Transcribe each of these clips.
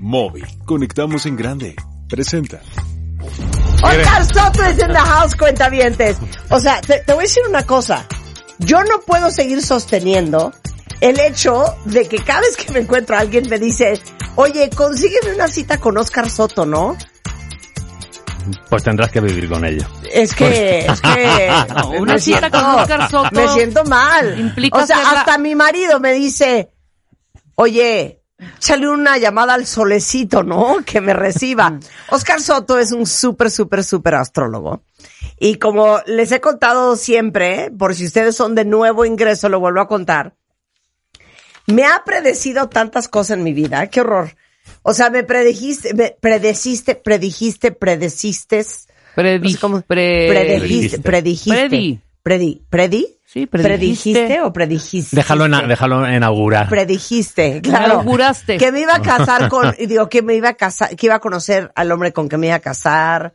Móvil. Conectamos en grande. Presenta. Oscar Soto es en the house, cuentavientes. O sea, te, te voy a decir una cosa. Yo no puedo seguir sosteniendo el hecho de que cada vez que me encuentro a alguien me dice, oye, consígueme una cita con Oscar Soto, ¿no? Pues tendrás que vivir con ello. Es que, es que No, una cita siento- con Oscar Soto Me siento mal. implica o sea, hasta mi marido me dice, oye, sale una llamada al solecito, ¿no? Que me reciba. Oscar Soto es un súper, súper, súper astrólogo. Y como les he contado siempre, por si ustedes son de nuevo ingreso, lo vuelvo a contar. Me ha predecido tantas cosas en mi vida. Qué horror. O sea, me predijiste, me predeciste, predijiste, predeciste. Predi- No sé cómo- pre- predijiste, predijiste. Predi. Predi, predi. Sí, predijiste. ¿Predijiste o predijiste? Déjalo, en, déjalo inaugurar. Predijiste, claro. auguraste. Que me iba a casar con, y digo, que me iba a casar, que iba a conocer al hombre con que me iba a casar.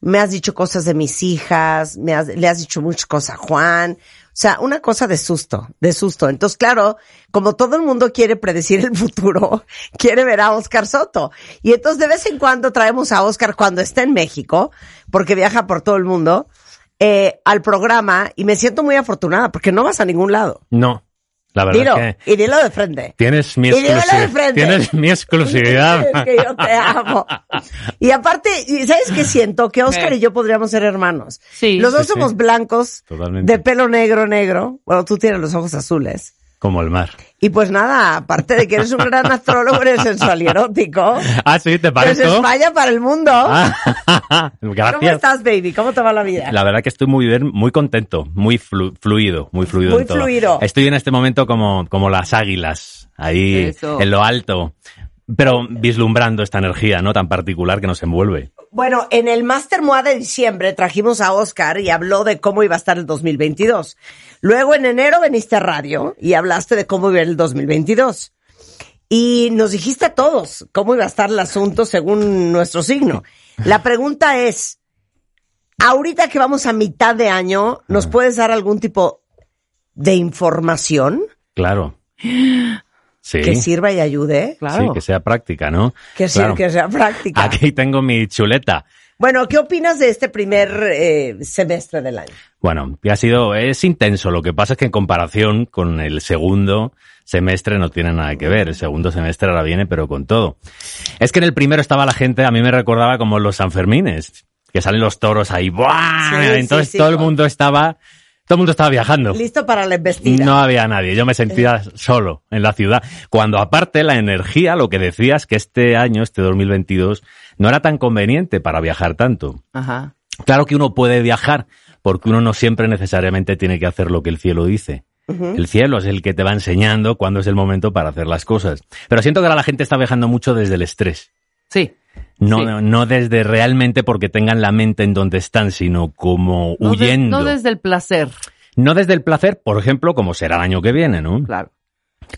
Me has dicho cosas de mis hijas, me has- le has dicho muchas cosas a Juan. O sea, una cosa de susto, de susto. Entonces, claro, como todo el mundo quiere predecir el futuro, quiere ver a Oscar Soto. Y entonces de vez en cuando traemos a Oscar cuando está en México, porque viaja por todo el mundo, eh, al programa y me siento muy afortunada porque no vas a ningún lado. No, la verdad Dilo, es que y dilo de frente. tienes mi exclusividad. frente. Tienes mi exclusividad. Es que yo te amo. Y aparte, ¿y ¿sabes qué siento? Que Oscar y yo podríamos ser hermanos. Sí. Los dos Sí, sí. somos blancos, Totalmente. de pelo negro, negro. Bueno, tú tienes los ojos azules. Como el mar. Y pues nada, aparte de que eres un gran astrólogo, eres sensual y erótico. Ah, sí, ¿te parece? España para el mundo. Ah, ¿Cómo gracias. estás, baby? ¿Cómo te va la vida? La verdad que estoy muy bien, muy contento, muy flu- fluido, muy fluido. Muy en todo. fluido. Estoy en este momento como, como las águilas, ahí Eso. en lo alto, pero vislumbrando esta energía, ¿no? Tan particular que nos envuelve. Bueno, en el Master MOA de diciembre trajimos a Oscar y habló de cómo iba a estar el 2022. Luego en enero veniste a radio y hablaste de cómo iba el 2022. Y nos dijiste a todos cómo iba a estar el asunto según nuestro signo. La pregunta es, ahorita que vamos a mitad de año, ¿nos puedes dar algún tipo de información Claro. Sí. que sirva y ayude? Claro. Sí, que sea práctica, ¿no? Que, Claro. que sea práctica. Aquí tengo mi chuleta. Bueno, ¿qué opinas de este primer eh, semestre del año? Bueno, ha sido, es intenso. Lo que pasa es que en comparación con el segundo semestre no tiene nada que ver. El segundo semestre ahora viene, pero con todo. Es que en el primero estaba la gente, a mí me recordaba como los Sanfermines, que salen los toros ahí, ¡buah! Sí, Entonces sí, sí, todo el mundo estaba, todo el mundo estaba viajando. Listo para la embestida. No había nadie, yo me sentía solo en la ciudad. Cuando aparte la energía, lo que decías que este año, este 2022, no era tan conveniente para viajar tanto. Ajá. Claro que uno puede viajar, porque uno no siempre necesariamente tiene que hacer lo que el cielo dice. El cielo es el que te va enseñando cuándo es el momento para hacer las cosas. Pero siento que ahora la gente está viajando mucho desde el estrés. Sí. No, Sí. no desde realmente porque tengan la mente en donde están, sino como No de- huyendo. no desde el placer. No desde el placer, por ejemplo, como será el año que viene, ¿no? Claro.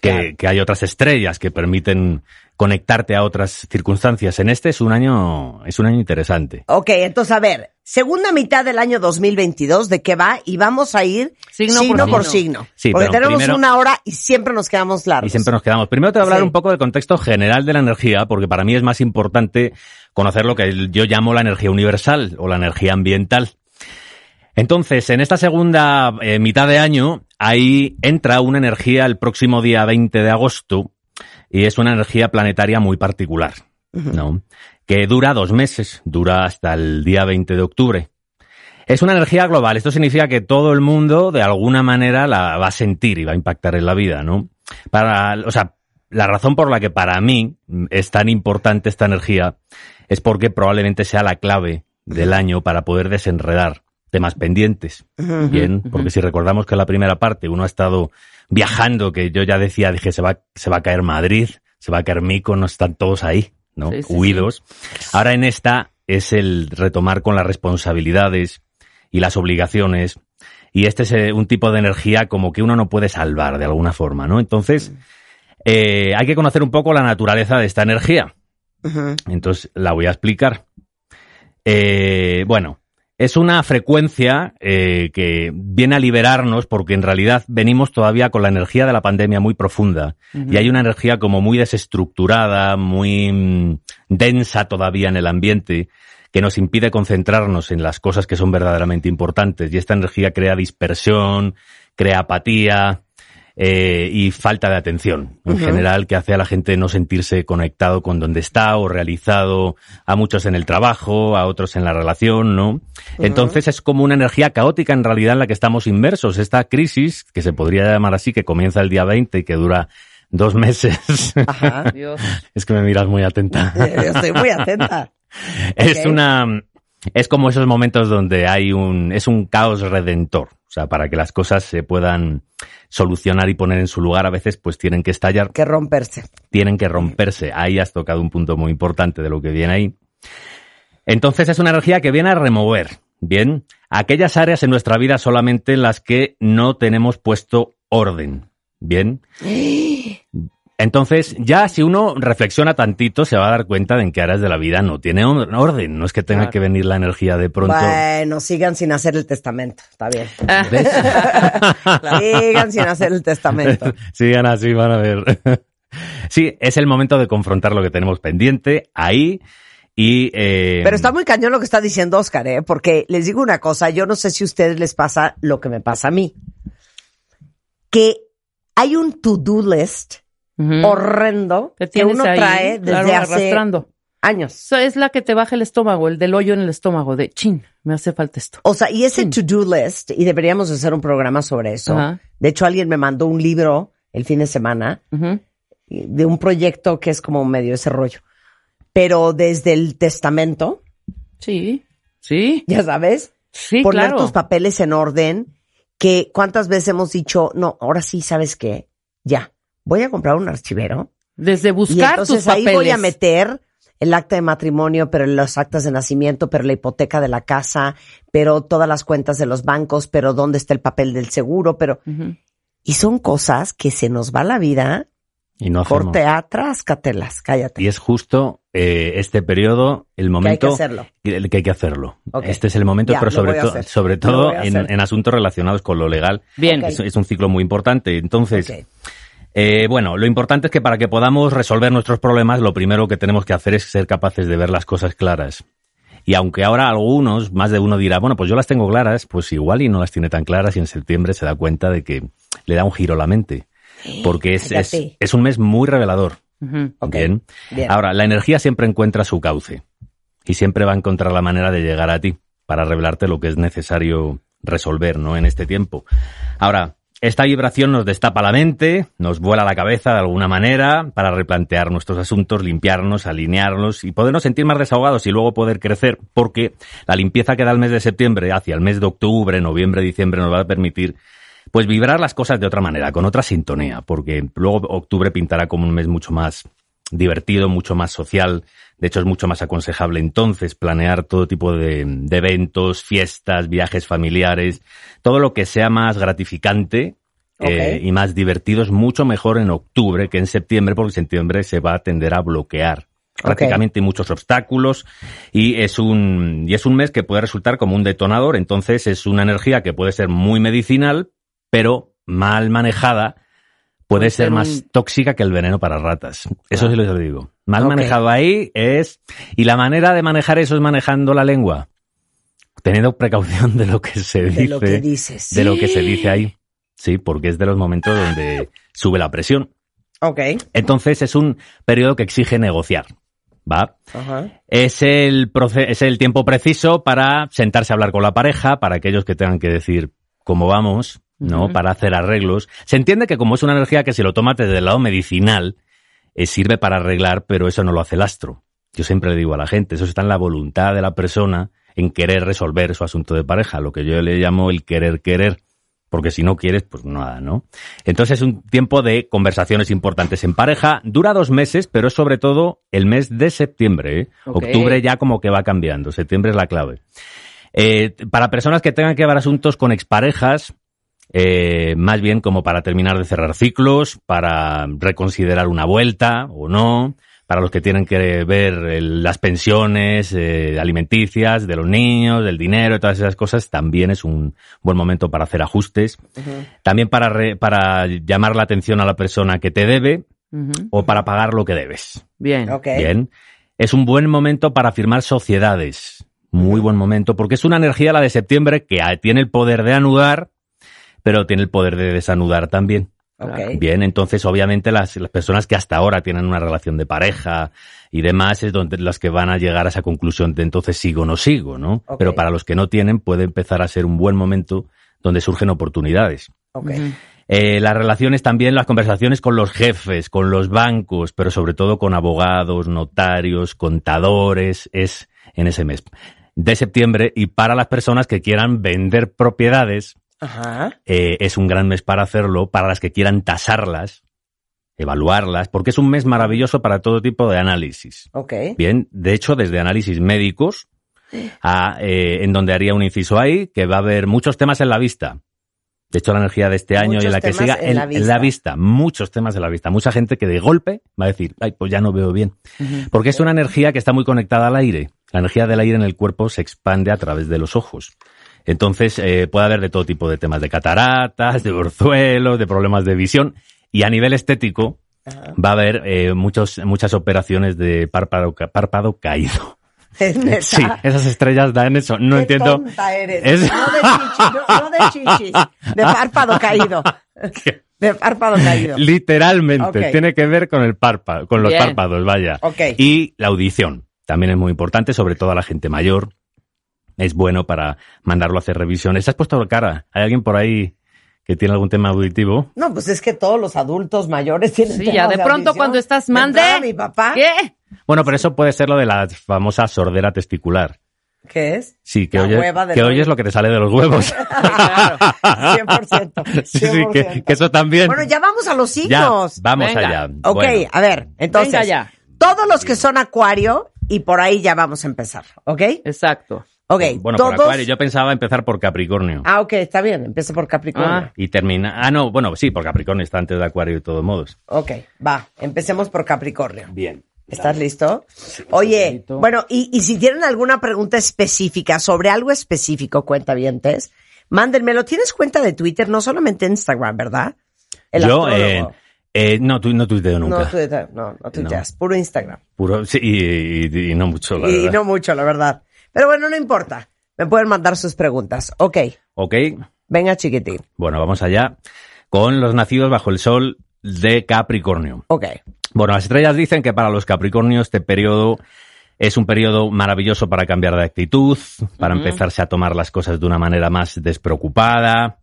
Que, que hay otras estrellas que permiten conectarte a otras circunstancias. En este es un año, es un año interesante. Ok, entonces a ver, segunda mitad del año 2022, ¿de qué va? Y vamos a ir Signo signo, por por signo. signo. Sí, porque tenemos primero- una hora y siempre nos quedamos largos. Y siempre nos quedamos. Primero te voy a hablar Sí. un poco del contexto general de la energía, porque para mí es más importante conocer lo que yo llamo la energía universal o la energía ambiental. Entonces, en esta segunda eh, mitad de año, ahí entra una energía el próximo día 20 de agosto, y es una energía planetaria muy particular, ¿no? Que dura dos meses, dura hasta el día 20 de octubre. Es una energía global. Esto significa que todo el mundo, de alguna manera, la va a sentir y va a impactar en la vida, ¿no? Para, o sea, la razón por la que para mí es tan importante esta energía es porque probablemente sea la clave del año para poder desenredar temas pendientes. Bien, porque si recordamos que en la primera parte uno ha estado viajando, que yo ya decía, dije, se va, se va a caer Madrid, se va a caer Mykonos, están todos ahí, ¿no? Sí, sí, Huidos. Ahora en esta es el retomar con las responsabilidades y las obligaciones. Y este es eh, un tipo de energía como que uno no puede salvar de alguna forma, ¿no? Entonces, eh, hay que conocer un poco la naturaleza de esta energía. Entonces, la voy a explicar. Eh, bueno, es una frecuencia eh, que viene a liberarnos porque en realidad venimos todavía con la energía de la pandemia muy profunda. Y hay una energía como muy desestructurada, muy mm, densa todavía en el ambiente que nos impide concentrarnos en las cosas que son verdaderamente importantes. Y esta energía crea dispersión, crea apatía, eh, y falta de atención en general que hace a la gente no sentirse conectado con donde está o realizado a muchos en el trabajo, a otros en la relación, ¿no? Entonces es como una energía caótica en realidad en la que estamos inmersos. Esta crisis, que se podría llamar así, que comienza el día 20 y que dura dos meses. Ajá. Dios. es que me miras muy atenta. Yo estoy muy atenta. Es una, es como esos momentos donde hay un, es un caos redentor. O sea, para que las cosas se puedan solucionar y poner en su lugar, a veces pues tienen que estallar, Que romperse. tienen que romperse. Ahí has tocado un punto muy importante de lo que viene ahí. Entonces es una energía que viene a remover, bien, aquellas áreas en nuestra vida solamente en las que no tenemos puesto orden, bien. Entonces, ya si uno reflexiona tantito, se va a dar cuenta de en qué áreas de la vida no tiene or- orden. No es que tenga Claro. que venir la energía de pronto. Bueno, sigan sin hacer el testamento. Está bien. Sigan sin hacer el testamento. Sigan así, van a ver. Sí, es el momento de confrontar lo que tenemos pendiente ahí y... eh, Pero está muy cañón lo que está diciendo Oscar, ¿eh? Porque les digo una cosa, yo no sé si a ustedes les pasa lo que me pasa a mí. Que hay un to-do list Horrendo Que uno ahí, trae desde claro, hace arrastrando. años. Eso es la que te baja el estómago, el del hoyo en el estómago, de chin, me hace falta esto. O sea, y ese to-do list, y deberíamos hacer un programa sobre eso. De hecho, alguien me mandó un libro el fin de semana de un proyecto que es como medio ese rollo. Pero desde el testamento, Sí, sí, ya sabes, sí, poner claro. tus papeles en orden, que cuántas veces hemos dicho, no, ahora sí, ¿sabes qué? Ya, voy a comprar un archivero. Desde y buscar entonces tus ahí papeles. voy a meter el acta de matrimonio, pero los actas de nacimiento, pero la hipoteca de la casa, pero todas las cuentas de los bancos, pero dónde está el papel del seguro, pero... Y son cosas que se nos va la vida, y no hacemos. corte atrás, cátelas, cállate. Y es justo eh, este periodo el que hay que momento hacerlo. que, que hay que hacerlo. Este es el momento, Ya, pero sobre, to- hacer. sobre todo en, asuntos relacionados con lo legal. Bien. Es, es un ciclo muy importante. Entonces, Ok. Eh, bueno, lo importante es que para que podamos resolver nuestros problemas, lo primero que tenemos que hacer es ser capaces de ver las cosas claras. Y aunque ahora algunos, más de uno dirá, bueno, pues yo las tengo claras, pues igual y no las tiene tan claras y en septiembre se da cuenta de que le da un giro a la mente. Porque es, es, es un mes muy revelador. Bien. Ahora, la energía siempre encuentra su cauce y siempre va a encontrar la manera de llegar a ti para revelarte lo que es necesario resolver, ¿no? En este tiempo. Ahora, esta vibración nos destapa la mente, nos vuela la cabeza de alguna manera para replantear nuestros asuntos, limpiarnos, alinearnos y podernos sentir más desahogados y luego poder crecer, porque la limpieza que da el mes de septiembre hacia el mes de octubre, noviembre, diciembre nos va a permitir pues vibrar las cosas de otra manera, con otra sintonía, porque luego octubre pintará como un mes mucho más divertido, mucho más social. De hecho, es mucho más aconsejable entonces planear todo tipo de, de eventos, fiestas, viajes familiares, todo lo que sea más gratificante eh, y más divertido es mucho mejor en octubre que en septiembre, porque en septiembre se va a tender a bloquear. Prácticamente hay muchos obstáculos y es un y es un mes que puede resultar como un detonador. Entonces es una energía que puede ser muy medicinal, pero mal manejada puede Puede ser ser más tóxica que el veneno para ratas. Eso sí lo digo. Mal manejado ahí es y la manera de manejar eso es manejando la lengua, teniendo precaución de lo que se dice, de lo que dices. de lo que se dice ahí. Sí, porque es de los momentos donde sube la presión. Ok. Entonces es un periodo que exige negociar. ¿Va? Ajá. Es el, es el tiempo preciso para sentarse a hablar con la pareja, para aquellos que tengan que decir cómo vamos, ¿no? Para hacer arreglos. Se entiende que como es una energía que si lo tomas desde el lado medicinal, eh, sirve para arreglar, pero eso no lo hace el astro. Yo siempre le digo a la gente, eso está en la voluntad de la persona en querer resolver su asunto de pareja, lo que yo le llamo el querer querer. Porque si no quieres, pues nada, ¿no? Entonces es un tiempo de conversaciones importantes en pareja. Dura dos meses, pero es sobre todo el mes de septiembre. ¿eh? Octubre ya como que va cambiando. Septiembre es la clave. Eh, para personas que tengan que ver asuntos con exparejas, eh, más bien como para terminar de cerrar ciclos, para reconsiderar una vuelta o no, para los que tienen que ver el- las pensiones eh, alimenticias de los niños, del dinero y todas esas cosas, también es un buen momento para hacer ajustes. También para, re- para llamar la atención a la persona que te debe o para pagar lo que debes. Bien. Ok. Bien. Es un buen momento para firmar sociedades. Muy buen momento, porque es una energía la de septiembre que tiene el poder de anudar, pero tiene el poder de desanudar también. Bien, entonces obviamente las, las personas que hasta ahora tienen una relación de pareja y demás es donde las que van a llegar a esa conclusión de entonces sigo o no sigo, ¿no? Pero para los que no tienen puede empezar a ser un buen momento donde surgen oportunidades. Eh, las relaciones también, las conversaciones con los jefes, con los bancos, pero sobre todo con abogados, notarios, contadores, es en ese mes de septiembre. Y para las personas que quieran vender propiedades, Ajá. eh, es un gran mes para hacerlo. Para las que quieran tasarlas, evaluarlas, porque es un mes maravilloso para todo tipo de análisis. Ok. Bien, de hecho, desde análisis médicos, a, eh, en donde haría un inciso ahí, que va a haber muchos temas en la vista. De hecho, la energía de este año y en la que siga, en en, la en la vista, muchos temas en la vista. Mucha gente que de golpe va a decir, ay, pues ya no veo bien. Porque es una energía que está muy conectada al aire. La energía del aire en el cuerpo se expande a través de los ojos. Entonces, eh, puede haber de todo tipo de temas de cataratas, de orzuelos, de problemas de visión. Y a nivel estético, Ajá. va a haber eh, muchos, muchas operaciones de párpado, párpado caído. Es. Sí, esas estrellas dan eso. No Qué entiendo. tonta eres. Es- No de chichis, no, no de chichis, de párpado caído. De párpado caído. Literalmente, tiene que ver con el párpado, con los párpados, vaya. Ok. Y la audición. También es muy importante, sobre todo a la gente mayor. Es bueno para mandarlo a hacer revisiones. ¿Has puesto la cara? ¿Hay alguien por ahí que tiene algún tema auditivo? No, pues es que todos los adultos mayores tienen Sí, temas ya de pronto audición. cuando estás, De mande. mi papá. ¿Qué? Bueno, pero eso puede ser lo de la famosa sordera testicular. ¿Qué es? Sí, que, La oyes, que oyes lo que te sale de los huevos. Claro. 100%. sí, sí, que, 100%. que eso también. Bueno, ya vamos a los Ya, signos. vamos Venga. allá. Ok, Bueno. a ver, entonces. Venga ya. Todos los que son acuario, y por ahí ya vamos a empezar, ¿ok? Exacto. Ok, Bueno, todos. por Acuario, yo pensaba empezar por Capricornio. Ah, ok, está bien, empieza por Capricornio. Ah. Y termina. Ah, no, bueno, sí, por Capricornio está antes de Acuario de todos modos. Ok, va, empecemos por Capricornio. Bien. ¿Estás listo? Oye, bueno, y, y si tienen alguna pregunta específica sobre algo específico, cuentavientes, mándenmelo. ¿Tienes cuenta de Twitter? No solamente Instagram, ¿verdad? El yo, eh, eh, no, tu, no tuiteo nunca. No, Twitter, no, no tuiteas, puro Instagram. Puro, sí, y, y- y no mucho, la Y, verdad. no mucho, la verdad. Pero bueno, no importa. Me pueden mandar sus preguntas. Ok, Ok, venga chiquitín. bueno, vamos allá con los nacidos bajo el sol de Capricornio. Ok. Bueno, las estrellas dicen que para los Capricornios este periodo es un periodo maravilloso para cambiar de actitud, para empezarse a tomar las cosas de una manera más despreocupada,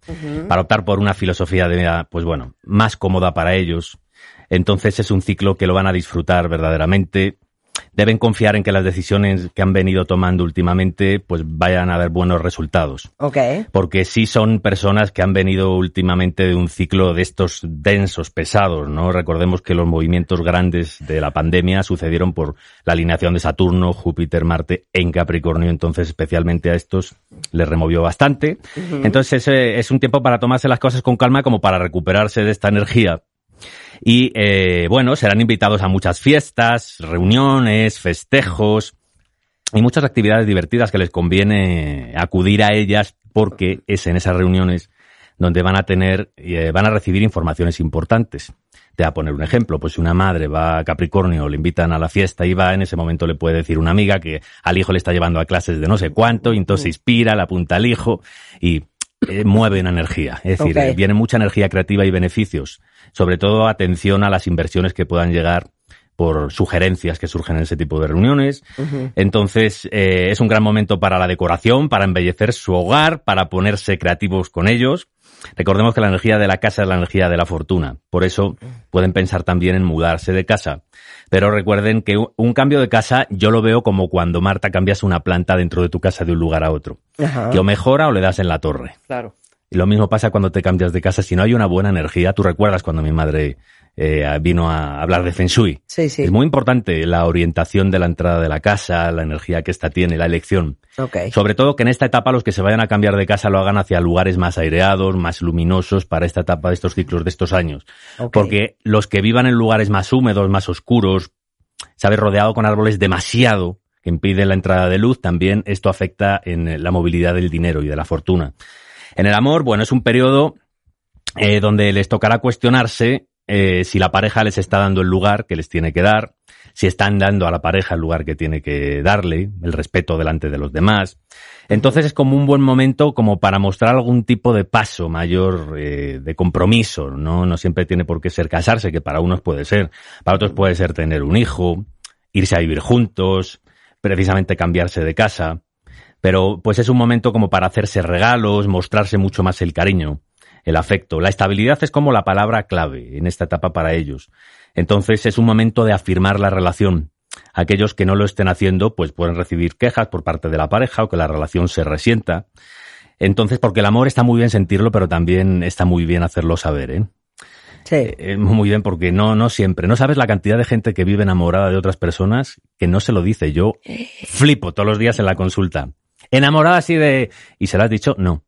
para optar por una filosofía de vida, pues bueno, más cómoda para ellos. Entonces es un ciclo que lo van a disfrutar verdaderamente. Deben confiar en que las decisiones que han venido tomando últimamente pues vayan a dar buenos resultados Ok. porque sí son personas que han venido últimamente de un ciclo de estos densos, pesados, ¿no? Recordemos que los movimientos grandes de la pandemia sucedieron por la alineación de Saturno, Júpiter, Marte en Capricornio, entonces especialmente a estos les removió bastante. Entonces ese es un tiempo para tomarse las cosas con calma como para recuperarse de esta energía. Y eh, bueno, serán invitados a muchas fiestas, reuniones, festejos, y muchas actividades divertidas que les conviene acudir a ellas porque es en esas reuniones donde van a tener, eh, van a recibir informaciones importantes. Te voy a poner un ejemplo, pues si una madre va a Capricornio, le invitan a la fiesta y va, en ese momento le puede decir una amiga que al hijo le está llevando a clases de no sé cuánto, y entonces se inspira, le apunta al hijo y eh, mueve una energía. Es decir, eh, viene mucha energía creativa y beneficios. Sobre todo atención a las inversiones que puedan llegar por sugerencias que surgen en ese tipo de reuniones. Entonces, eh, es un gran momento para la decoración, para embellecer su hogar, para ponerse creativos con ellos. Recordemos que la energía de la casa es la energía de la fortuna. Por eso pueden pensar también en mudarse de casa. Pero recuerden que un- cambio de casa yo lo veo como cuando Marta cambias una planta dentro de tu casa de un lugar a otro. Ajá. Que o mejora o le das en la torre. Claro. Y lo mismo pasa cuando te cambias de casa. Si no hay una buena energía, tú recuerdas cuando mi madre eh, vino a hablar de Feng Shui. Sí, sí. Es muy importante la orientación de la entrada de la casa, la energía que ésta tiene, la elección. Ok. Sobre todo que en esta etapa los que se vayan a cambiar de casa lo hagan hacia lugares más aireados, más luminosos para esta etapa de estos ciclos de estos años. ok. Porque los que vivan en lugares más húmedos, más oscuros, sabes, rodeado con árboles demasiado que impide la entrada de luz, también esto afecta en la movilidad del dinero y de la fortuna. En el amor, bueno, es un periodo eh, donde les tocará cuestionarse eh, si la pareja les está dando el lugar que les tiene que dar, si están dando a la pareja el lugar que tiene que darle, el respeto delante de los demás. Entonces es como un buen momento como para mostrar algún tipo de paso mayor eh, de compromiso, ¿no? No siempre tiene por qué ser casarse, que para unos puede ser, para otros puede ser tener un hijo, irse a vivir juntos, precisamente cambiarse de casa. Pero pues es un momento como para hacerse regalos, mostrarse mucho más el cariño, el afecto. La estabilidad es como la palabra clave en esta etapa para ellos. Entonces es un momento de afirmar la relación. Aquellos que no lo estén haciendo, pues pueden recibir quejas por parte de la pareja o que la relación se resienta. Entonces, porque el amor está muy bien sentirlo, pero también está muy bien hacerlo saber, ¿eh? Sí. Eh, muy bien, porque no, no siempre. No sabes la cantidad de gente que vive enamorada de otras personas que no se lo dice. Yo flipo todos los días en la consulta. Enamorada así de... ¿Y se lo has dicho? No.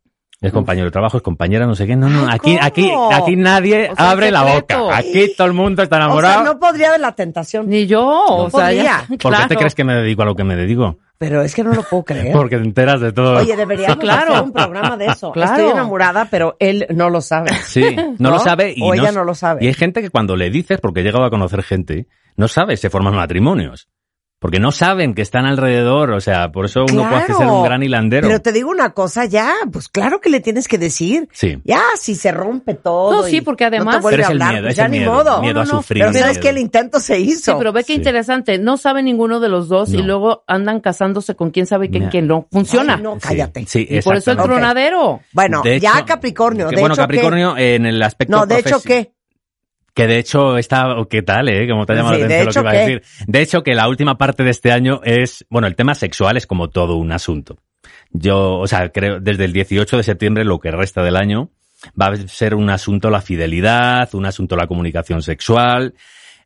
Es compañero de trabajo, es compañera, no sé qué. No, no, aquí, aquí, ¿cómo? aquí nadie O sea, abre la boca. Aquí todo el mundo está O enamorado. sea, no podría de la tentación. Ni yo, o sea, ya, ¿Por qué te crees que me dedico a lo que me dedico? Pero es que no lo puedo creer. Porque te enteras de todo. Oye, deberíamos Claro. hacer un programa de eso. Claro. Estoy enamorada, pero él no lo sabe. Sí, no, ¿No? lo sabe y O ella no lo sabe. Y hay gente que cuando le dices, porque he llegado a conocer gente, no sabe, se forman matrimonios. Porque no saben que están alrededor, o sea, por eso uno puede ser un gran hilandero. Pero te digo una cosa ya, pues claro que le tienes que decir. Sí. Ya, si se rompe todo. No, sí, porque no además- te vuelve Pero es a el hablar, miedo, pues es ya el ni miedo, modo. miedo a No, no, no. sufrir. Pero sabes que el intento se hizo. Sí, pero ve que Sí. interesante. No sabe ninguno de los dos y No. luego andan casándose con quién sabe quién, quién no. Funciona. Ay, no, Sí, cállate. Sí, y por eso el tronadero. Bueno, De ya hecho- Capricornio. que de bueno, hecho, Capricornio en el aspecto No, de hecho, ¿qué? Que de hecho está, ¿qué tal, eh? Como te ha llamado Sí, la atención lo que iba a decir. De hecho, que la última parte de este año es, bueno, el tema sexual es como todo un asunto. Yo, o sea, creo, desde el 18 de septiembre, lo que resta del año, va a ser un asunto la fidelidad, un asunto la comunicación sexual.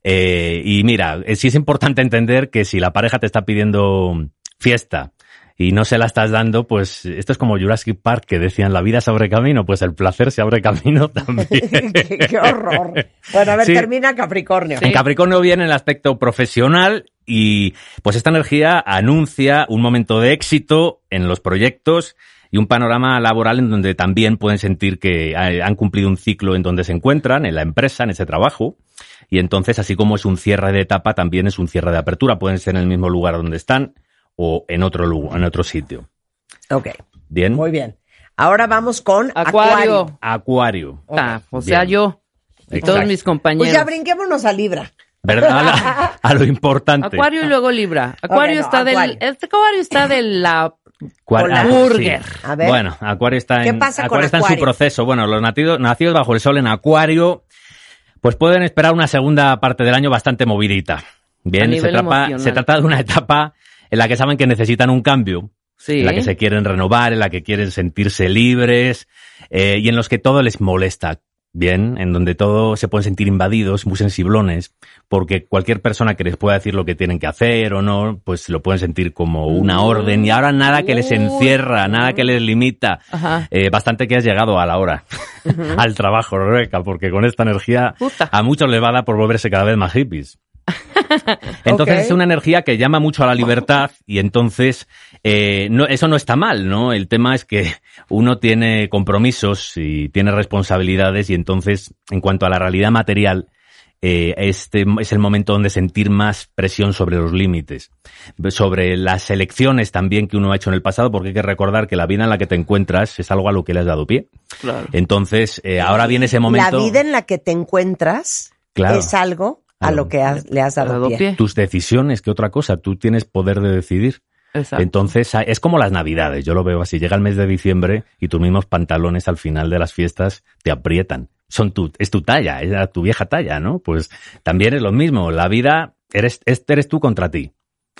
Eh, y mira, eh, sí es importante entender que si la pareja te está pidiendo fiesta y no se la estás dando, pues esto es como Jurassic Park que decían la vida se abre camino, pues el placer se abre camino también. qué, qué horror. Bueno, a ver, Sí. termina Capricornio. En Capricornio viene el aspecto profesional y pues esta energía anuncia un momento de éxito en los proyectos y un panorama laboral en donde también pueden sentir que han cumplido un ciclo en donde se encuentran, en la empresa, en ese trabajo. Y entonces, así como es un cierre de etapa, también es un cierre de apertura. Pueden ser en el mismo lugar donde están o en otro lugar, en otro sitio. Ok, Bien. muy bien. Ahora vamos con Acuario. Acuario. Ah, o sea, Bien. yo y Exacto. todos mis Pues compañeros. ya brinquémonos a Libra. ¿Verdad? A, la- a lo importante. Acuario y luego Libra. Acuario no, está Acuario. del, este Acuario está de la Cuar- ah, burger. sí. A ver. Bueno, Acuario está ¿Qué en, pasa con Acuario está en su Acuario? proceso. Bueno, los nacidos, nacidos bajo el sol en Acuario, pues pueden esperar una segunda parte del año bastante movidita. Bien, se, se trata de una etapa en la que saben que necesitan un cambio, Sí. en la que se quieren renovar, en la que quieren sentirse libres eh, y en los que todo les molesta. Bien, en donde todo se pueden sentir invadidos, muy sensiblones, porque cualquier persona que les pueda decir lo que tienen que hacer o no, pues lo pueden sentir como una orden y ahora nada que les encierra, nada que les limita. Eh, bastante que has llegado a la hora, al trabajo, Rebeca, porque con esta energía Puta. a muchos les va a dar por volverse cada vez más hippies. Entonces es una energía que llama mucho a la libertad y entonces eh, no, eso no está mal, ¿no? El tema es que uno tiene compromisos y tiene responsabilidades y entonces en cuanto a la realidad material eh, este es el momento donde sentir más presión sobre los límites, sobre las elecciones también que uno ha hecho en el pasado, porque hay que recordar que la vida en la que te encuentras es algo a lo que le has dado pie. Claro. Entonces, eh, ahora viene ese momento. La vida en la que te encuentras Claro. es algo a lo que has- le has dado, Dado pie. pie. tus decisiones, que otra cosa, tú tienes poder de decidir. Exacto. Entonces, es como las navidades, yo lo veo así, llega el mes de diciembre y tus mismos pantalones al final de las fiestas te aprietan. Son tu, es tu talla, es tu vieja talla, ¿no? Pues también es lo mismo, la vida eres, es- eres tú contra ti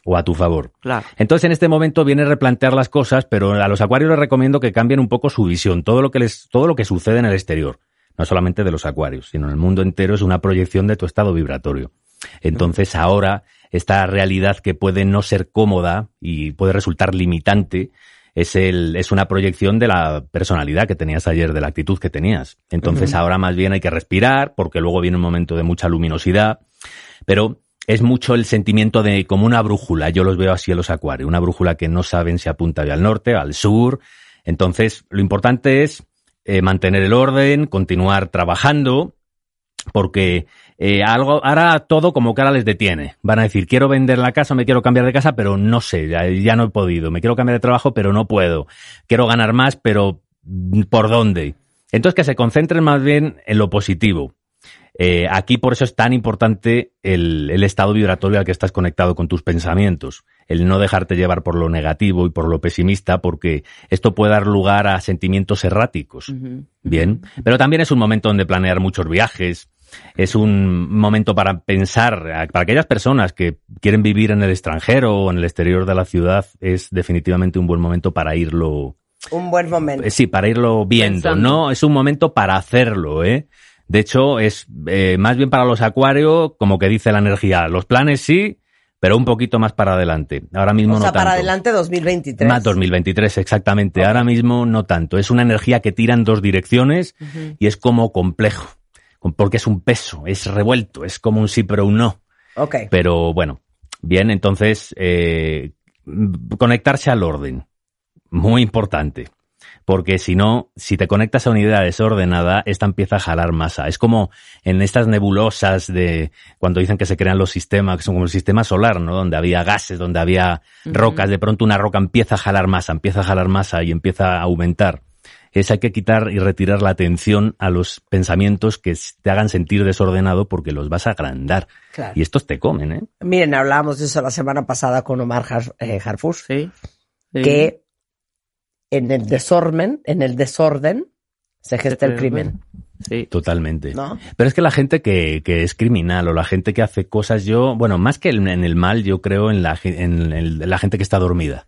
o a tu favor. Claro. Entonces, en este momento viene a replantear las cosas, pero a los acuarios les recomiendo que cambien un poco su visión, todo lo que les, todo lo que sucede en el exterior, no solamente de los acuarios, sino en el mundo entero es una proyección de tu estado vibratorio. Entonces, ahora, esta realidad que puede no ser cómoda y puede resultar limitante, es el, es una proyección de la personalidad que tenías ayer, de la actitud que tenías. Entonces, ahora más bien hay que respirar, porque luego viene un momento de mucha luminosidad, pero es mucho el sentimiento de como una brújula. Yo los veo así en los acuarios, una brújula que no saben si apunta al norte, al sur. Entonces, lo importante es eh, mantener el orden, continuar trabajando, porque eh, algo, ahora todo como que ahora les detiene. Van a decir, quiero vender la casa, me quiero cambiar de casa, pero no sé, ya, ya no he podido. Me quiero cambiar de trabajo, pero no puedo. Quiero ganar más, pero mm, ¿por dónde? Entonces que se concentren más bien en lo positivo. Eh, aquí por eso es tan importante el, el estado vibratorio al que estás conectado con tus pensamientos, el no dejarte llevar por lo negativo y por lo pesimista, porque esto puede dar lugar a sentimientos erráticos. Bien, pero también es un momento donde planear muchos viajes, es un momento para pensar, para aquellas personas que quieren vivir en el extranjero o en el exterior de la ciudad, es definitivamente un buen momento para irlo, Un buen momento. eh, sí, para irlo viendo, Pensando. ¿no? Es un momento para hacerlo, ¿eh? De hecho, es eh, más bien para los acuarios, como que dice la energía, los planes sí, pero un poquito más para adelante. Ahora mismo o sea, no para tanto. adelante 2023. Más 2023, exactamente. Ahora mismo no tanto. Es una energía que tira en dos direcciones y es como complejo, porque es un peso, es revuelto, es como un sí pero un no. Ok. Pero bueno, bien, entonces eh, conectarse al orden, muy importante. Porque si no, si te conectas a una idea desordenada, esta empieza a jalar masa. Es como en estas nebulosas de cuando dicen que se crean los sistemas, que son como el sistema solar, ¿no? Donde había gases, donde había rocas, de pronto una roca empieza a jalar masa, empieza a jalar masa y empieza a aumentar. Es hay que quitar y retirar la atención a los pensamientos que te hagan sentir desordenado porque los vas a agrandar. Claro. Y estos te comen, ¿eh? Miren, hablábamos de eso la semana pasada con Omar Har- eh, Harfus, Sí. sí. que en el desorden, en el desorden se gesta el crimen, Sí. Totalmente. ¿no? Pero es que la gente que, que es criminal o la gente que hace cosas, yo, bueno, más que en el mal, yo creo en la, en la gente que está dormida.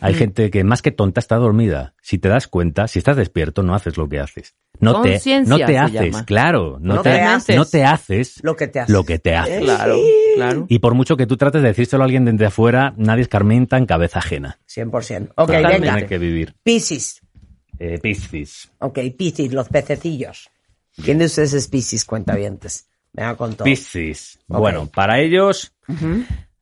Hay gente que más que tonta está dormida. Si te das cuenta, si estás despierto, no haces lo que haces. No te, no te haces, llama. claro. No, No te, te haces. no te haces Lo que te hace. lo que te haces. Claro, claro. Y por mucho que tú trates de decírselo a alguien desde afuera, nadie escarmienta en cabeza ajena. 100%. Ok, Totalmente venga. hay que vivir. Piscis. Eh, Piscis. Ok, Piscis, los pececillos. ¿Quién de ustedes es Piscis, cuentavientes? Venga con todo. Piscis. Ok. Bueno, para ellos,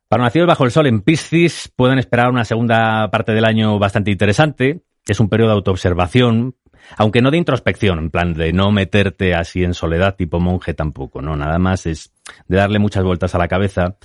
para nacidos bajo el sol en Piscis, pueden esperar una segunda parte del año bastante interesante. Es un periodo de autoobservación, aunque no de introspección, en plan de no meterte así en soledad tipo monje tampoco, ¿no? Nada más es de darle muchas vueltas a la cabeza.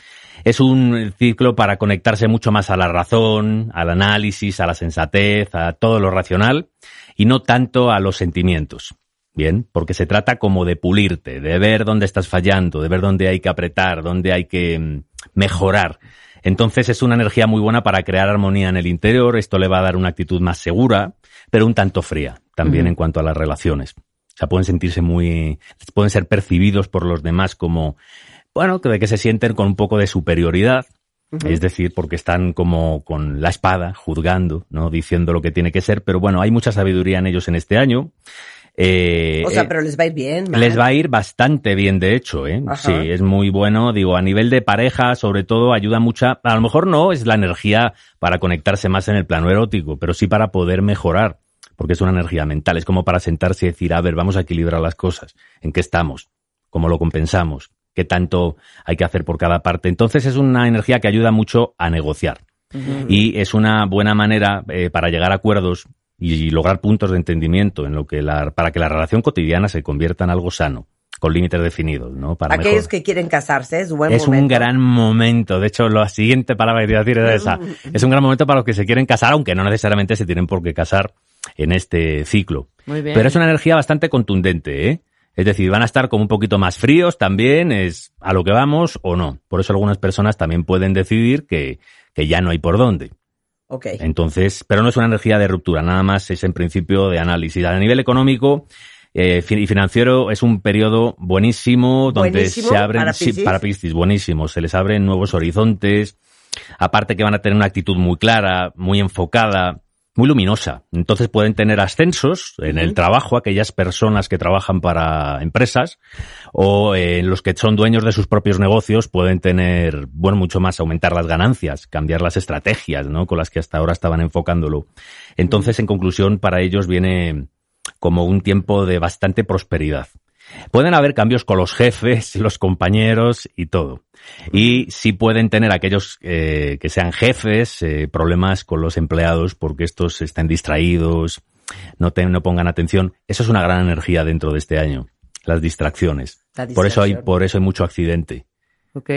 Es un ciclo para conectarse mucho más a la razón, al análisis, a la sensatez, a todo lo racional y no tanto a los sentimientos. Bien, porque se trata como de pulirte, de ver dónde estás fallando, de ver dónde hay que apretar, dónde hay que mm, mejorar. Entonces es una energía muy buena para crear armonía en el interior, esto le va a dar una actitud más segura, pero un tanto fría también en cuanto a las relaciones. O sea, pueden sentirse muy, pueden ser percibidos por los demás como, bueno, que de que se sienten con un poco de superioridad, es decir, porque están como con la espada, juzgando, ¿no? Diciendo lo que tiene que ser, pero bueno, hay mucha sabiduría en ellos en este año. Eh, O sea, eh, pero les va a ir bien. man. les va a ir bastante bien, de hecho, ¿eh? Ajá. Sí, es muy bueno. Digo, a nivel de pareja, sobre todo, ayuda mucha. A lo mejor no es la energía para conectarse más en el plano erótico, pero sí para poder mejorar, porque es una energía mental. Es como para sentarse y decir, a ver, vamos a equilibrar las cosas. ¿En qué estamos? ¿Cómo lo compensamos? ¿Qué tanto hay que hacer por cada parte? Entonces es una energía que ayuda mucho a negociar. Y es una buena manera eh, para llegar a acuerdos y lograr puntos de entendimiento en lo que la, para que la relación cotidiana se convierta en algo sano, con límites definidos, ¿no? Para Aquellos mejor. que quieren casarse, es buen Es un gran momento. De hecho, la siguiente palabra que te iba a decir era esa. Es un gran momento para los que se quieren casar, aunque no necesariamente se tienen por qué casar en este ciclo. Muy bien. Pero es una energía bastante contundente, ¿eh? Es decir, van a estar como un poquito más fríos también, es a lo que vamos o no. Por eso algunas personas también pueden decidir que, que ya no hay por dónde. Ok. Entonces, pero no es una energía de ruptura, nada más es en principio de análisis. A nivel económico eh, y financiero es un periodo buenísimo donde Buenísimo se abren para sí, Piscis. para Piscis, buenísimo, se les abren nuevos horizontes. Aparte que van a tener una actitud muy clara, muy enfocada, muy luminosa. Entonces pueden tener ascensos en el trabajo, aquellas personas que trabajan para empresas o eh, los que son dueños de sus propios negocios pueden tener, bueno, mucho más aumentar las ganancias, cambiar las estrategias, ¿no? Con las que hasta ahora estaban enfocándolo. Entonces, en conclusión, para ellos viene como un tiempo de bastante prosperidad. Pueden haber cambios con los jefes, los compañeros y todo. Y sí pueden tener aquellos eh, que sean jefes eh, problemas con los empleados porque estos están distraídos, no, te- no pongan atención. Eso es una gran energía dentro de este año, las distracciones. La Por eso hay, por eso hay mucho accidente,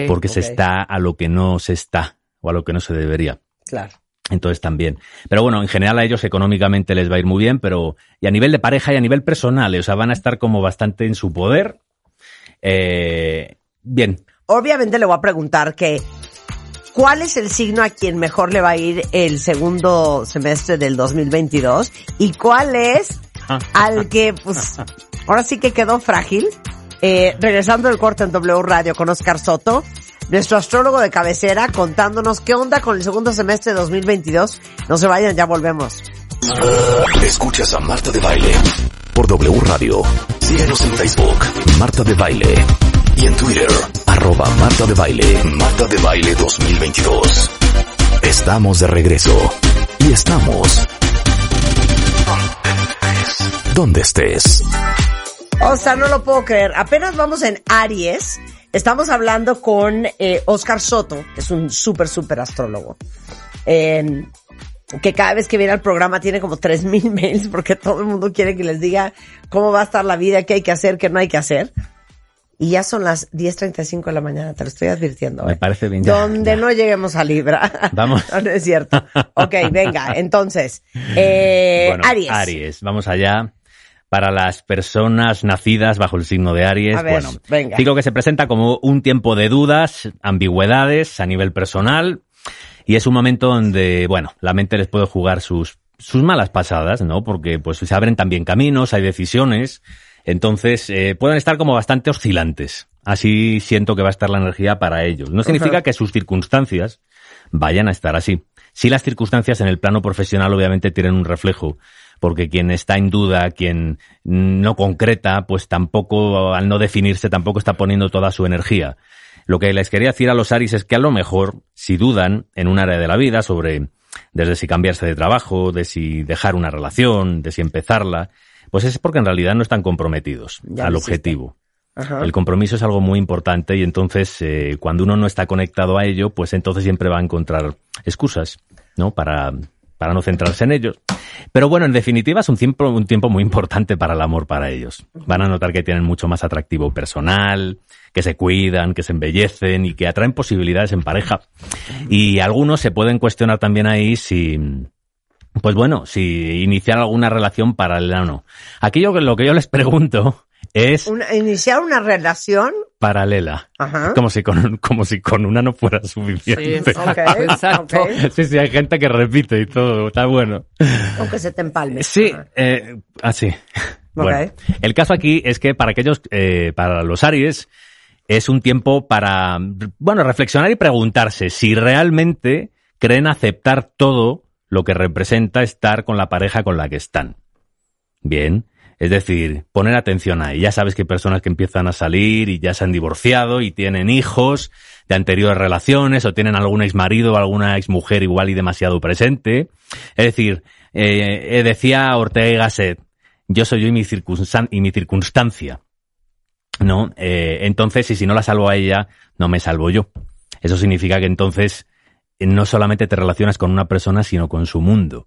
porque se está a lo que no se está o a lo que no se debería. Claro. Entonces también. Pero bueno, en general a ellos económicamente les va a ir muy bien, pero y a nivel de pareja y a nivel personal, o sea, van a estar como bastante en su poder. Eh, bien, Obviamente le voy a preguntar que ¿cuál es el signo a quien mejor le va a ir el segundo semestre del 2022? ¿Y cuál es al que, pues, ahora sí que quedó frágil? Eh, regresando del corte en W Radio con Oscar Soto, nuestro astrólogo de cabecera, contándonos qué onda con el segundo semestre de 2022. No se vayan, ya volvemos. Escuchas a Marta de Baile por W Radio. Síguenos en Facebook, Marta de Baile. Y en Twitter, arroba Marta de Baile, Marta de Baile 2022. Estamos de regreso. Y estamos... Donde estés. O sea, no lo puedo creer. Apenas vamos en Aries. Estamos hablando con eh, Oscar Soto, que es un súper, súper astrólogo. Eh, que cada vez que viene al programa tiene como 3.000 mails porque todo el mundo quiere que les diga cómo va a estar la vida, qué hay que hacer, qué no hay que hacer. Y ya son las 10.35 de la mañana, te lo estoy advirtiendo. Me ¿eh? parece bien, ya, Donde ya. no lleguemos a Libra. Vamos. no, no es cierto. Ok, venga, entonces. Eh, bueno, Aries. vamos allá. Para las personas nacidas bajo el signo de Aries, ver, bueno, venga. digo que se presenta como un tiempo de dudas, ambigüedades a nivel personal y es un momento donde, bueno, la mente les puede jugar sus, sus malas pasadas, ¿no? Porque pues se abren también caminos, hay decisiones, entonces eh, pueden estar como bastante oscilantes. Así siento que va a estar la energía para ellos. No significa que sus circunstancias vayan a estar así. Si las circunstancias en el plano profesional obviamente tienen un reflejo, porque quien está en duda, quien no concreta, pues tampoco, al no definirse, tampoco está poniendo toda su energía. Lo que les quería decir a los Aries es que a lo mejor, si dudan en un área de la vida sobre desde si cambiarse de trabajo, de si dejar una relación, de si empezarla, pues es porque en realidad no están comprometidos Ya al objetivo. Ajá. El compromiso es algo muy importante y entonces eh, cuando uno no está conectado a ello, pues entonces siempre va a encontrar excusas, ¿no? Para, para no centrarse en ellos. Pero bueno, en definitiva es un tiempo, un tiempo muy importante para el amor para ellos. Van a notar que tienen mucho más atractivo personal, que se cuidan, que se embellecen y que atraen posibilidades en pareja. Y algunos se pueden cuestionar también ahí si, pues bueno, si iniciar alguna relación paralela o no. Aquí yo, lo que yo les pregunto es iniciar una relación. Paralela. Ajá. Como si con, como si con una no fuera Sí, suficiente. Exacto. ok. Sí, sí, hay gente que repite y todo, está bueno. Aunque se te empalme. Sí, eh, así. Bueno, el caso aquí es que para aquellos, eh, para los Aries, es un tiempo para, bueno, reflexionar y preguntarse si realmente creen aceptar todo lo que representa estar con la pareja con la que están. Bien. Es decir, poner atención ahí. Ya sabes que hay personas que empiezan a salir y ya se han divorciado y tienen hijos de anteriores relaciones o tienen algún exmarido o alguna exmujer igual y demasiado presente. Es decir, eh, eh, decía Ortega y Gasset, yo soy yo y mi, circunstan- y mi circunstancia. ¿No? Eh, entonces, y si no la salvo a ella, no me salvo yo. Eso significa que entonces eh, no solamente te relacionas con una persona, sino con su mundo.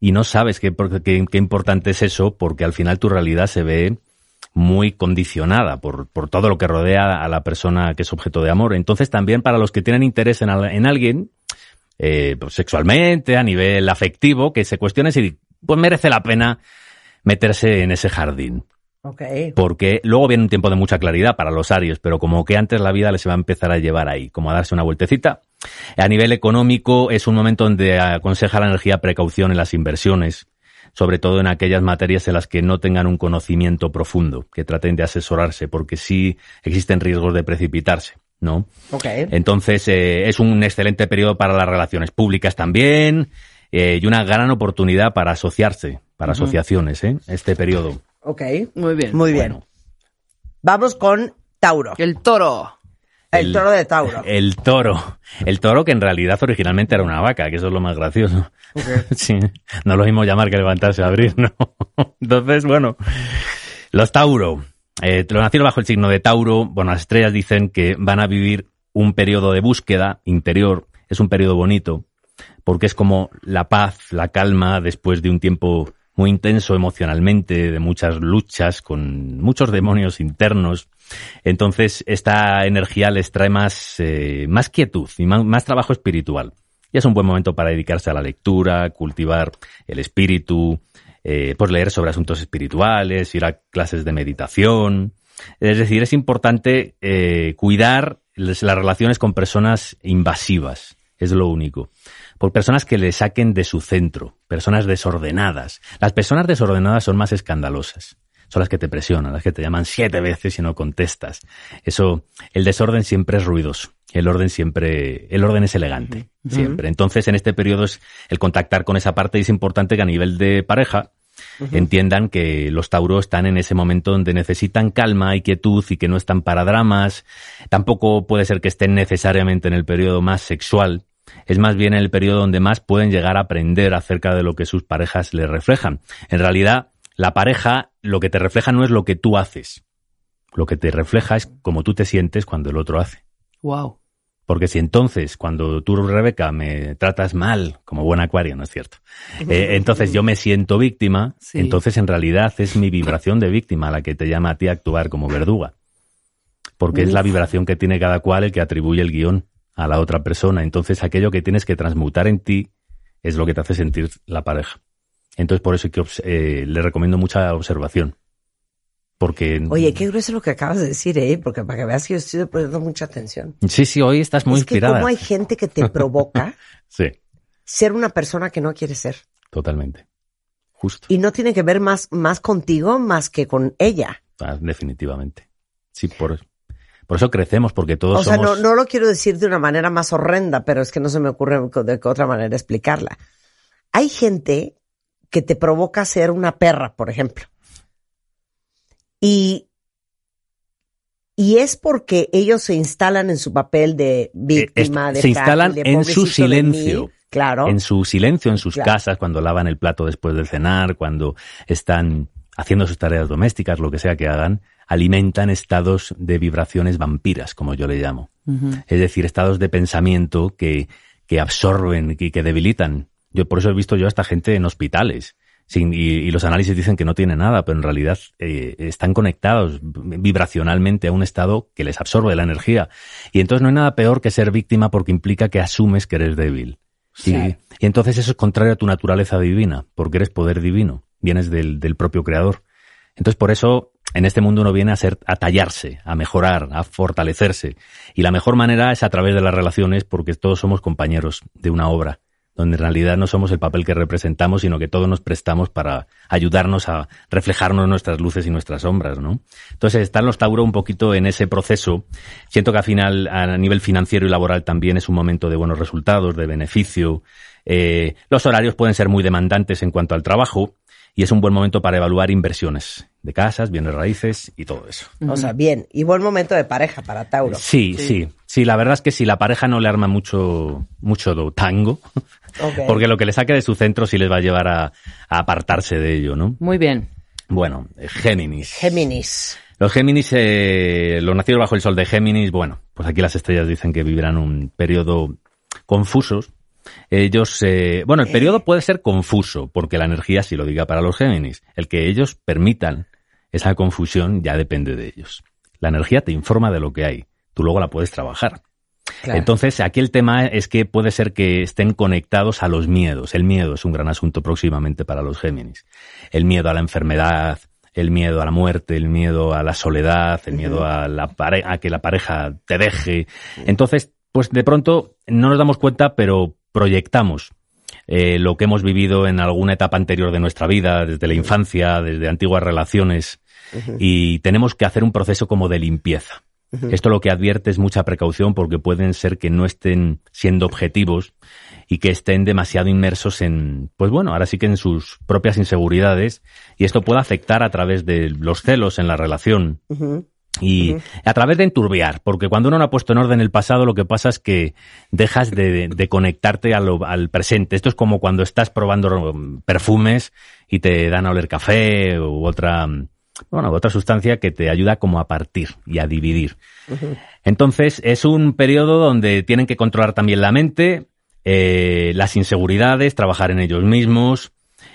Y no sabes qué, qué, importante es eso, porque al final tu realidad se ve muy condicionada por, por todo lo que rodea a la persona que es objeto de amor. Entonces también para los que tienen interés en, en alguien, eh, pues, sexualmente, a nivel afectivo, que se cuestionen si pues merece la pena meterse en ese jardín. Ok. Porque luego viene un tiempo de mucha claridad para los Aries, pero como que antes la vida les va a empezar a llevar ahí, como a darse una vueltecita. A nivel económico es un momento donde aconseja la energía precaución en las inversiones, sobre todo en aquellas materias en las que no tengan un conocimiento profundo, que traten de asesorarse, porque sí existen riesgos de precipitarse, ¿no? Ok. Entonces, eh, es un excelente periodo para las relaciones públicas también eh, y una gran oportunidad para asociarse, para asociaciones, ¿eh? Este periodo. Ok. Muy bien. Muy bien. Bueno. Vamos con Tauro. El, El toro. toro de Tauro. El toro. El toro que en realidad originalmente era una vaca, que eso es lo más gracioso. Sí, no lo mismo llamar que levantarse a abrir, ¿no? Entonces, bueno, los Tauro. eh, los nacidos bajo el signo de Tauro, bueno, las estrellas dicen que van a vivir un periodo de búsqueda interior, es un periodo bonito, porque es como la paz, la calma después de un tiempo muy intenso emocionalmente, de muchas luchas con muchos demonios internos. Entonces, esta energía les trae más, eh, más quietud y más, trabajo espiritual. Y es un buen momento para dedicarse a la lectura, cultivar el espíritu, eh, pues leer sobre asuntos espirituales, ir a clases de meditación. Es decir, es importante eh, cuidar las relaciones con personas invasivas, es lo único. Por personas que le saquen de su centro, personas desordenadas. Las personas desordenadas son más escandalosas. Son las que te presionan, las que te llaman siete veces y no contestas. Eso, el desorden siempre es ruidoso. El orden siempre, el orden es elegante, siempre. Entonces, en este periodo es el contactar con esa parte y es importante que a nivel de pareja, entiendan que los tauros están en ese momento donde necesitan calma y quietud y que no están para dramas. Tampoco puede ser que estén necesariamente en el periodo más sexual. Es más bien en el periodo donde más pueden llegar a aprender acerca de lo que sus parejas les reflejan. En realidad, la pareja lo que te refleja no es lo que tú haces. Lo que te refleja es cómo tú te sientes cuando el otro hace. Wow. Porque si entonces, cuando tú, Rebeca, me tratas mal, como buen acuario, ¿no es cierto? Eh, entonces yo me siento víctima, Sí. entonces en realidad es mi vibración de víctima la que te llama a ti a actuar como verduga. Porque es la vibración que tiene cada cual el que atribuye el guion a la otra persona. Entonces aquello que tienes que transmutar en ti es lo que te hace sentir la pareja. Entonces por eso es que eh, le recomiendo mucha observación. Porque... Oye, qué grueso lo que acabas de decir, ¿eh? Porque para que veas que yo estoy poniendo mucha atención. Sí, sí, hoy estás muy es que inspirada. cómo hay gente que te provoca Sí, ser una persona que no quiere ser. totalmente. Justo. Y no tiene que ver más, más contigo más que con ella. Ah, definitivamente. Sí, por, por eso crecemos, porque todos O sea, somos... no, no lo quiero decir de una manera más horrenda, pero es que no se me ocurre de otra manera explicarla. Hay gente que te provoca ser una perra, por ejemplo. Y, y es porque ellos se instalan en su papel de víctima, Eh, de se instalan de en su silencio. Claro. En su silencio, en sus Claro. casas, cuando lavan el plato después de cenar, cuando están haciendo sus tareas domésticas, lo que sea que hagan, alimentan estados de vibraciones vampiras, como yo le llamo. Es decir, estados de pensamiento que, que absorben y que debilitan. Yo por eso he visto yo a esta gente en hospitales. Sin- y, y los análisis dicen que no tiene nada, pero en realidad eh, están conectados vibracionalmente a un estado que les absorbe la energía. Y entonces no hay nada peor que ser víctima porque implica que asumes que eres débil. Y, y entonces eso es contrario a tu naturaleza divina, porque eres poder divino, vienes del, del propio creador. Entonces por eso en este mundo uno viene a ser, a tallarse, a mejorar, a fortalecerse. Y la mejor manera es a través de las relaciones porque todos somos compañeros de una obra, donde en realidad no somos el papel que representamos, sino que todos nos prestamos para ayudarnos a reflejarnos nuestras luces y nuestras sombras, ¿no? Entonces están los Tauro un poquito en ese proceso. Siento que al final, a nivel financiero y laboral también es un momento de buenos resultados, de beneficio. Eh, los horarios pueden ser muy demandantes en cuanto al trabajo y es un buen momento para evaluar inversiones de casas, bienes raíces y todo eso. O sea, bien. Y buen momento de pareja para Tauro. Sí, sí, sí, la verdad es que si la pareja no le arma mucho, mucho do- tango, porque lo que le saque de su centro sí les va a llevar a, a apartarse de ello, ¿no? Muy bien. Bueno, eh, Géminis. Géminis. Los Géminis, eh, los nacidos bajo el sol de Géminis, bueno, pues aquí las estrellas dicen que vivirán un periodo confusos. Ellos, eh, bueno, el periodo puede ser confuso, porque la energía sí lo diga para los Géminis. El que ellos permitan esa confusión ya depende de ellos. La energía te informa de lo que hay. Tú luego la puedes trabajar. Claro. Entonces, aquí el tema es que puede ser que estén conectados a los miedos. El miedo es un gran asunto próximamente para los Géminis. El miedo a la enfermedad, el miedo a la muerte, el miedo a la soledad, el miedo a, la pare- a que la pareja te deje. Entonces, pues de pronto no nos damos cuenta, pero proyectamos eh, lo que hemos vivido en alguna etapa anterior de nuestra vida, desde la infancia, desde antiguas relaciones, y tenemos que hacer un proceso como de limpieza. Esto lo que advierte es mucha precaución porque pueden ser que no estén siendo objetivos y que estén demasiado inmersos en, pues bueno, ahora sí que en sus propias inseguridades y esto puede afectar a través de los celos en la relación y a través de enturbiar, porque cuando uno no ha puesto en orden el pasado, lo que pasa es que dejas de, de conectarte a lo- al presente. Esto es como cuando estás probando mm, perfumes y te dan a oler café u otra, mm, bueno, otra sustancia que te ayuda como a partir y a dividir. Entonces, es un periodo donde tienen que controlar también la mente, eh, las inseguridades, trabajar en ellos mismos.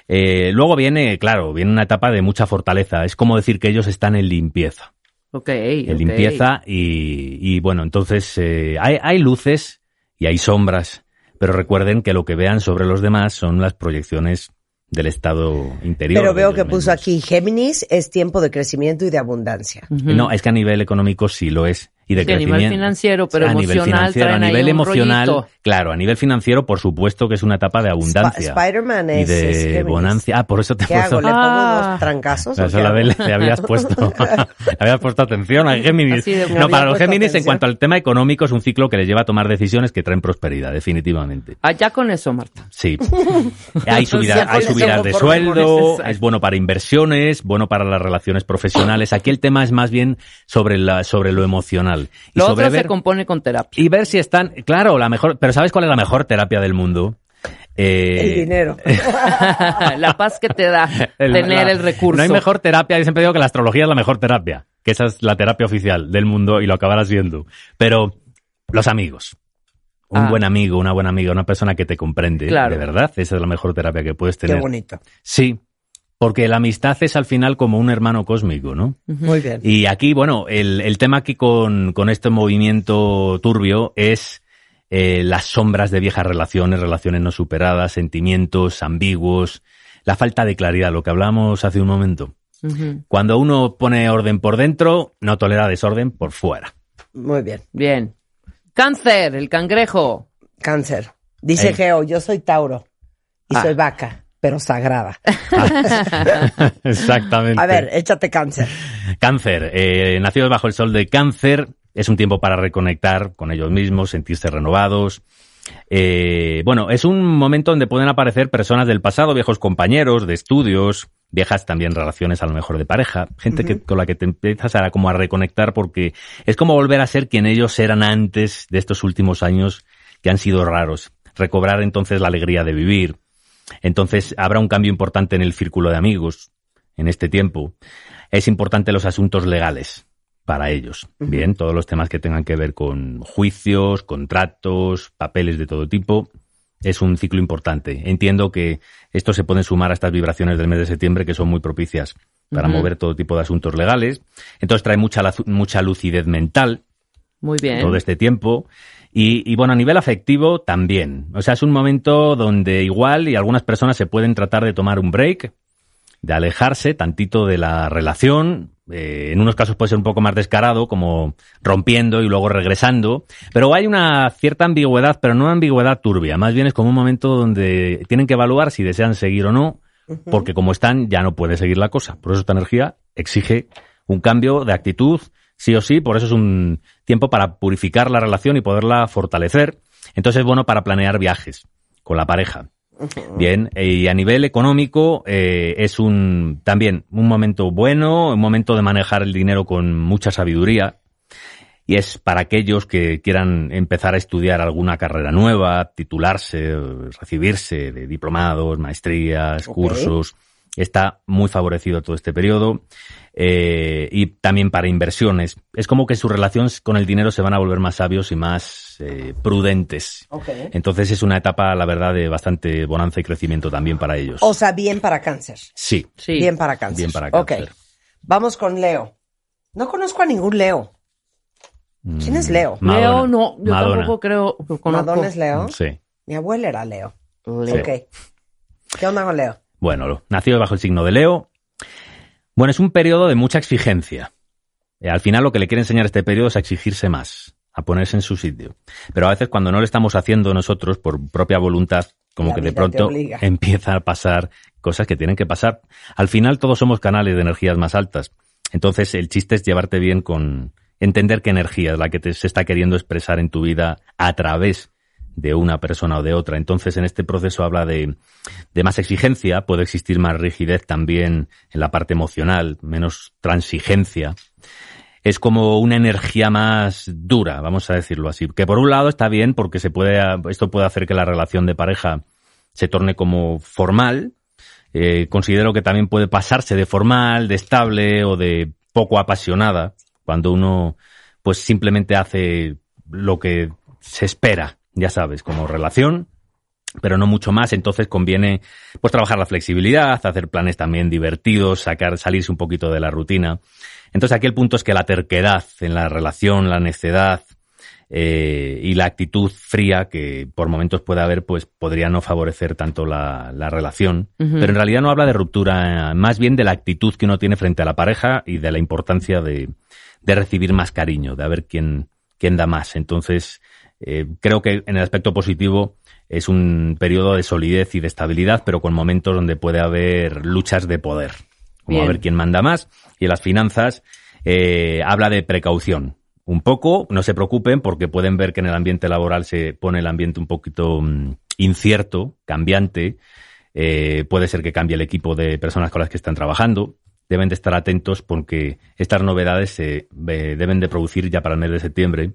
Eh, luego viene, claro, viene una etapa de mucha fortaleza. Es como decir que ellos están en limpieza. Ok. En ok. limpieza y, y, bueno, entonces eh, hay, hay luces y hay sombras, pero recuerden que lo que vean sobre los demás son las proyecciones del estado interior. Pero de veo que puso mismos. aquí, Géminis es tiempo de crecimiento y de abundancia. Ujú. No, es que a nivel económico sí lo es. Y de Sí, a nivel crecimiento. financiero, pero a nivel emocional financiero, a traen nivel emocional, rollito. claro, a nivel financiero, por supuesto que es una etapa de abundancia. Sp- Spider-Man y es, es de Géminis. bonancia. Ah, por eso te he ¿Qué hago? puesto. ¿Le pongo Ah. dos trancazos? Eso la hago? le, le habías puesto, le habías puesto atención a Géminis. No, para los puesto Géminis, en cuanto al tema económico, es un ciclo que les lleva a tomar decisiones que traen prosperidad, definitivamente. Allá con eso, Marta. Sí. Hay subidas, hay de sueldo, es bueno para inversiones, bueno para las relaciones profesionales. Aquí el tema es más bien sobre la, sobre lo emocional. Y Lo sobre otro se compone con terapia. y ver si están, claro, la mejor, pero ¿sabes cuál es la mejor terapia del mundo? Eh, El dinero. la paz que te da el- tener la- el recurso. No hay mejor terapia, yo siempre digo que la astrología es la mejor terapia, que esa es la terapia oficial del mundo y lo acabará siendo. Pero los amigos. Un Ah. buen amigo, una buena amiga, una persona que te comprende, Claro. de verdad, esa es la mejor terapia que puedes Qué tener. bonito. Sí, porque la amistad es al final como un hermano cósmico, ¿no? Muy bien. Y aquí, bueno, el, el tema aquí con, con este movimiento turbio es eh, las sombras de viejas relaciones, relaciones no superadas, sentimientos ambiguos, la falta de claridad, lo que hablamos hace un momento. Cuando uno pone orden por dentro, no tolera desorden por fuera. Muy bien. Bien. Cáncer, el cangrejo. Cáncer. Dice Ey. Geo, yo soy Tauro y Ah. soy vaca, pero sagrada. Exactamente. A ver, échate cáncer. Cáncer, eh, nacidos bajo el sol de cáncer, es un tiempo para reconectar con ellos mismos, sentirse renovados. Eh, bueno, es un momento donde pueden aparecer personas del pasado, viejos compañeros de estudios, viejas también relaciones a lo mejor de pareja, gente que, con la que te empiezas a como a reconectar porque es como volver a ser quien ellos eran antes de estos últimos años que han sido raros. Recobrar entonces la alegría de vivir. Entonces habrá un cambio importante en el círculo de amigos en este tiempo. Es importante los asuntos legales para ellos. Bien, todos los temas que tengan que ver con juicios, contratos, papeles de todo tipo. Es un ciclo importante. Entiendo que esto se puede sumar a estas vibraciones del mes de septiembre que son muy propicias para mover todo tipo de asuntos legales. Entonces trae mucha, mucha lucidez mental Muy bien. todo este tiempo. Y, y, bueno, a nivel afectivo también. O sea, es un momento donde igual y algunas personas se pueden tratar de tomar un break, de alejarse tantito de la relación. Eh, en unos casos puede ser un poco más descarado, como rompiendo y luego regresando. Pero hay una cierta ambigüedad, pero no ambigüedad turbia. Más bien es como un momento donde tienen que evaluar si desean seguir o no, porque como están ya no puede seguir la cosa. Por eso esta energía exige un cambio de actitud, sí o sí, por eso es un tiempo para purificar la relación y poderla fortalecer. Entonces es bueno para planear viajes con la pareja. Bien, y a nivel económico eh, es un también un momento bueno, un momento de manejar el dinero con mucha sabiduría. Y es para aquellos que quieran empezar a estudiar alguna carrera nueva, titularse, recibirse de diplomados, maestrías, cursos. Está muy favorecido todo este periodo. Eh, y también para inversiones. Es como que sus relaciones con el dinero se van a volver más sabios y más eh, prudentes. Ok. Entonces es una etapa, la verdad, de bastante bonanza y crecimiento también para ellos. O sea, bien para cáncer. Sí. Sí. Bien para cáncer. Bien para Ok. cáncer. Vamos con Leo. No conozco a ningún Leo. ¿Quién es Leo? Mm, Madonna. Leo, no, yo Madonna. tampoco creo. conozco. Madonna es Leo. Sí. Mi abuela era Leo. Leo. Ok. ¿Qué onda con Leo? Bueno, lo- nacido bajo el signo de Leo. Bueno, es un periodo de mucha exigencia. Eh, al final lo que le quiere enseñar este periodo es a exigirse más, a ponerse en su sitio. Pero a veces cuando no lo estamos haciendo nosotros por propia voluntad, como La que de pronto obliga. empieza a pasar cosas que tienen que pasar. Al final todos somos canales de energías más altas. Entonces el chiste es llevarte bien con entender qué energía es la que te, se está queriendo expresar en tu vida a través de una persona o de otra. Entonces, en este proceso habla de, de más exigencia, puede existir más rigidez también en la parte emocional, menos transigencia. Es como una energía más dura, vamos a decirlo así. Que por un lado está bien porque se puede, esto puede hacer que la relación de pareja se torne como formal, Eh, considero que también puede pasarse de formal, de estable o de poco apasionada cuando uno pues simplemente hace lo que se espera, ya sabes, como relación, pero no mucho más, entonces conviene pues trabajar la flexibilidad, hacer planes también divertidos, sacar, salirse un poquito de la rutina. Entonces aquí el punto es que la terquedad en la relación, la necedad eh, y la actitud fría que por momentos puede haber, pues podría no favorecer tanto la, la relación. Pero en realidad no habla de ruptura, más bien de la actitud que uno tiene frente a la pareja y de la importancia de, de recibir más cariño, de ver quién, quién da más. Entonces, eh, creo que en el aspecto positivo es un periodo de solidez y de estabilidad, pero con momentos donde puede haber luchas de poder, como a ver quién manda más. Y en las finanzas eh, habla de precaución. Un poco, no se preocupen porque pueden ver que en el ambiente laboral se pone el ambiente un poquito mm, incierto, cambiante. Eh, puede ser que cambie el equipo de personas con las que están trabajando. Deben de estar atentos porque estas novedades se deben de producir ya para el mes de septiembre.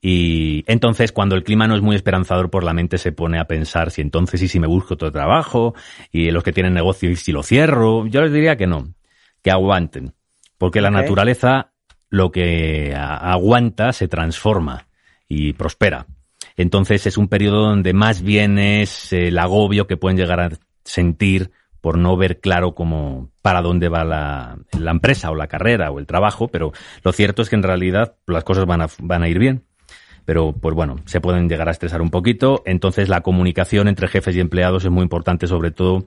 Y entonces, cuando el clima no es muy esperanzador, por la mente se pone a pensar si entonces y si me busco otro trabajo, y los que tienen negocio y si lo cierro. Yo les diría que no, que aguanten. Porque la naturaleza lo que aguanta se transforma y prospera. Entonces es un periodo donde más bien es el agobio que pueden llegar a sentir por no ver claro cómo para dónde va la, la empresa o la carrera o el trabajo, pero lo cierto es que en realidad las cosas van a, van a ir bien. Pero, pues bueno, se pueden llegar a estresar un poquito. Entonces, la comunicación entre jefes y empleados es muy importante, sobre todo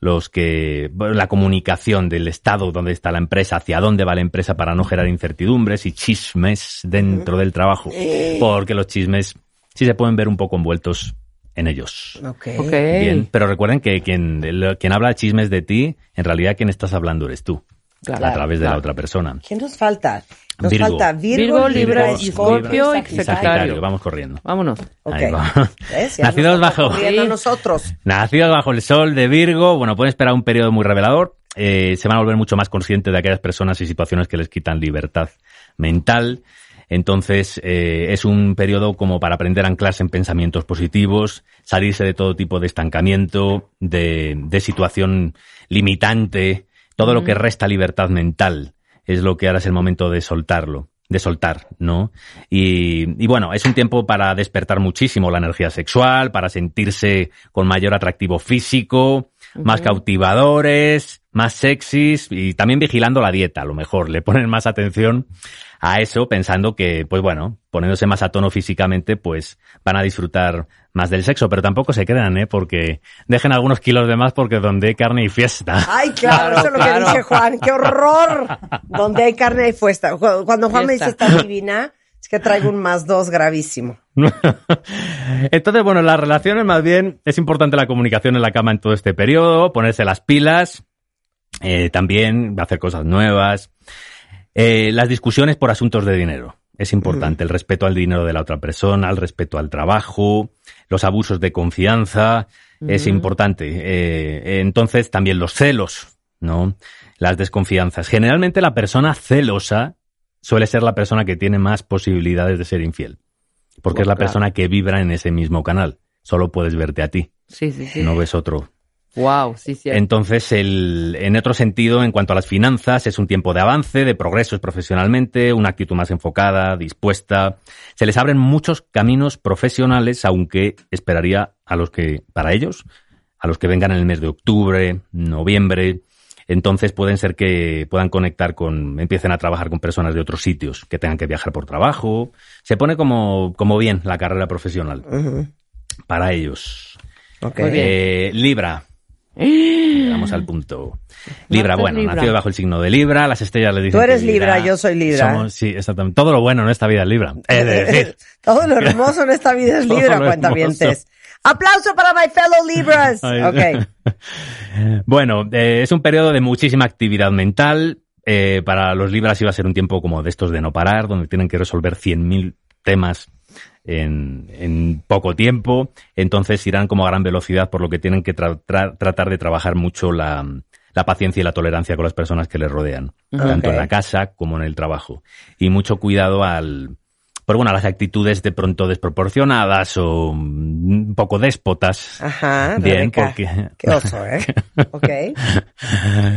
los que, bueno, la comunicación del estado donde está la empresa, hacia dónde va la empresa para no generar incertidumbres y chismes dentro del trabajo. Porque los chismes sí se pueden ver un poco envueltos en ellos. Ok. Ok. Bien, pero recuerden que quien, quien habla chismes de ti, en realidad quien estás hablando eres tú, Claro. a través de la otra persona. ¿Quién nos falta? Nos Virgo. falta Virgo, Virgo, Libra, Escorpio y y Sagitario. vamos corriendo. Vámonos. Ok. Ahí va. ¿Ves? Ya Nacidos bajo. corriendo a Sí. nosotros. Nacidos bajo el sol de Virgo, bueno, pueden esperar un periodo muy revelador. eh, se van a volver mucho más conscientes de aquellas personas y situaciones que les quitan libertad mental. Entonces, eh, es un periodo como para aprender a anclarse en pensamientos positivos, salirse de todo tipo de estancamiento, de, de situación limitante, todo lo que resta libertad mental es lo que ahora es el momento de soltarlo, de soltar, ¿no? Y, y bueno, es un tiempo para despertar muchísimo la energía sexual, para sentirse con mayor atractivo físico, más cautivadores, más sexys y también vigilando la dieta, a lo mejor. Le ponen más atención a eso pensando que, pues bueno, poniéndose más a tono físicamente, pues van a disfrutar más del sexo, pero tampoco se crean, ¿eh? Porque dejen algunos kilos de más porque donde hay carne y fiesta. Ay, claro, Claro, eso es lo claro. que dice Juan. ¡Qué horror! Donde hay carne hay fuesta. Cu- Cuando Juan me dice Fiesta. está divina, es que traigo un más dos gravísimo. Entonces, bueno, las relaciones más bien es importante la comunicación en la cama en todo este periodo, ponerse las pilas, eh, también hacer cosas nuevas. Eh, las discusiones por asuntos de dinero. Es importante el respeto al dinero de la otra persona, el respeto al trabajo, los abusos de confianza. Es importante. Eh, entonces, también los celos, ¿no? Las desconfianzas. Generalmente la persona celosa suele ser la persona que tiene más posibilidades de ser infiel. Porque es la Claro. persona que vibra en ese mismo canal. Solo puedes verte a ti, Sí, sí, sí. no ves otro. Wow, sí, sí. Entonces, el, en otro sentido, en cuanto a las finanzas, es un tiempo de avance, de progresos profesionalmente, una actitud más enfocada, dispuesta. Se les abren muchos caminos profesionales, aunque esperaría a los que, para ellos, a los que vengan en el mes de octubre, noviembre. Entonces pueden ser que puedan conectar con, empiecen a trabajar con personas de otros sitios, que tengan que viajar por trabajo. Se pone como, como bien la carrera profesional para ellos. Ok. Muy bien. Eh, Libra. Llegamos al punto. Libra, bueno, Libra. nacido bajo el signo de Libra, las estrellas le dicen Tú eres que Libra, yo soy Libra. Somos- sí, exactamente. Todo lo bueno en esta vida es Libra. Es decir, Todo lo hermoso en esta vida es Libra, cuentavientes. Aplauso para my fellow Libras. Ay. Ok. bueno, eh, es un periodo de muchísima actividad mental. Eh, para los Libras iba a ser un tiempo como de estos de no parar, donde tienen que resolver 100.000 temas en, en poco tiempo. Entonces irán como a gran velocidad, por lo que tienen que tra- tra- tratar de trabajar mucho la, la paciencia y la tolerancia con las personas que les rodean, tanto en la casa como en el trabajo. Y mucho cuidado al, Pero bueno, las actitudes de pronto desproporcionadas o mm, un poco déspotas. Ajá, Bien, Rebeca. porque... Qué oso, ¿eh? Ok.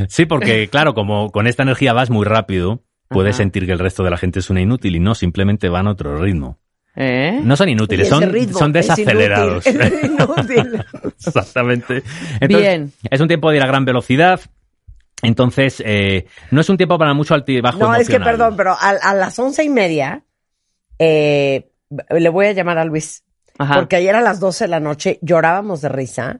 Sí, porque claro, como con esta energía vas muy rápido, puedes Ajá. sentir que el resto de la gente es una inútil y no, simplemente van a otro ritmo. ¿Eh? No son inútiles, son, ritmo son es desacelerados. inútil, es inútil. Exactamente. Bien. Es un tiempo de ir a gran velocidad. Entonces, eh, no es un tiempo para mucho altibajo No, es que perdón, pero a, a las once y media eh, le voy a llamar a Luis. Ajá. Porque ayer a las 12 de la noche llorábamos de risa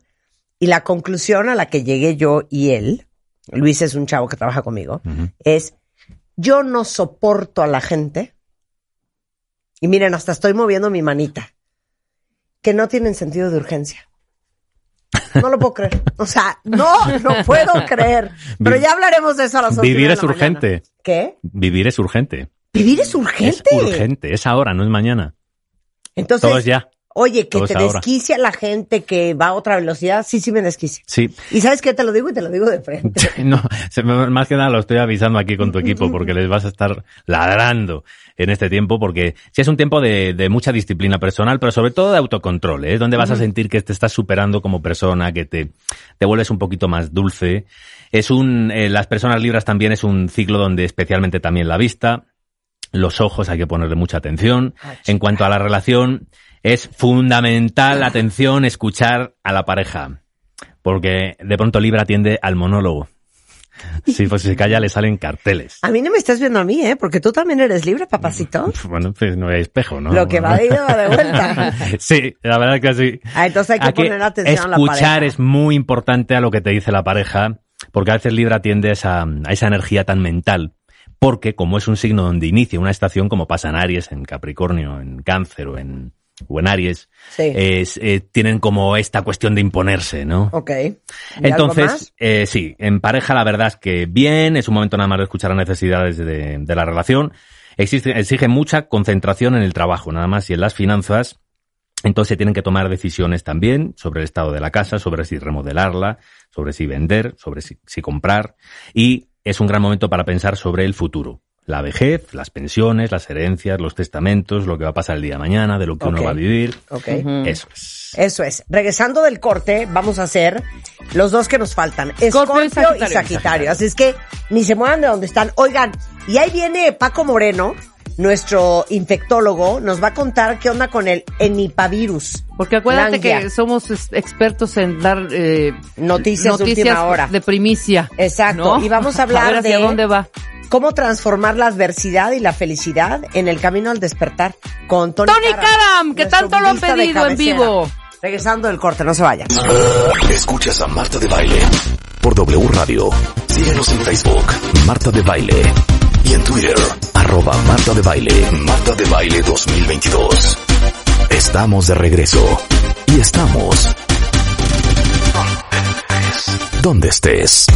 y la conclusión a la que llegué yo y él, Luis es un chavo que trabaja conmigo, es yo no soporto a la gente y miren, hasta estoy moviendo mi manita, que no tienen sentido de urgencia. No lo puedo creer. O sea, no, no puedo creer. Pero ya hablaremos de eso a las 11 Vivir es la mañana. urgente. ¿Qué? Vivir es urgente. Vivir es urgente. Es urgente. Es ahora, no es mañana. Entonces, Todo es ya. Oye, que Todo te ahora. desquicia la gente que va a otra velocidad, sí, sí me desquicia. Sí. Y sabes qué, te lo digo y te lo digo de frente. No, más que nada lo estoy avisando aquí con tu equipo porque les vas a estar ladrando en este tiempo porque sí es un tiempo de, de mucha disciplina personal, pero sobre todo de autocontrol, ¿eh? es donde vas a sentir que te estás superando como persona, que te, te vuelves un poquito más dulce. Es un, eh, las personas libras también es un ciclo donde especialmente también la vista, los ojos hay que ponerle mucha atención. Ah, En cuanto a la relación, es fundamental atención escuchar a la pareja. Porque de pronto Libra tiende al monólogo. Si pues si se calla le salen carteles. A mí no me estás viendo a mí, ¿eh? Porque tú también eres libre, papacito. Bueno, pues no hay espejo, ¿no? Lo que va de ida va de vuelta. Sí, la verdad que sí. Ah, entonces hay que poner atención a la escuchar pareja. es muy importante a lo que te dice la pareja, porque a veces Libra tiende a esa, a esa energía tan mental. Porque como es un signo donde inicia una estación, como pasa en Aries, en Capricornio, en Cáncer o en, o en Aries, Sí. es, eh, tienen como esta cuestión de imponerse, ¿no? Ok. ¿Y algo Entonces, eh, sí, en pareja la verdad es que bien, es un momento nada más de escuchar las necesidades de, de la relación. Existe, exige mucha concentración en el trabajo, nada más, y en las finanzas. Entonces se tienen que tomar decisiones también sobre el estado de la casa, sobre si remodelarla, sobre si vender, sobre si, si comprar. Y es un gran momento para pensar sobre el futuro. La vejez, las pensiones, las herencias, los testamentos, lo que va a pasar el día de mañana, de lo que uno va a vivir. Eso es. Eso es. Regresando del corte, vamos a hacer los dos que nos faltan. Escorpio y Sagitario. Sagitario. Así es que ni se muevan de donde están. Oigan, y ahí viene Paco Moreno, nuestro infectólogo, nos va a contar qué onda con el enipavirus. Porque acuérdate Langia. que somos expertos en dar eh, Noticias de última hora. de primicia. Exacto. ¿no? Y vamos a hablar ver hacia de- dónde va. ¿Cómo transformar la adversidad y la felicidad en el camino al despertar? Con Tony, Tony Karam, que nuestro tanto lo han pedido en vivo. Regresando del corte, no se vayan. Escuchas a Marta de Baile por W Radio. Síguenos en Facebook, Marta de Baile. Y en Twitter, arroba Marta de Baile, Marta de Baile 2022. Estamos de regreso. Y estamos... Donde estés.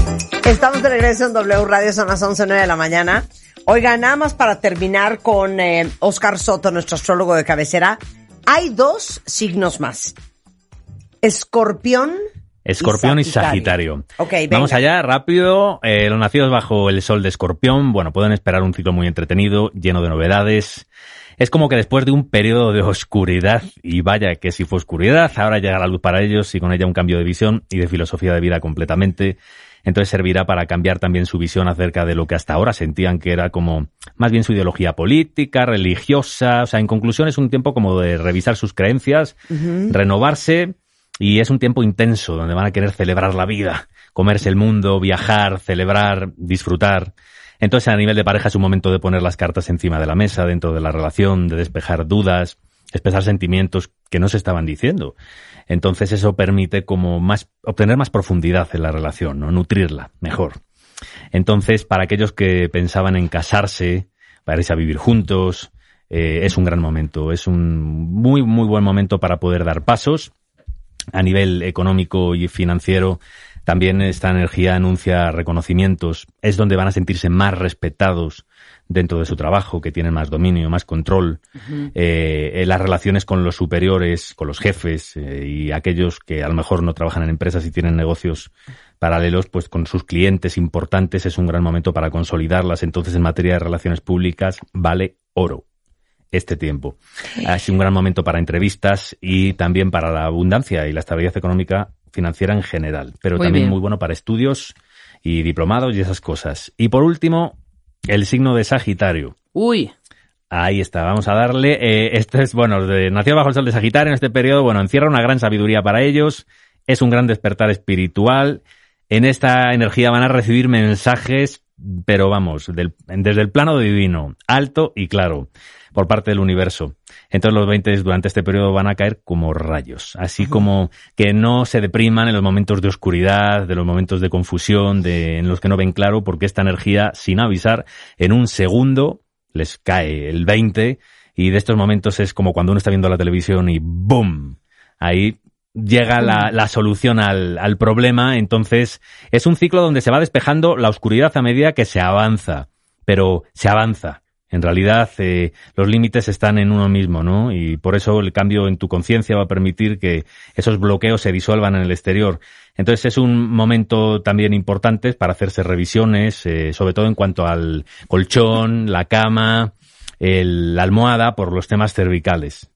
Estamos de regreso en W Radio, son las 11.09 de la mañana. Oiga, nada más para terminar con eh, Oscar Soto, nuestro astrólogo de cabecera. Hay dos signos más. Escorpión. Escorpión y Sagitario. Sagitario. Ok, venga. Vamos allá, rápido. Eh, los nacidos bajo el sol de Escorpión, bueno, pueden esperar un ciclo muy entretenido, lleno de novedades. Es como que después de un periodo de oscuridad, y vaya que si fue oscuridad, ahora llega la luz para ellos y con ella un cambio de visión y de filosofía de vida completamente. Entonces servirá para cambiar también su visión acerca de lo que hasta ahora sentían que era como más bien su ideología política, religiosa. O sea, en conclusión es un tiempo como de revisar sus creencias, renovarse y es un tiempo intenso donde van a querer celebrar la vida, comerse el mundo, viajar, celebrar, disfrutar. Entonces a nivel de pareja es un momento de poner las cartas encima de la mesa dentro de la relación, de despejar dudas, expresar sentimientos que no se estaban diciendo. Entonces eso permite como más, obtener más profundidad en la relación, ¿no? Nutrirla mejor. Entonces, para aquellos que pensaban en casarse, para irse a vivir juntos, eh, es un gran momento, es un muy, muy buen momento para poder dar pasos a nivel económico y financiero. También esta energía anuncia reconocimientos, es donde van a sentirse más respetados dentro de su trabajo, que tienen más dominio, más control, eh, las relaciones con los superiores, con los jefes eh, y aquellos que a lo mejor no trabajan en empresas y tienen negocios paralelos, pues con sus clientes importantes es un gran momento para consolidarlas. Entonces, en materia de relaciones públicas, vale oro. Este tiempo. Ha sido un gran momento para entrevistas y también para la abundancia y la estabilidad económica financiera en general, pero Muy también bien. muy bueno para estudios y diplomados y esas cosas. Y por último, el signo de Sagitario. Uy, Ahí está, vamos a darle. Eh, este es, bueno, de, nació bajo el sol de Sagitario en este periodo, bueno, encierra una gran sabiduría para ellos, es un gran despertar espiritual. En esta energía van a recibir mensajes, pero vamos, del- desde el plano divino, alto y claro, por parte del universo. Entonces los 20 durante este periodo van a caer como rayos, así como que no se depriman en los momentos de oscuridad, de los momentos de confusión, de, en los que no ven claro, porque esta energía, sin avisar, en un segundo les cae el 20 y de estos momentos es como cuando uno está viendo la televisión y ¡boom! Ahí llega la, la solución al, al problema, entonces es un ciclo donde se va despejando la oscuridad a medida que se avanza, pero se avanza. En realidad, eh, los límites están en uno mismo, ¿no? Y por eso el cambio en tu conciencia va a permitir que esos bloqueos se disuelvan en el exterior. Entonces es un momento también importante para hacerse revisiones, eh, sobre todo en cuanto al colchón, la cama, el- la almohada, por los temas cervicales.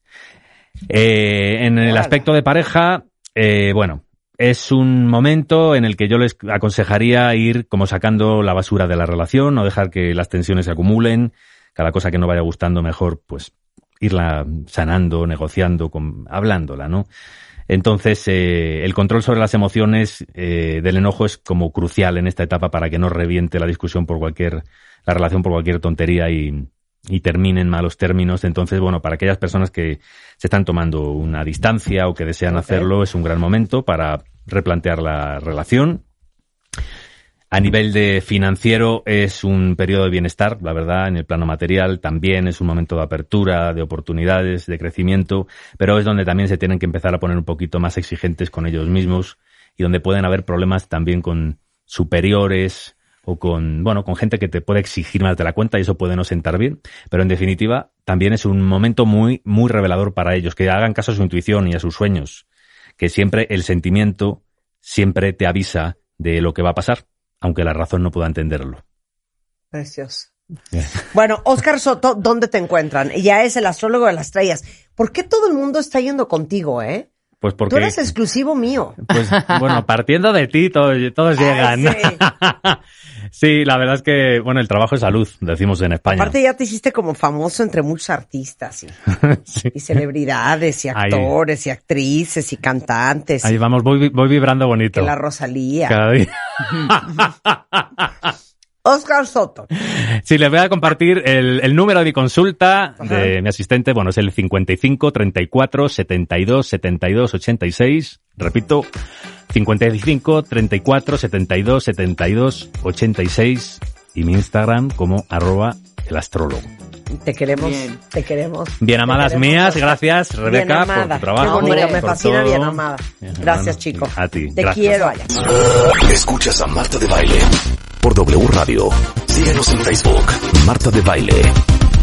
Eh, en el aspecto de pareja, eh, bueno, es un momento en el que yo les aconsejaría ir como sacando la basura de la relación, no dejar que las tensiones se acumulen, cada cosa que no vaya gustando mejor, pues irla sanando, negociando, con, hablándola, ¿no? Entonces, eh, el control sobre las emociones eh, del enojo es como crucial en esta etapa para que no reviente la discusión por cualquier, la relación por cualquier tontería y, y termine en malos términos. Entonces, bueno, para aquellas personas que se están tomando una distancia o que desean hacerlo, es un gran momento para replantear la relación. A nivel de financiero es un periodo de bienestar, la verdad, en el plano material. También es un momento de apertura, de oportunidades, de crecimiento, pero es donde también se tienen que empezar a poner un poquito más exigentes con ellos mismos y donde pueden haber problemas también con superiores o con, bueno, con gente que te puede exigir más de la cuenta y eso puede no sentar bien, pero en definitiva también es un momento muy, muy revelador para ellos, que hagan caso a su intuición y a sus sueños, que siempre el sentimiento siempre te avisa de lo que va a pasar, aunque la razón no pueda entenderlo. Precioso. Bueno, Oscar Soto, ¿dónde te encuentran? Ya es el astrólogo de las estrellas. ¿Por qué todo el mundo está yendo contigo, eh? Pues Tú porque, eres exclusivo mío. pues bueno, partiendo de ti, todos, todos llegan. Ay, sí, la verdad es que, bueno, el trabajo es salud, decimos en España. Aparte ya te hiciste como famoso entre muchos artistas y, Sí. y celebridades y Ahí. actores y actrices y cantantes. Ahí vamos, voy, voy vibrando bonito. que la Rosalía. Cada día. Oscar Soto. Sí, les voy a compartir el, el número de mi consulta de mi asistente. Bueno, es el 55 34 72 72 86. Repito, 55 34 72 72 86. Y mi Instagram como arroba el astrólogo. Te queremos, Bien. te queremos. Bien amadas queremos, mías, gracias Rebeca por tu trabajo. Qué bonito, me fascina todo. bien amada. Bien, Gracias, hermano. chico. A ti. Te gracias. quiero. Escuchas a Marta de Baile por W Radio. Síguenos en Facebook, Marta de Baile.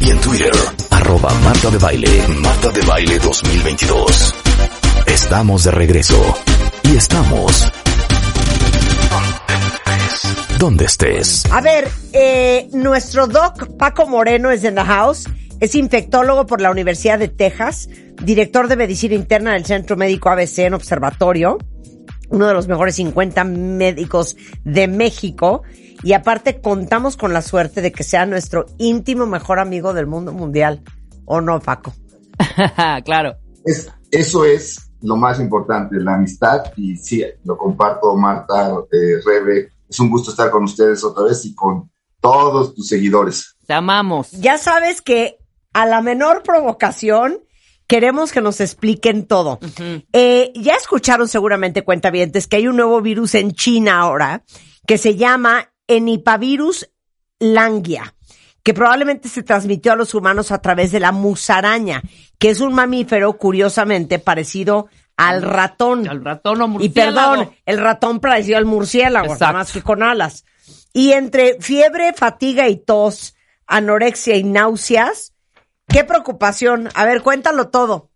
Y en Twitter, arroba Marta de Baile, Marta de Baile 2022. Estamos de regreso. Y estamos... Donde estés. A ver, eh, nuestro doc Paco Moreno es en the house. Es infectólogo por la Universidad de Texas, director de medicina interna del Centro Médico ABC en Observatorio, uno de los mejores 50 médicos de México. Y aparte contamos con la suerte de que sea nuestro íntimo mejor amigo del mundo mundial. ¿O no, Paco? claro. Es, eso es lo más importante, la amistad, y sí, lo comparto, Marta, eh, Rebe, es un gusto estar con ustedes otra vez y con todos tus seguidores. Te amamos. Ya sabes que a la menor provocación queremos que nos expliquen todo. Eh, ya escucharon seguramente cuentavientes que hay un nuevo virus en China ahora que se llama Enipavirus langia, que probablemente se transmitió a los humanos a través de la musaraña, que es un mamífero curiosamente parecido al ratón. Al ratón o Y murciélago. perdón, el ratón parecido al murciélago, nada más que con alas. Y entre fiebre, fatiga y tos, anorexia y náuseas, qué preocupación. A ver, cuéntalo todo.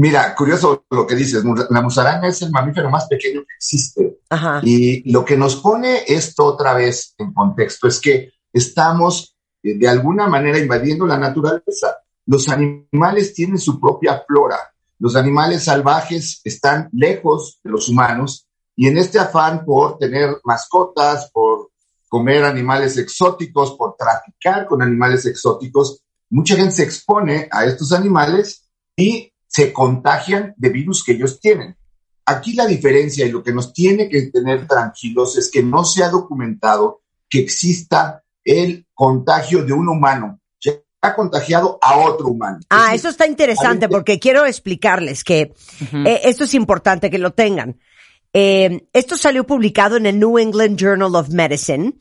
Mira, curioso lo que dices, la musaraña es el mamífero más pequeño que existe. Ajá. Y lo que nos pone esto otra vez en contexto es que estamos eh, de alguna manera invadiendo la naturaleza. Los animales tienen su propia flora. Los animales salvajes están lejos de los humanos y en este afán por tener mascotas, por comer animales exóticos, por traficar con animales exóticos, mucha gente se expone a estos animales y se contagian de virus que ellos tienen. Aquí la diferencia y lo que nos tiene que tener tranquilos es que no se ha documentado que exista el contagio de un humano que ha contagiado a otro humano. Ah, eso está interesante porque quiero explicarles que eh, esto es importante que lo tengan. Eh, esto salió publicado en el New England Journal of Medicine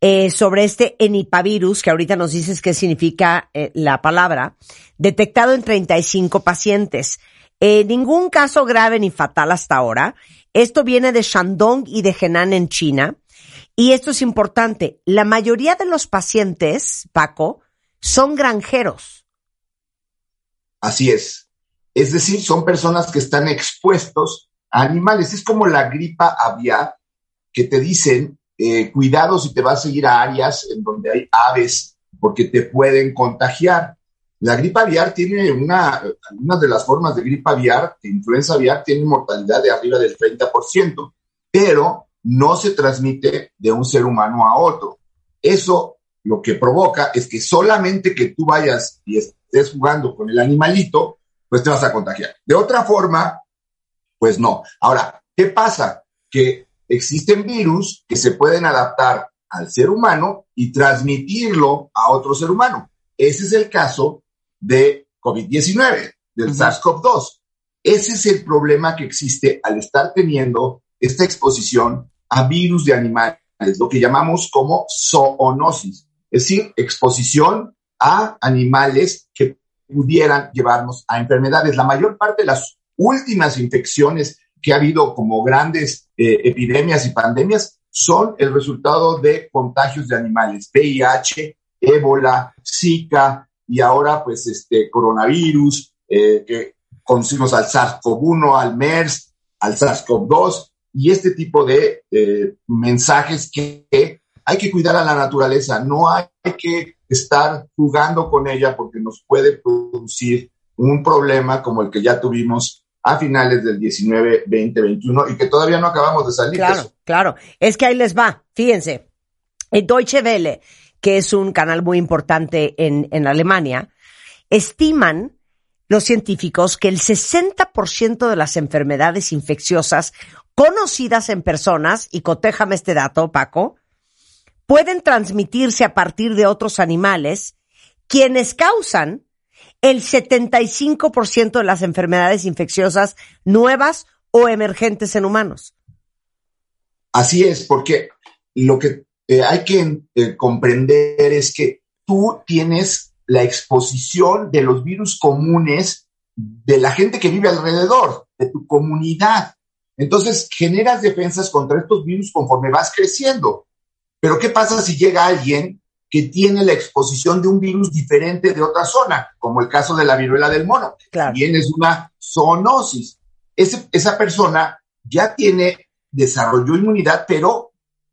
eh, sobre este enipavirus, que ahorita nos dices qué significa la palabra, detectado en 35 pacientes. Eh, ningún caso grave ni fatal hasta ahora. Esto viene de Shandong y de Henan en China. Y esto es importante. La mayoría de los pacientes, Paco, son granjeros. Así es. Es decir, son personas que están expuestos animales. Es como la gripa aviar, que te dicen, eh, cuidado si te vas a ir a áreas en donde hay aves, porque te pueden contagiar. La gripe aviar tiene una, una de las formas de gripe aviar, de influenza aviar, tiene mortalidad de arriba del 30%, pero no se transmite de un ser humano a otro. Eso lo que provoca es que solamente que tú vayas y estés jugando con el animalito, pues te vas a contagiar. De otra forma, pues no. Ahora, ¿qué pasa? Que existen virus que se pueden adaptar al ser humano y transmitirlo a otro ser humano. Ese es el caso de COVID-19, del SARS-CoV-2. Ese es el problema que existe al estar teniendo esta exposición a virus de animales, lo que llamamos como zoonosis, es decir, exposición a animales que pudieran llevarnos a enfermedades. La mayor parte de las últimas infecciones que ha habido como grandes eh, epidemias y pandemias son el resultado de contagios de animales, VIH, ébola, Zika, y ahora pues este coronavirus, eh, que conocimos al SARS-CoV-1, al MERS, al SARS-CoV-2 y este tipo de eh, mensajes que, hay que cuidar a la naturaleza, no hay que estar jugando con ella porque nos puede producir un problema como el que ya tuvimos a finales del 19, 20, 21 y que todavía no acabamos de salir. Claro, claro. Es que ahí les va. Fíjense. El Deutsche Welle que es un canal muy importante en, en Alemania, estiman los científicos que el 60% de las enfermedades infecciosas conocidas en personas, y cotéjame este dato, Paco, pueden transmitirse a partir de otros animales, quienes causan el 75% de las enfermedades infecciosas nuevas o emergentes en humanos. Así es, porque lo que eh, hay que eh, comprender es que tú tienes la exposición de los virus comunes de la gente que vive alrededor, de tu comunidad. Entonces generas defensas contra estos virus conforme vas creciendo. Pero ¿qué pasa si llega alguien que tiene la exposición de un virus diferente de otra zona, como el caso de la viruela del mono? También es una zoonosis. esa persona ya tiene, desarrolló inmunidad, pero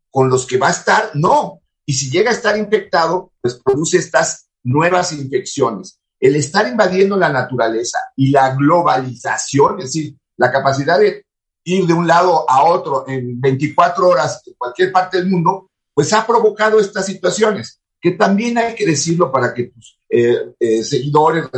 con los que va a estar, no. Y si llega a estar infectado, pues produce estas nuevas infecciones. El estar invadiendo la naturaleza y la globalización, es decir, la capacidad de ir de un lado a otro en 24 horas en cualquier parte del mundo, pues ha provocado estas situaciones, que también hay que decirlo para que tus eh, eh,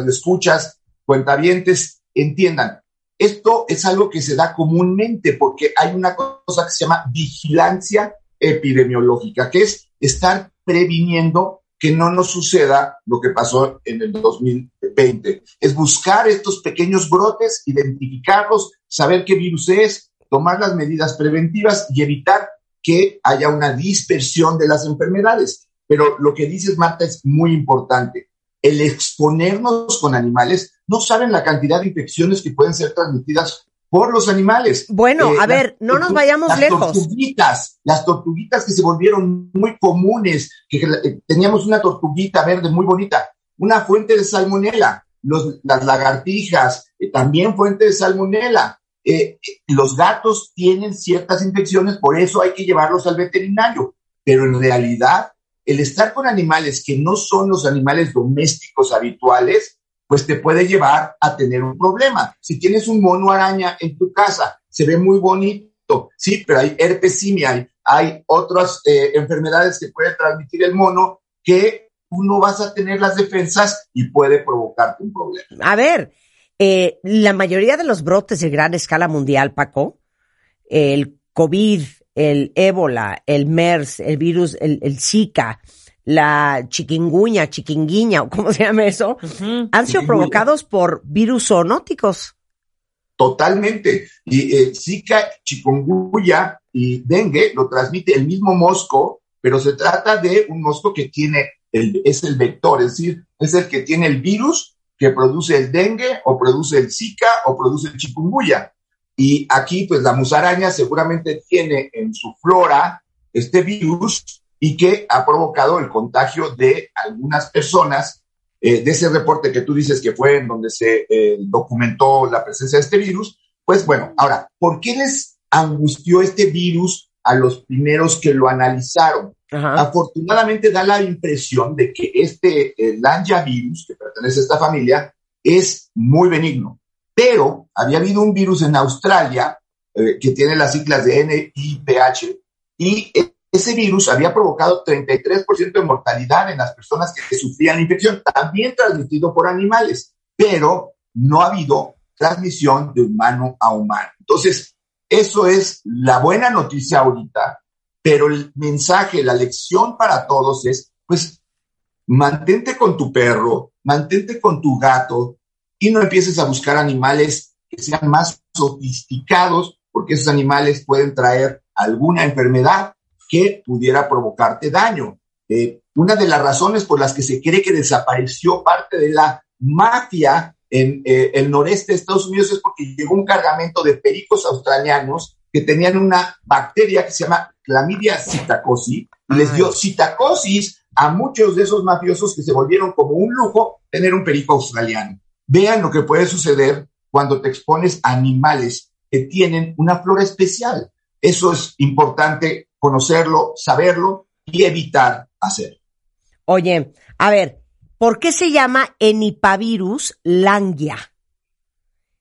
escuchas, cuentavientes entiendan. Esto es algo que se da comúnmente porque hay una cosa que se llama vigilancia epidemiológica, que es estar previniendo que no nos suceda lo que pasó en el 2020. Es buscar estos pequeños brotes, identificarlos, saber qué virus es, tomar las medidas preventivas y evitar que haya una dispersión de las enfermedades. Pero lo que dices, Marta, es muy importante. El exponernos con animales, no saben la cantidad de infecciones que pueden ser transmitidas por los animales. Bueno, eh, a ver, no nos vayamos las lejos. Tortuguitas, las tortuguitas que se volvieron muy comunes, que eh, teníamos una tortuguita verde muy bonita, una fuente de salmonela, las lagartijas, eh, también fuente de salmonela. los gatos tienen ciertas infecciones, por eso hay que llevarlos al veterinario, pero en realidad el estar con animales que no son los animales domésticos habituales, pues te puede llevar a tener un problema. Si tienes un mono araña en tu casa, se ve muy bonito, sí, pero hay herpes hay, otras eh, enfermedades que puede transmitir el mono que tú no vas a tener las defensas y puede provocarte un problema. A ver, eh, la mayoría de los brotes de gran escala mundial, Paco, el COVID, el ébola, el MERS, el virus, el, el Zika, la chiquinguña, chiquinguiña, o cómo se llama eso, han sido provocados por virus zoonóticos. Totalmente. Y eh, Zika, chikungunya y dengue lo transmite el mismo mosco, pero se trata de un mosco que tiene, el, es el vector, es decir, es el que tiene el virus que produce el dengue o produce el Zika o produce el chikungunya. Y aquí, pues la musaraña seguramente tiene en su flora este virus y que ha provocado el contagio de algunas personas. Eh, de ese reporte que tú dices que fue en donde se eh, documentó la presencia de este virus, pues bueno, ahora, ¿por qué les angustió este virus a los primeros que lo analizaron? Afortunadamente da la impresión de que este el virus, que pertenece a esta familia, es muy benigno. Pero había habido un virus en Australia eh, que tiene las siglas de NIPH y ese virus había provocado 33% de mortalidad en las personas que sufrían la infección, también transmitido por animales, pero no ha habido transmisión de humano a humano. Entonces, eso es la buena noticia ahorita, pero el mensaje, la lección para todos es, pues, mantente con tu perro, mantente con tu gato y no empieces a buscar animales que sean más sofisticados, porque esos animales pueden traer alguna enfermedad que pudiera provocarte daño. Eh, una de las razones por las que se cree que desapareció parte de la mafia en eh, el noreste de Estados Unidos es porque llegó un cargamento de pericos australianos que tenían una bacteria que se llama Clamidia psittacosis y les dio citacosis a muchos de esos mafiosos que se volvieron como un lujo tener un perico australiano. Vean lo que puede suceder cuando te expones a animales que tienen una flora especial. Eso es importante conocerlo, saberlo y evitar hacer. Oye, a ver, ¿por qué se llama enipavirus langia?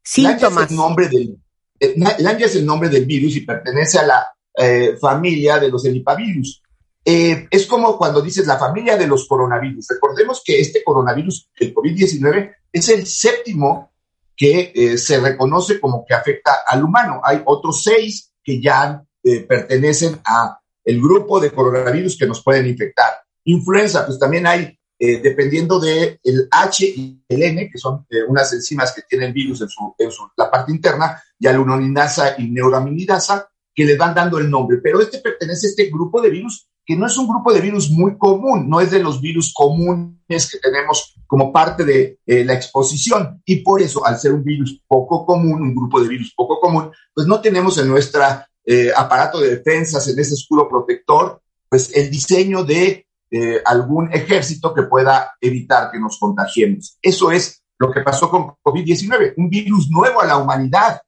Síntomas. Langia es el nombre del, eh, langia es el nombre del virus y pertenece a la eh, familia de los enipavirus. Eh, es como cuando dices la familia de los coronavirus. Recordemos que este coronavirus, el COVID-19, es el séptimo que se reconoce como que afecta al humano. Hay otros seis que ya eh, pertenecen a el grupo de coronavirus que nos pueden infectar. Influenza, pues también hay, eh, dependiendo de el H y el N, que son eh, unas enzimas que tienen virus en, su, en su, la parte interna, y alunoninasa y neuraminidasa, que les van dando el nombre. Pero este pertenece a este grupo de virus que no es un grupo de virus muy común, no es de los virus comunes que tenemos como parte de la exposición. Y por eso, al ser un virus poco común, un grupo de virus poco común, pues no tenemos en nuestra eh, aparato de defensas, en ese escudo protector, pues el diseño de eh, algún ejército que pueda evitar que nos contagiemos. Eso es lo que pasó con COVID-19, un virus nuevo a la humanidad.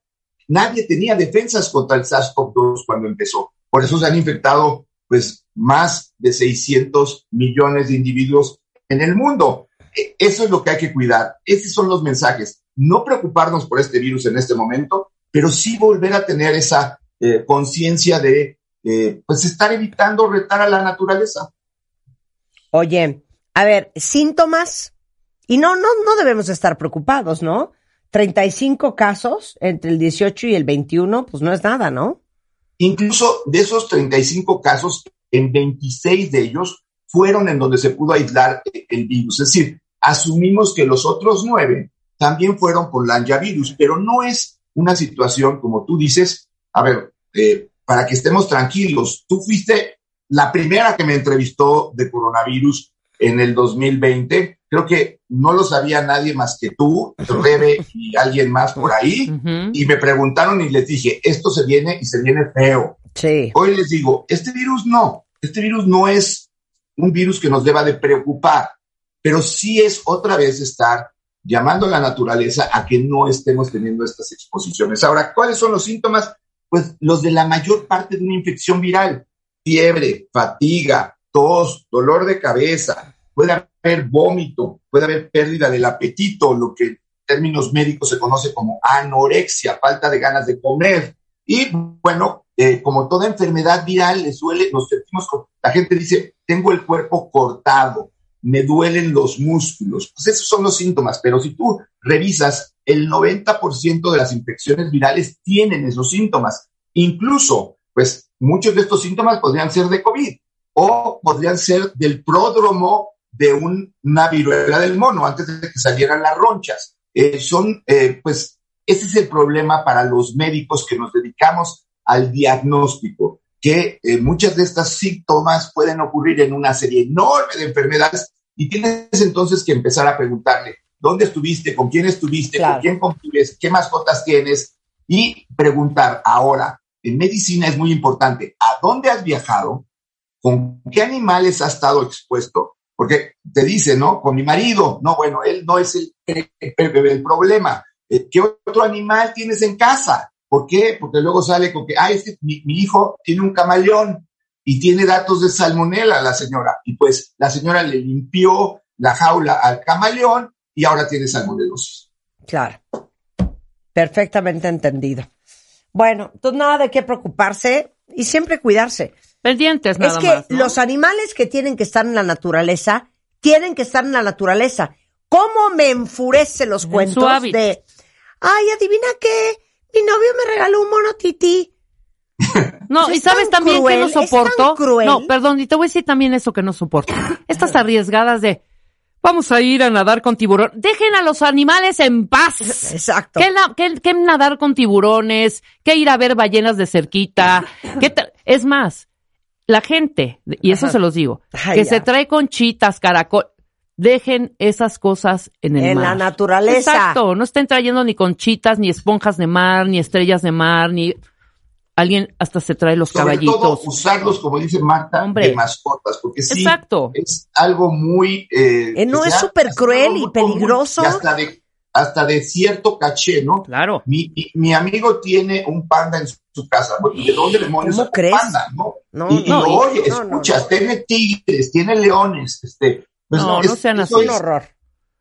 Nadie tenía defensas contra el SARS-CoV-2 cuando empezó. Por eso se han infectado pues más de 600 millones de individuos en el mundo. E, eso es lo que hay que cuidar. Esos son los mensajes. No preocuparnos por este virus en este momento, pero sí volver a tener esa eh, conciencia de eh, pues estar evitando retar a la naturaleza. Oye, a ver, síntomas, y no, no, no debemos estar preocupados, ¿no? 35 casos entre el 18 y el 21, pues no es nada, ¿no? Incluso de esos 35 casos, en 26 de ellos fueron en donde se pudo aislar el virus. Es decir, asumimos que los otros nueve también fueron por virus, pero no es una situación, como tú dices, a ver, eh, para que estemos tranquilos, tú fuiste la primera que me entrevistó de coronavirus en el 2020. Creo que no lo sabía nadie más que tú, Rebe y alguien más por ahí. Y me preguntaron y les dije, esto se viene y se viene feo. Sí. Hoy les digo, este virus no, este virus no es un virus que nos deba de preocupar, pero sí es otra vez estar llamando a la naturaleza a que no estemos teniendo estas exposiciones. Ahora, ¿cuáles son los síntomas? pues los de la mayor parte de una infección viral, fiebre, fatiga, tos, dolor de cabeza, puede haber vómito, puede haber pérdida del apetito, lo que en términos médicos se conoce como anorexia, falta de ganas de comer. Y bueno, eh, como toda enfermedad viral, le suele, nos sentimos, la gente dice, tengo el cuerpo cortado, me duelen los músculos. Pues esos son los síntomas, pero si tú revisas, el 90% de las infecciones virales tienen esos síntomas. Incluso, pues muchos de estos síntomas podrían ser de COVID o podrían ser del pródromo de un- una viruela del mono antes de que salieran las ronchas. Eh, son, eh, pues, ese es el problema para los médicos que nos dedicamos al diagnóstico, que eh, muchas de estas síntomas pueden ocurrir en una serie enorme de enfermedades y tienes entonces que empezar a preguntarle, ¿dónde estuviste? ¿Con quién estuviste? Claro. ¿Con quién convives? ¿Qué mascotas tienes? Y preguntar ahora, en medicina es muy importante, ¿a dónde has viajado? ¿Con qué animales has estado expuesto? Porque te dice, ¿no? Con mi marido. No, bueno, él no es el, el- el- el problema. Eh, ¿Qué otro animal tienes en casa? ¿Por qué? Porque luego sale con que, ah, es que mi, mi hijo tiene un camaleón y tiene datos de salmonela la señora. Y pues la señora le limpió la jaula al camaleón y ahora tiene salmonelosis. Claro. Perfectamente entendido. Bueno, entonces nada de qué preocuparse y siempre cuidarse. Pendientes nada es que más. ¿no? los animales que tienen que estar en la naturaleza, tienen que estar en la naturaleza. ¿Cómo me enfurece los En cuentos de, ay, adivina qué, mi novio me regaló un mono tití? No, y sabes también cruel, que no soporto. cruel. No, perdón, y te voy a decir también eso que no soporto. Estas arriesgadas de vamos a ir a nadar con tiburón. Dejen a los animales en paz. Exacto. ¿Qué, na- qué- qué nadar con tiburones? ¿Qué ir a ver ballenas de cerquita? ¿Qué ta- es más, la gente, y eso Ajá. se los digo, Ay, que ya. se trae conchitas, caracol, dejen esas cosas en el En mar. la naturaleza. Exacto, no estén trayendo ni conchitas, ni esponjas de mar, ni estrellas de mar, ni alguien hasta se trae los Sobre todo caballitos. usarlos, como dice Marta, Hombre. de mascotas, porque sí, Exacto. es algo muy... eh, Eh, no, es súper cruel y común peligroso. y hasta de, hasta de cierto caché, ¿no? Claro. Mi, mi, mi amigo tiene un panda en su, su casa. ¿De dónde demonios ¿Cómo panda, no? No, y, y no, lo oye, no, no, escuchas, no. tiene tigres, tiene leones, este... pues No, es- no sean eso así. Un es- horror.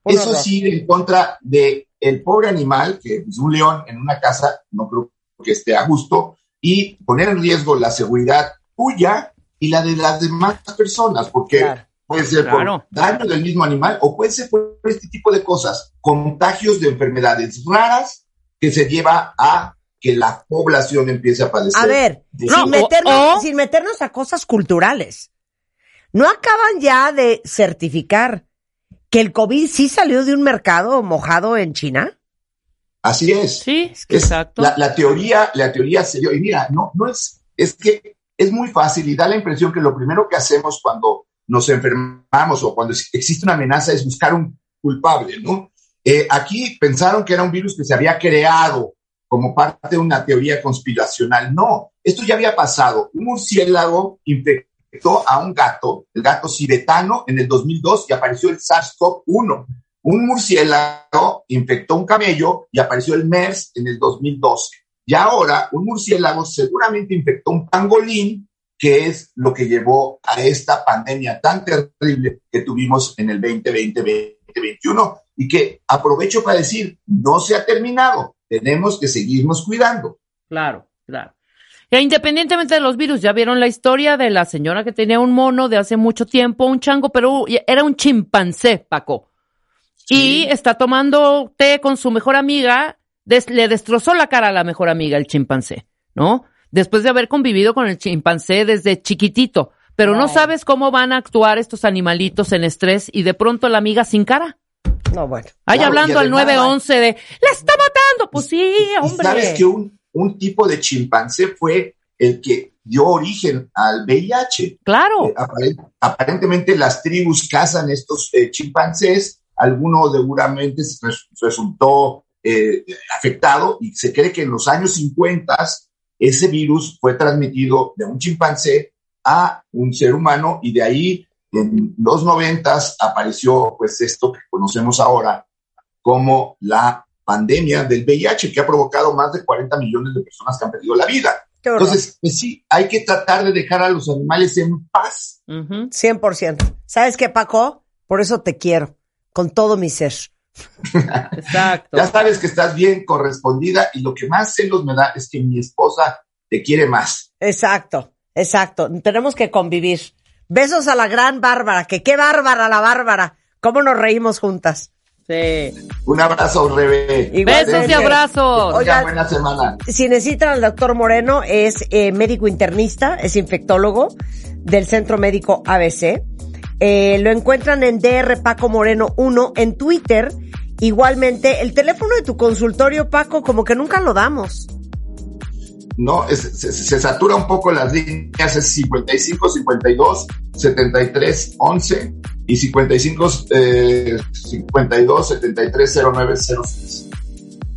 Un eso horror. sí, en contra de el pobre animal, que es un león en una casa, no creo que esté a gusto, y poner en riesgo la seguridad tuya y la de las demás personas, porque Claro. puede ser Claro. por daño del mismo animal o puede ser por este tipo de cosas, contagios de enfermedades raras que se lleva a que la población empiece a padecer. A ver, de- No, sin, meternos, o- o- sin meternos a cosas culturales. ¿No acaban ya de certificar que el COVID sí salió de un mercado mojado en China? Así es. Sí, Es- exacto. La, la teoría, la teoría se dio, y mira, no, no es, es que es muy fácil y da la impresión que lo primero que hacemos cuando nos enfermamos o cuando existe una amenaza es buscar un culpable, ¿no? Eh, aquí pensaron que era un virus que se había creado como parte de una teoría conspiracional. No, esto ya había pasado. Un murciélago infectó a un gato, el gato sibetano, en el 2002 y apareció el SARS-CoV-1. Un murciélago infectó un camello y apareció el MERS en el 2012. Y ahora un murciélago seguramente infectó un pangolín, que es lo que llevó a esta pandemia tan terrible que tuvimos en el 2020-2021 y que aprovecho para decir, no se ha terminado, tenemos que seguirnos cuidando. Claro, claro. E independientemente de los virus, ya vieron la historia de la señora que tenía un mono de hace mucho tiempo, un chango, pero era un chimpancé, Paco. Y está tomando té con su mejor amiga, des- le destrozó la cara a la mejor amiga, el chimpancé, ¿no? Después de haber convivido con el chimpancé desde chiquitito. Pero no sabes cómo van a actuar estos animalitos en estrés y de pronto la amiga sin cara. No, bueno. Ahí hablando al además- 911 de, ¡le está matando! Pues sí, hombre. sabes que un, un tipo de chimpancé fue el que dio origen al VIH. Claro. Eh, apare- aparentemente las tribus cazan estos eh, chimpancés, alguno seguramente res- resultó eh, afectado y se cree que en los años 50 ese virus fue transmitido de un chimpancé a un ser humano y de ahí en los 90 apareció pues esto que conocemos ahora como la pandemia del VIH que ha provocado más de 40 millones de personas que han perdido la vida. Entonces, pues sí, hay que tratar de dejar a los animales en paz. Ujú. 100%. ¿Sabes qué, Paco? Por eso te quiero, con todo mi ser. Exacto. Ya sabes que estás bien correspondida y lo que más celos me da es que mi esposa te quiere más. Exacto, exacto. Tenemos que convivir. Besos a la gran Bárbara, que qué bárbara la Bárbara. ¿Cómo nos reímos juntas? Sí. Un abrazo, Rebe. Besos y abrazos. Oigan, Oiga, buena semana. Si necesitan al doctor Moreno, es eh, médico internista, es infectólogo del Centro Médico ABC. Eh, lo encuentran en DR Paco Moreno 1 en Twitter. Igualmente, el teléfono de tu consultorio, Paco, como que nunca lo damos. No, es- se, se satura un poco las líneas, es 55 52 73 11 y 55 eh, 52 73 09 06.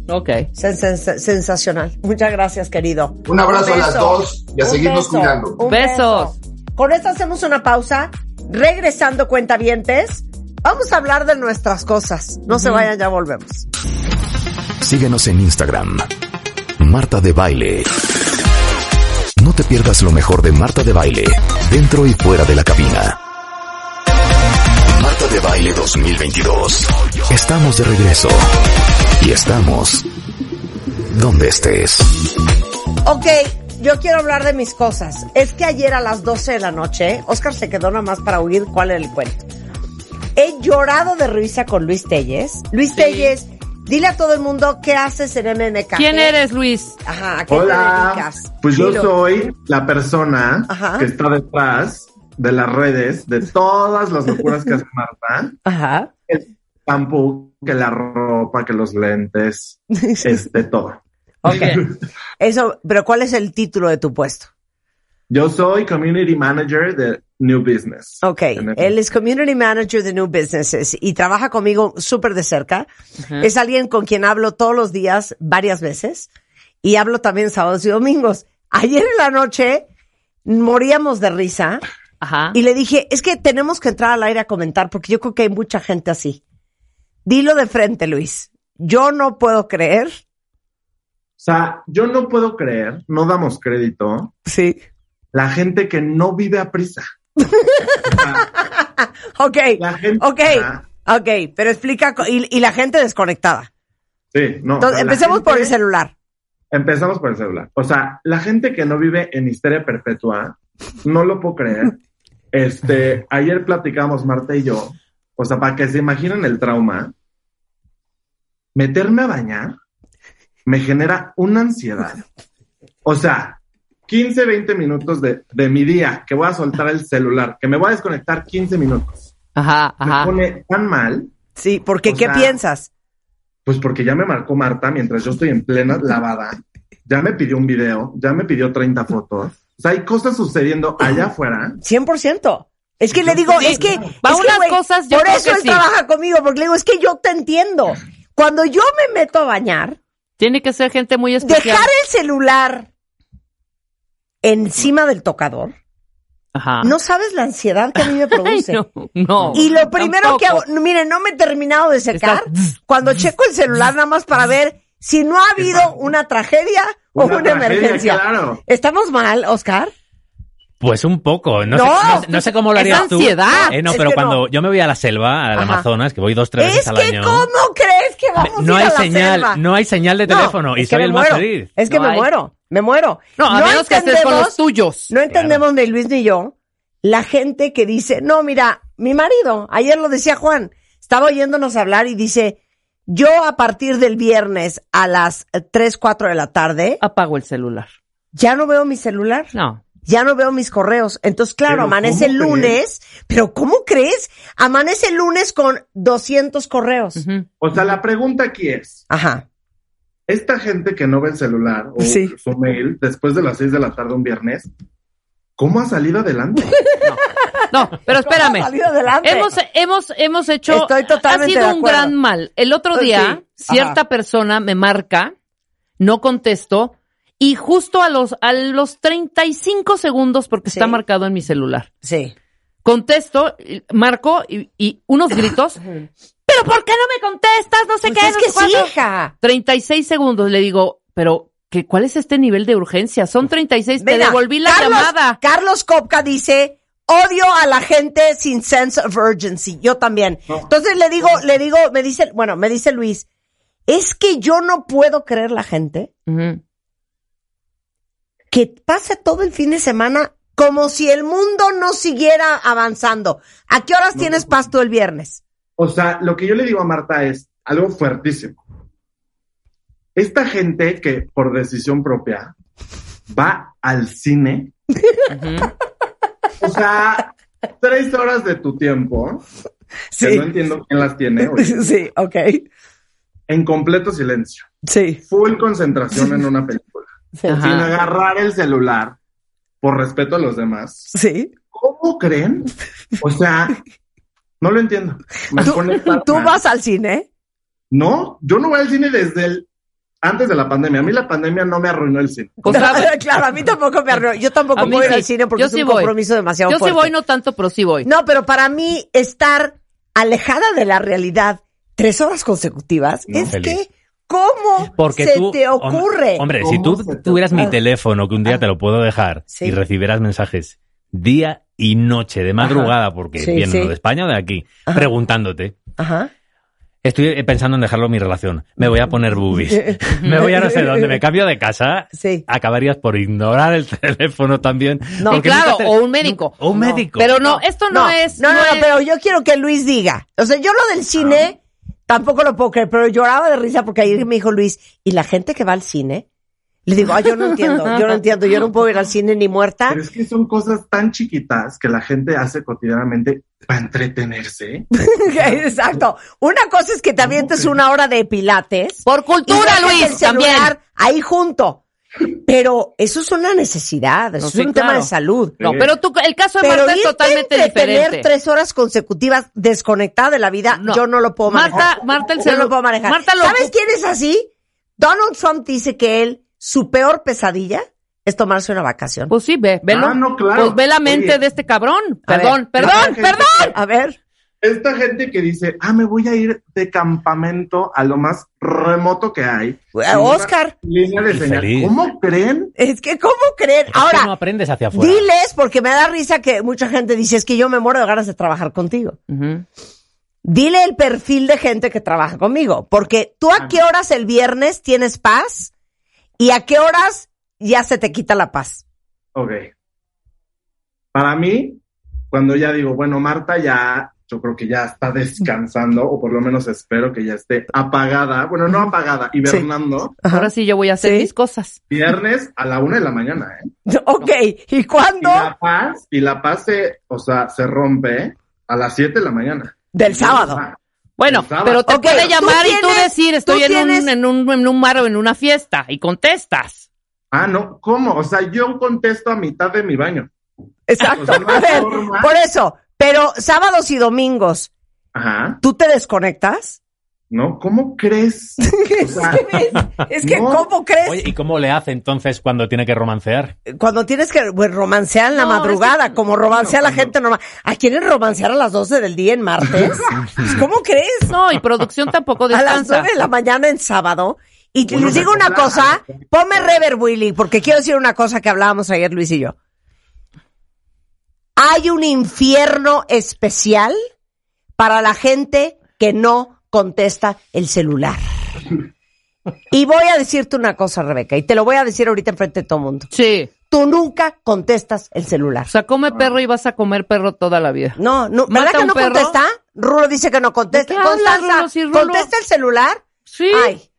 Ok. Sen- sen- sensacional. Muchas gracias, querido. Un abrazo a las dos y a Un seguirnos beso. cuidando. Un Besos. beso. Con esto hacemos una pausa. Regresando, cuentavientes, vamos a hablar de nuestras cosas. No se vayan, ya volvemos. Síguenos en Instagram. Marta de Baile. No te pierdas lo mejor de Marta de Baile, dentro y fuera de la cabina. Marta de Baile 2022. Estamos de regreso. Y estamos donde estés. Ok, yo quiero hablar de mis cosas. Es que ayer a las 12 de la noche, Oscar se quedó nada más para oír cuál era el cuento. He llorado de risa con Luis Telles. Luis Telles, dile a todo el mundo qué haces en MMK. ¿Quién eres, Luis? Ajá, ¿a qué te Hola, dedicas? pues yo soy la persona Ajá. que está detrás de las redes, de todas las locuras que hace Marta. Ajá. El shampoo, que la ropa, que los lentes, este, todo. Ok. Eso, pero ¿cuál es el título de tu puesto? Yo soy Community Manager de New Business. Ok, él es Community Manager de New Businesses y trabaja conmigo súper de cerca. Es alguien con quien hablo todos los días, varias veces, y hablo también sábados y domingos. Ayer en la noche moríamos de risa Ajá. y le dije, es que tenemos que entrar al aire a comentar porque yo creo que hay mucha gente así. Dilo de frente, Luis. Yo no puedo creer. O sea, yo no puedo creer, no damos crédito, Sí. la gente que no vive a prisa. Ok, gente. ok, Ah, ok, pero explica, y, y la gente desconectada. sí, no. o Entonces, sea, empecemos por el celular. Empezamos por el celular. O sea, la gente que no vive en histeria perpetua, no lo puedo creer. Este, ayer platicamos Marta y yo, o sea, para que se imaginen el trauma, meterme a bañar me genera una ansiedad. O sea, 15, 20 minutos de, de mi día que voy a soltar el celular, que me voy a desconectar 15 minutos. Ajá, Me ajá. pone tan mal, Sí, porque ¿qué sea, piensas? pues porque ya me marcó Marta mientras yo estoy en plena lavada, ya me pidió un video, ya me pidió 30 fotos. O sea, hay cosas sucediendo allá afuera 100%. Es que le digo, Sí, es que, para es que, unas cosas yo por creo eso que él sí. trabaja conmigo, porque le digo, es que yo te entiendo. Cuando yo me meto a bañar, Tiene que ser gente muy especial. dejar el celular encima del tocador, Ajá. no sabes la ansiedad que a mí me Ay, produce. no, no. Y lo primero que hago, miren, no me he terminado de secar cuando checo el celular nada más para ver si no ha habido una tragedia o una, tragedia, emergencia. Claro. ¿Estamos mal, Oscar? Pues un poco. No, No, sé, no, sé- no sé cómo lo es harías tú. ansiedad. Eh, no, Es pero que cuando no. yo me voy a la selva, al. Amazonas, que voy dos, tres Es veces al que, año. ¿cómo crees que vamos No a ir hay a la señal, selva? no hay señal de No, teléfono y es que soy me el más feliz. Es que No me hay. muero, me muero. No, a menos que estés con los tuyos. No entendemos ni Luis ni yo la gente que dice, no, mira, mi marido, ayer lo decía Juan, estaba oyéndonos hablar y dice, yo a partir del viernes a las 3, 4 de la tarde, Apago el celular. ya no veo mi celular, No. ya no veo mis correos. Entonces, claro, Pero, amanece el ¿cómo lunes, pero ¿cómo crees? Amanece el lunes con 200 correos. O sea, la pregunta aquí es, Ajá. Esta gente que no ve el celular o Sí. su mail después de las 6 de la tarde un viernes, ¿cómo ha salido adelante? No, pero espérame. ¿Cómo ha salido adelante? Hemos, hemos, hemos hecho. Estoy totalmente Ha sido un gran mal. El otro Pues día, sí, cierta ajá. persona me marca, no contesto, y justo a los, a los 35 segundos, porque Sí. está marcado en mi celular. Sí. Contesto, marco y, y unos gritos. ¿Pero por qué no me contestas? No sé Pues qué. es no que sí, cuánto". hija. 36 segundos le digo, pero ¿qué, ¿cuál es este nivel de urgencia? Son 36, te Mira, devolví la Carlos, llamada. Carlos Kopka dice, odio a la gente sin sense of urgency. Yo también. Entonces le digo, le digo, me dice, bueno, me dice Luis, es que yo no puedo creer la gente que pasa todo el fin de semana como si el mundo no siguiera avanzando. ¿A qué horas tienes paz tú el viernes? O sea, lo que yo le digo a Marta es algo fuertísimo. Esta gente que por decisión propia va al cine, o sea, tres horas de tu tiempo, que no entiendo quién las tiene, sí, ok. en completo silencio, Sí. full concentración en una película, sin agarrar el celular, por respeto a los demás. Sí. ¿Cómo creen? O sea, no lo entiendo. Me ¿Tú, pone tú mal. vas al cine? No, yo no voy al cine desde el antes de la pandemia. A mí la pandemia no me arruinó el cine. O sea, claro, a mí tampoco me arruinó. Yo tampoco ir sí. al cine porque Yo es sí un voy. compromiso demasiado yo sí fuerte. voy, no tanto, pero sí voy. No, pero para mí estar alejada de la realidad tres horas consecutivas No, es feliz. que ¿cómo Porque se tú, te ocurre? Hombre, ¿Cómo si tú tuvieras mi teléfono, que un día te lo puedo dejar, Sí. y recibieras mensajes día y noche, de madrugada, porque Sí, vienen sí. de España o de aquí, Ajá. preguntándote. Ajá. Estoy eh, pensando en dejarlo en mi relación. Me voy a poner boobies. Me voy a no sé dónde. Me cambio de casa. Sí. Acabarías por ignorar el teléfono también. No, claro, te- o un médico. O un médico. Pero no, esto no, es. No, no, no, es- pero yo quiero que Luis diga. O sea, yo lo del cine tampoco lo puedo creer, pero lloraba de risa porque ayer me dijo Luis, ¿y la gente que va al cine? Le digo, ah, yo no entiendo, yo no entiendo, yo no puedo ir al cine ni muerta. Pero es que son cosas tan chiquitas que la gente hace cotidianamente para entretenerse. Exacto. Una cosa es que te avientes una hora de pilates. Por cultura, Luis, también. ahí junto. Pero eso es una necesidad, eso No, es sí, un tema claro. de salud. No, pero tú, el caso de Pero Marta es totalmente diferente. tres horas consecutivas desconectada de la vida, No. yo no lo puedo manejar. Marta, Marta el Yo no lo puedo manejar. Marta lo ¿Sabes quién es así? Donald Trump dice que él, su peor pesadilla es tomarse una vacación. Pues sí, ve, velo. Ah, no, claro. Pues ve la mente Oye. de este cabrón. Ver, Perdón, perdón, perdón. A ver, Esta gente que dice, ah, me voy a ir de campamento a lo más remoto que hay. a Oscar, Línea de señal. ¿Cómo creen? es que ¿cómo? Es que Ahora, no aprendes hacia afuera. diles, porque me da risa que mucha gente dice, es que yo me muero de ganas de trabajar contigo. Dile el perfil de gente que trabaja conmigo, porque tú a qué horas el viernes tienes paz y a qué horas ya se te quita la paz. Ok. Para mí, cuando ya digo, bueno, Marta ya, yo creo que ya está descansando, o por lo menos espero que ya esté apagada. Bueno, no apagada, hibernando. Ahora sí yo voy a hacer Sí. mis cosas. Viernes a la una de la mañana, ¿eh? Ok, ¿y Y cuándo? la paz, y la paz se, o sea, se rompe a las siete de la mañana. Del sábado. Ah, Bueno, pero te Ok, puede tú llamar y tú decir, estoy tú en, tienes- un, en, un, en un bar o en una fiesta y contestas. Ah, no, ¿cómo? O sea, yo contesto a mitad de mi baño. Exacto. O sea, no A ver, por eso, pero sábados y domingos, Ajá. ¿tú te desconectas? ¿No? ¿Cómo crees? O sea, Es que, No. ¿cómo crees? Oye, ¿y cómo le hace entonces cuando tiene que romancear? Cuando tienes que pues, romancear en la No, madrugada, es que- como romancea la cuando- gente normal. ¿A quieren romancear a las 12 del día en martes? Pues, ¿Cómo crees? No, y producción tampoco A las descansa. 9 de la mañana en sábado. Y les digo una acoplaja. cosa, ponme rever, Willy, porque quiero decir una cosa que hablábamos ayer Luis y yo. Hay un infierno especial para la gente que no contesta el celular. Y voy a decirte una cosa, Rebeca, y te lo voy a decir ahorita enfrente de todo el mundo. Sí. Tú nunca contestas el celular. O sea, come perro y vas a comer perro toda la vida. No, no, ¿verdad que no perro. contesta? Rulo dice que no contesta. ¿De qué habla, Constanza, Rulo? Si Rulo- ¿contesta el celular? Sí. Ay.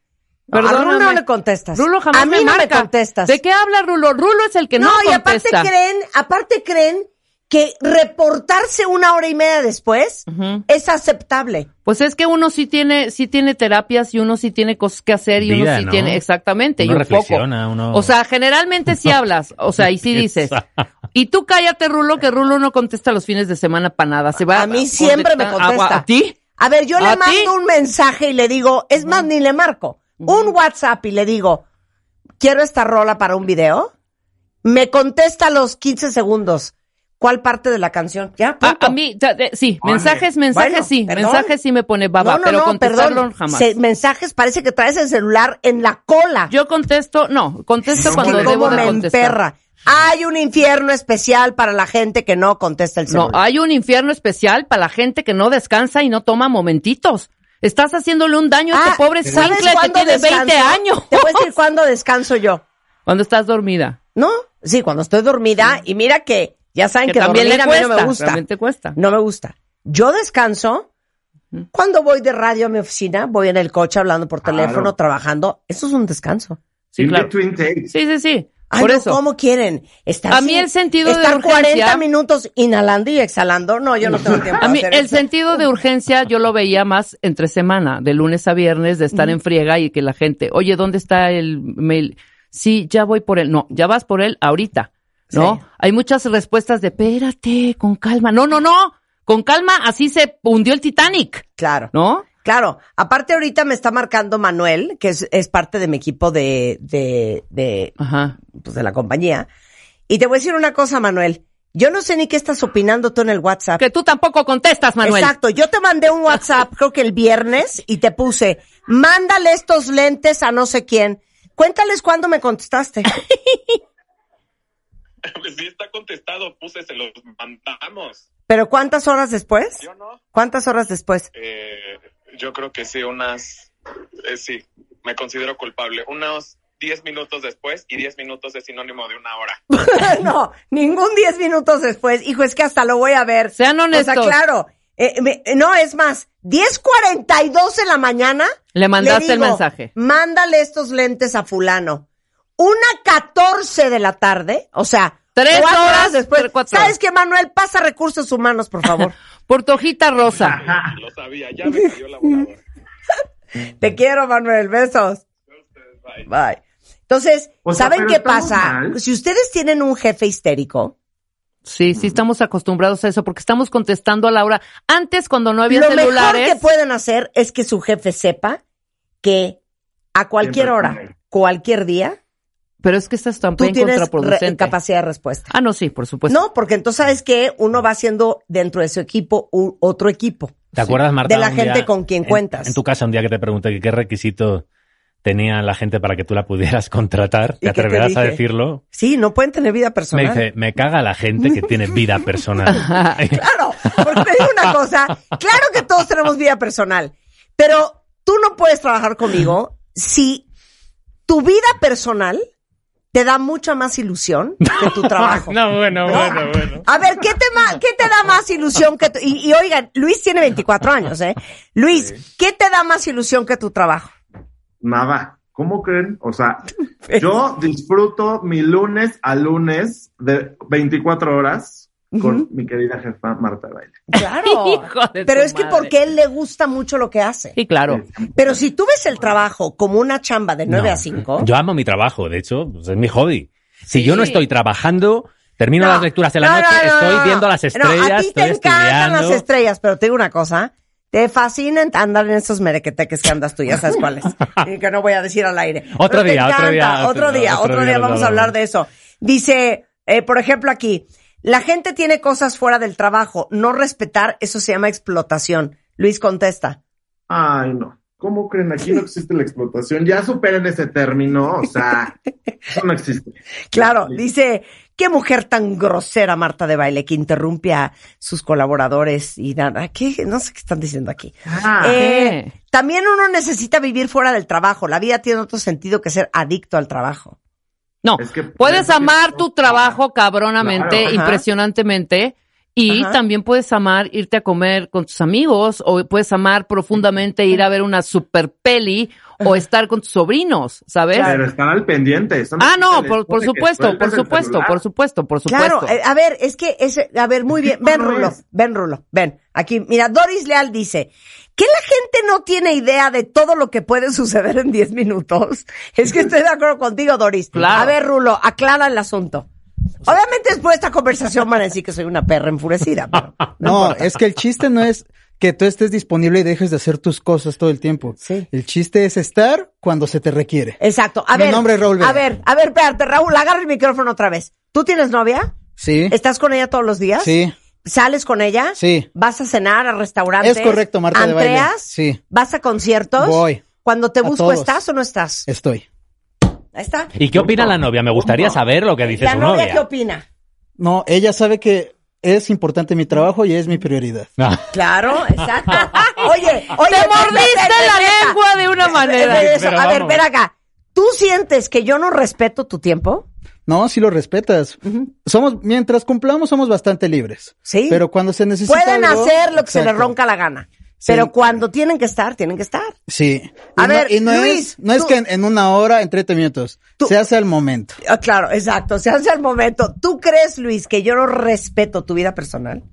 A Rulo Perdóname. no le contestas. Rulo jamás A mí me no me contestas. ¿De qué habla Rulo? Rulo es el que no, no, y aparte contesta. creen, aparte creen que reportarse una hora y media después es aceptable. Pues es que uno sí tiene, sí tiene terapias y uno sí tiene cosas que hacer y uno sí ¿no? tiene, exactamente, Uno y un poco. uno- O sea, generalmente sí hablas, o sea, y sí dices. Y tú cállate, Rulo, que Rulo no contesta los fines de semana para nada. Se va A mí siempre me contesta. ¿A, a ti? A ver, yo le ¿A mando ti? un mensaje y le digo, es más, ni le marco, un WhatsApp y le digo, quiero esta rola para un video. Me contesta a los 15 segundos. ¿Cuál parte de la canción? Ya, A, punto. a mí, de- sí, mensajes, mensajes Bueno, sí, perdón. mensajes sí me pone baba, no, no, pero no, contestarlo perdón. jamás. Se- mensajes parece que traes el celular en la cola. Yo contesto, no, contesto Es cuando debo de me contestar. emperra. Hay un infierno especial para la gente que no contesta el No, celular. hay un infierno especial para la gente que no descansa y no toma momentitos. Estás haciéndole un daño a Ah, este pobre ¿sabes escuincle que tiene 20 descanso? años. Te voy a decir cuándo descanso yo. Cuando estás dormida. ¿No? Sí, cuando estoy dormida. Y mira que ya saben Que que, también dormir le a mí no me cuesta, gusta. también te cuesta. No me gusta. Yo descanso cuando voy de radio a mi oficina, voy en el coche hablando por Claro. teléfono, trabajando. Eso es un descanso. Sí, claro. Sí, sí, sí. Ay, Por no, eso. ¿cómo quieren? Estar A mí el sentido de estar urgencia- 40 minutos inhalando y exhalando. No, yo no tengo tiempo. A mí hacer el eso. sentido de urgencia yo lo veía más entre semana, de lunes a viernes, de estar en friega y que la gente, oye, ¿dónde está el mail? Sí, ya voy por él. No, ya vas por él ahorita, ¿no? Sí. Hay muchas respuestas de, espérate, con calma. No, no, no, con calma, así se hundió el Titanic, Claro. ¿no? Claro, aparte ahorita me está marcando Manuel, que es, es parte de mi equipo de, de, de, Ajá. pues de la compañía. Y te voy a decir una cosa, Manuel. Yo no sé ni qué estás opinando tú en el WhatsApp. Que tú tampoco contestas, Manuel. Exacto, yo te mandé un WhatsApp, creo que el viernes, y te puse, mándale estos lentes a no sé quién. Cuéntales cuándo me contestaste. Pues sí está contestado, puse, se los mandamos. Pero ¿cuántas horas después? ¿Yo no? ¿Cuántas horas después? Eh, yo creo que sí, unas... eh, sí, me considero culpable. Unos 10 minutos después y 10 minutos es sinónimo de una hora. no, ningún 10 minutos después. Hijo, es que hasta lo voy a ver. Sean honestos. O sea, claro. eh, me- no, es más, 10.42 de la mañana. Le mandaste el digo, mensaje. Mándale estos lentes a fulano. Una 14 de la tarde, o sea, Tres cuatro horas, después. tres, cuatro ¿Sabes qué, Manuel? Pasa recursos humanos, por favor. Por tu hojita rosa. Lo sabía, ya me cayó la voladora. Te quiero, Manuel. Besos. Bye. Bye. Entonces, O sea, ¿saben qué pasa? mal. Si ustedes tienen un jefe histérico, Sí, sí, estamos acostumbrados a eso porque estamos contestando a la hora. Antes, cuando no había lo celulares. mejor que pueden hacer es que su jefe sepa que a cualquier hora, cualquier día, Pero es que esta es tú también tienes contraproducente. capacidad de respuesta. Ah, no, sí, por supuesto. No, porque entonces sabes que uno va haciendo dentro de su equipo un otro equipo. ¿Te acuerdas, Marta? De la gente día con quien en- cuentas. En, tu casa, un día que te pregunté que qué requisito tenía la gente para que tú la pudieras contratar. ¿Y ¿Te atreverás a decirlo? Sí, no pueden tener vida Me personal. dice, me caga la gente que tiene vida personal. Claro, porque te digo una cosa, claro que todos tenemos vida personal, pero tú no puedes trabajar conmigo si tu vida personal te da mucha más ilusión que tu trabajo. no, bueno, bueno, bueno. A ver, ¿qué te, ma- qué te da más ilusión que tu... Y, y oigan, Luis tiene 24 años, ¿eh? Luis, ¿qué te da más ilusión que tu trabajo? Nada. ¿Cómo creen? O sea, yo disfruto mi lunes a lunes de 24 horas con mi querida jefa Marta Baile. Claro. Hijo de Pero es que madre. porque él le gusta mucho lo que hace. Sí, claro. Pero si tú ves el trabajo como una chamba de 9 No. a 5... Yo amo mi trabajo, de hecho, pues, es mi hobby. Si yo no estoy trabajando, termino No, las lecturas de la no, noche, no, no, estoy no. viendo las No, estrellas, a ti te estoy encantan estudiando. las estrellas, pero te digo una cosa. Te fascina andar en esos merequeteques que andas tú, ya sabes cuáles. y que no voy a decir al aire. Otro día, otro día, encanta, otro- otro día, otro otro día día nos vamos a hablar de eso. Dice, eh, por ejemplo aquí, la gente tiene cosas fuera del trabajo. No respetar, eso se llama explotación. Luis contesta. Ay, no. ¿Cómo creen? Aquí no existe la explotación. Ya superen ese término. O sea, eso no existe. Claro, dice, qué mujer tan grosera Marta de Baile que interrumpe a sus colaboradores y nada. ¿Qué? No sé qué están diciendo aquí. Ah, Eh, también uno necesita vivir fuera del trabajo. La vida tiene otro sentido que ser adicto al trabajo. No, Es que- puedes es que- amar tu trabajo cabronamente, Claro. Impresionantemente, y Ajá. también puedes amar irte a comer con tus amigos, o puedes amar profundamente ir a ver una super peli, o estar con tus sobrinos, ¿sabes? Pero estar al pendiente. Ah, no, por, supuesto, por supuesto, por supuesto, por supuesto. Claro, a ver, es que ese, a ver, muy bien. ¿Qué Ven, Rulo, es? ven, Rulo, ven. Aquí, mira, Doris Leal dice que la gente no tiene idea de todo lo que puede suceder en 10 minutos. Es que estoy de acuerdo contigo, Doris. Claro. A ver, Rulo, aclara el asunto. Obviamente después de esta conversación van a decir que soy una perra enfurecida. pero No, es que el chiste no es que tú estés disponible y dejes de hacer tus cosas todo el tiempo. Sí. El chiste es estar cuando se te requiere. Exacto. A Mi ver. nombre es Raúl A Vera. ver, a ver, espérate, Raúl, agarra el micrófono otra vez. ¿Tú tienes novia? Sí. ¿Estás con ella todos los días? Sí. ¿Sales con ella? Sí. ¿Vas a cenar a restaurantes? Es correcto, Marta de baile. ¿Andreas? Sí. ¿Vas a conciertos? Voy. Cuando te busco. ¿estás o no estás? Estoy. Ahí está. ¿Y qué opina la novia? Me gustaría saber lo que dice ¿La su novia novia. qué opina? No, ella sabe que es importante mi trabajo y es mi prioridad. Ah, Claro, exacto. Oye, oye. Te mordiste la lengua de una manera. Pero a ver, ven acá. ¿Tú sientes que yo no respeto tu tiempo? No, si lo respetas. Somos, mientras cumplamos, somos bastante libres. Sí. Pero cuando se necesita Pueden algo- hacer lo que se les ronca la gana. Sí. Pero cuando tienen que estar, tienen que estar. Sí. A Y no- ver, y no Luis, es, no es que en, en una hora, en 30 minutos. Tú- Se hace al momento. Ah, claro, exacto. Se hace al momento. ¿Tú crees, Luis, que yo no respeto tu vida personal?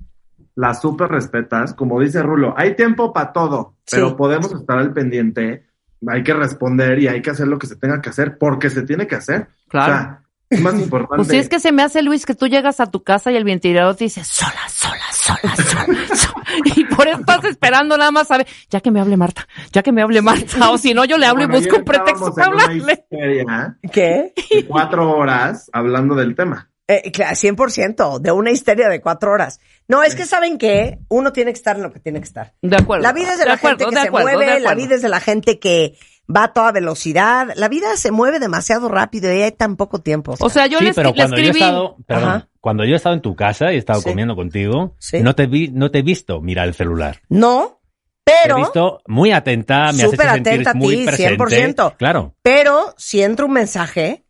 La súper respetas, como dice Rulo, hay tiempo para todo, pero Sí. podemos estar al pendiente, hay que responder y hay que hacer lo que se tenga que hacer, porque se tiene que hacer. Claro. O sea, más importante. Pues sí, es que se me hace, Luis, que tú llegas a tu casa y el ventilador te dice sola, sola, sola, sola, sola. Y por eso estás esperando nada más a ver, ya que me hable Marta, ya que me hable Marta. O si no, yo le hablo Bueno, y busco un pretexto para hablarle. histeria ¿Qué? de cuatro horas hablando del tema. Eh, claro, 100%, de una histeria de cuatro horas. No, es que saben que uno tiene que estar en lo que tiene que estar. De acuerdo. La vida es de, De la acuerdo, gente que se acuerdo, mueve, la vida es de la gente que va a toda velocidad. La vida se mueve demasiado rápido y hay tan poco tiempo. O sea, yo sí, le, pero le cuando yo he estado, perdón, Ajá. cuando yo he estado en tu casa y he estado Sí. comiendo contigo, Sí. no te vi, no te he visto mirar el celular. no, Te pero, he visto muy atenta, me has Súper hecho sentir atenta a muy ti, presente. 100%. Claro. pero si entra un mensaje,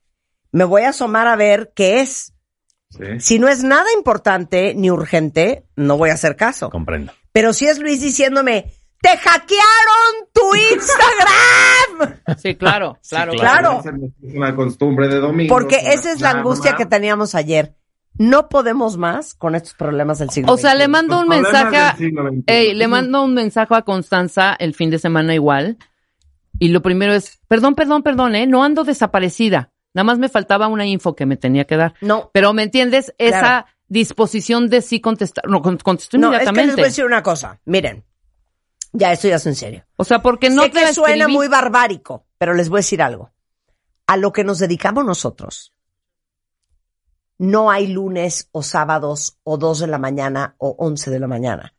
me voy a asomar a ver qué es. Sí. Si no es nada importante ni urgente, no voy a hacer caso. Comprendo. Pero si es Luis diciéndome, ¡te hackearon tu Instagram! Sí, claro, claro, claro. Es una costumbre de domingo. Porque esa es la angustia que teníamos ayer. No podemos más con estos problemas del siglo O sea, le XXI. mando un Los mensaje a, XXI. Ey, le mando un mensaje a Constanza el fin de semana igual. Y lo primero es, perdón, perdón, perdón, eh, no ando desaparecida. Nada más me faltaba una info que me tenía que dar. No, Pero ¿me entiendes? Esa Claro. disposición de sí contestar. No, con- contestó no, es que les inmediatamente. voy a decir una cosa. Miren, ya esto ya es en serio. O sea, porque no sé te que suena muy barbárico, pero les voy a decir algo. A lo que nos dedicamos nosotros, no hay lunes o sábados o dos de la mañana o once de la mañana.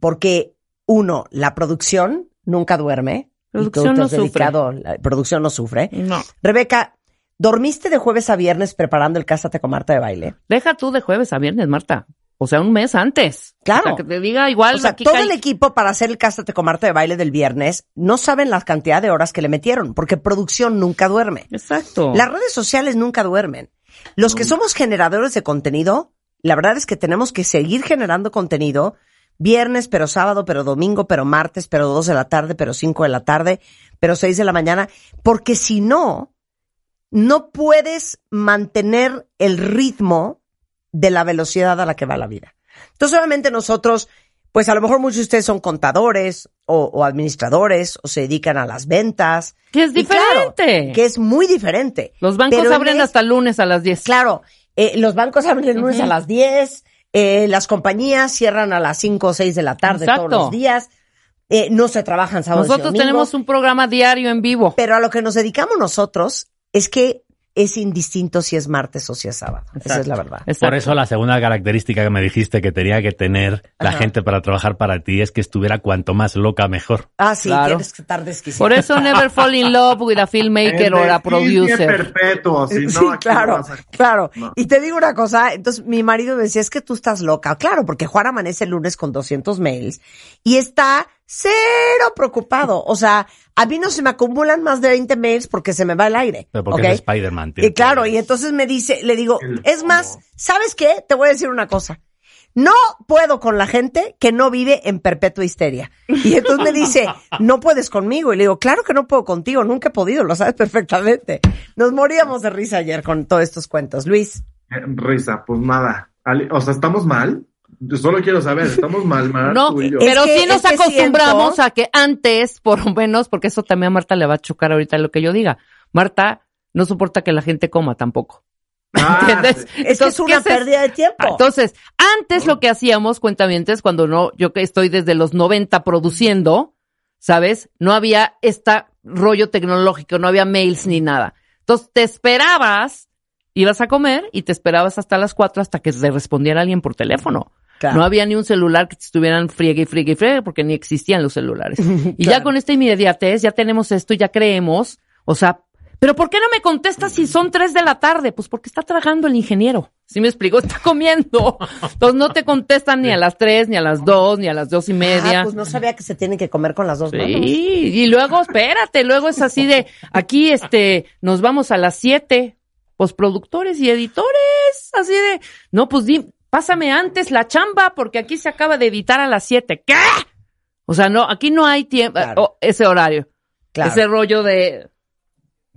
Porque, uno, la producción nunca duerme. Producción no dedicado- La producción no sufre. No. Rebeca, ¿dormiste de jueves a viernes preparando el Cásate con Marta de baile? Deja tú de jueves a viernes, Marta. O sea, un mes antes. Claro. O sea, que te diga igual. O sea, aquí todo el equipo para hacer el Cásate con Marta de baile del viernes no saben la cantidad de horas que le metieron, porque producción nunca duerme. Exacto. Las redes sociales nunca duermen. Los que somos generadores de contenido, la verdad es que tenemos que seguir generando contenido viernes, pero sábado, pero domingo, pero martes, pero dos de la tarde, pero cinco de la tarde, pero seis de la mañana, porque si no, no puedes mantener el ritmo de la velocidad a la que va la vida. Entonces, obviamente nosotros, pues a lo mejor muchos de ustedes son contadores o, o administradores o se dedican a las ventas. Que es claro, diferente. que es muy diferente. Los bancos abren es- hasta el lunes a las 10. Claro, eh, los bancos abren el lunes a las 10, eh, las compañías cierran a las 5 o 6 de la tarde Exacto. todos los días, eh, no se trabajan sábados y Nosotros domingos, tenemos un programa diario en vivo. pero a lo que nos dedicamos nosotros es que es indistinto si es martes o si es sábado. Esa es la verdad. Exacto. Por eso la segunda característica que me dijiste que tenía que tener la Ajá. gente para trabajar para ti es que estuviera cuanto más loca mejor. Ah, sí, Claro. tienes que estar desquiciado. Por eso never fall in love with a filmmaker or a producer. perpetuo, si no, sí, claro, claro. No. Y te digo una cosa, entonces mi marido me decía, es que tú estás loca. Claro, porque Juan amanece el lunes con 200 mails y está cero preocupado. O sea, a mí no se me acumulan más de 20 mails porque se me va el aire. Pero porque ¿ok? es Spider-Man. Y claro, y entonces me dice, le digo, es más, ¿sabes qué? Te voy a decir una cosa. No puedo con la gente que no vive en perpetua histeria. Y entonces me dice, no puedes conmigo. Y le digo, claro que no puedo contigo, nunca he podido, lo sabes perfectamente. Nos moríamos de risa ayer con todos estos cuentos. Luis, Eh, Risa, pues nada. O sea, ¿estamos mal? Yo solo quiero saber, ¿estamos mal, Mar? No, tú y yo? Es pero que- sí nos acostumbramos siento- a que antes, por lo menos, porque eso también a Marta le va a chocar ahorita lo que yo diga. Marta no soporta que la gente coma tampoco. Ah, ¿Entiendes? es que es una pérdida de tiempo. Entonces, antes lo que hacíamos, cuentavientes, cuando no, yo que estoy desde los 90 produciendo, ¿sabes? No había este rollo tecnológico, no había mails ni nada. Entonces, te esperabas ibas a comer y te esperabas hasta las 4 hasta que te respondiera alguien por teléfono. Claro. No había ni un celular que te estuvieran friegue y friegue y friegue porque ni existían los celulares. Y ya con esta inmediatez, ya tenemos esto, ya creemos. O sea, pero ¿por qué no me contestas si son 3 de la tarde? Pues porque está tragando el ingeniero. ¿Sí me explico? Está comiendo. Entonces no te contestan ni a las 3, ni a las 2, ni a las dos y media. Ah, pues no sabía que se tienen que comer con las dos manos. Sí, y luego, espérate, luego es así de, aquí, este, nos vamos a las siete, postproductores y editores, así de, no, pues di, pásame antes la chamba, porque aquí se acaba de editar a las siete. ¿Qué? O sea, no, aquí no hay tiempo, Claro. oh, ese horario, Claro. ese rollo de,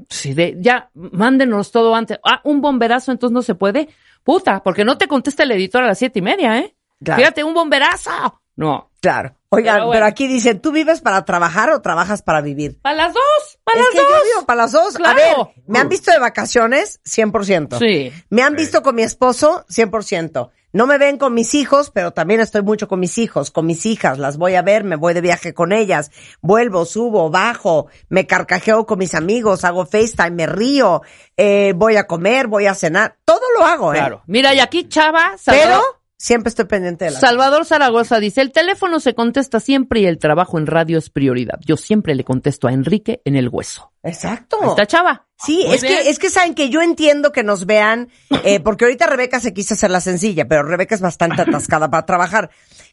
sí, de, ya, mándenos todo antes. Ah, un bomberazo, entonces no se puede. Puta, porque no te contesta el editor a las siete y media, ¿eh? Claro. Fíjate, un bomberazo. No. Claro. Oigan, Pero aquí dicen, ¿tú vives para trabajar o trabajas para vivir? Para las dos, para es las que dos. yo vivo para las dos. Claro. A ver, ¿me han visto de vacaciones? 100%. Sí. ¿Me han visto con mi esposo? 100%. No me ven con mis hijos, pero también estoy mucho con mis hijos, con mis hijas. Las voy a ver, me voy de viaje con ellas. Vuelvo, subo, bajo, me carcajeo con mis amigos, hago FaceTime, me río, eh, voy a comer, voy a cenar. Todo lo hago, ¿eh? Claro. Mira, y aquí Chava, Pero Salvador, siempre estoy pendiente de la Salvador Zaragoza dice, el teléfono se contesta siempre y el trabajo en radio es prioridad. Yo siempre le contesto a Enrique en el hueso. Exacto. Está Chava. Sí, Muy es bien. que, es que saben que yo entiendo que nos vean, eh, porque ahorita Rebeca se quiso hacer la sencilla, pero Rebeca es bastante atascada para trabajar.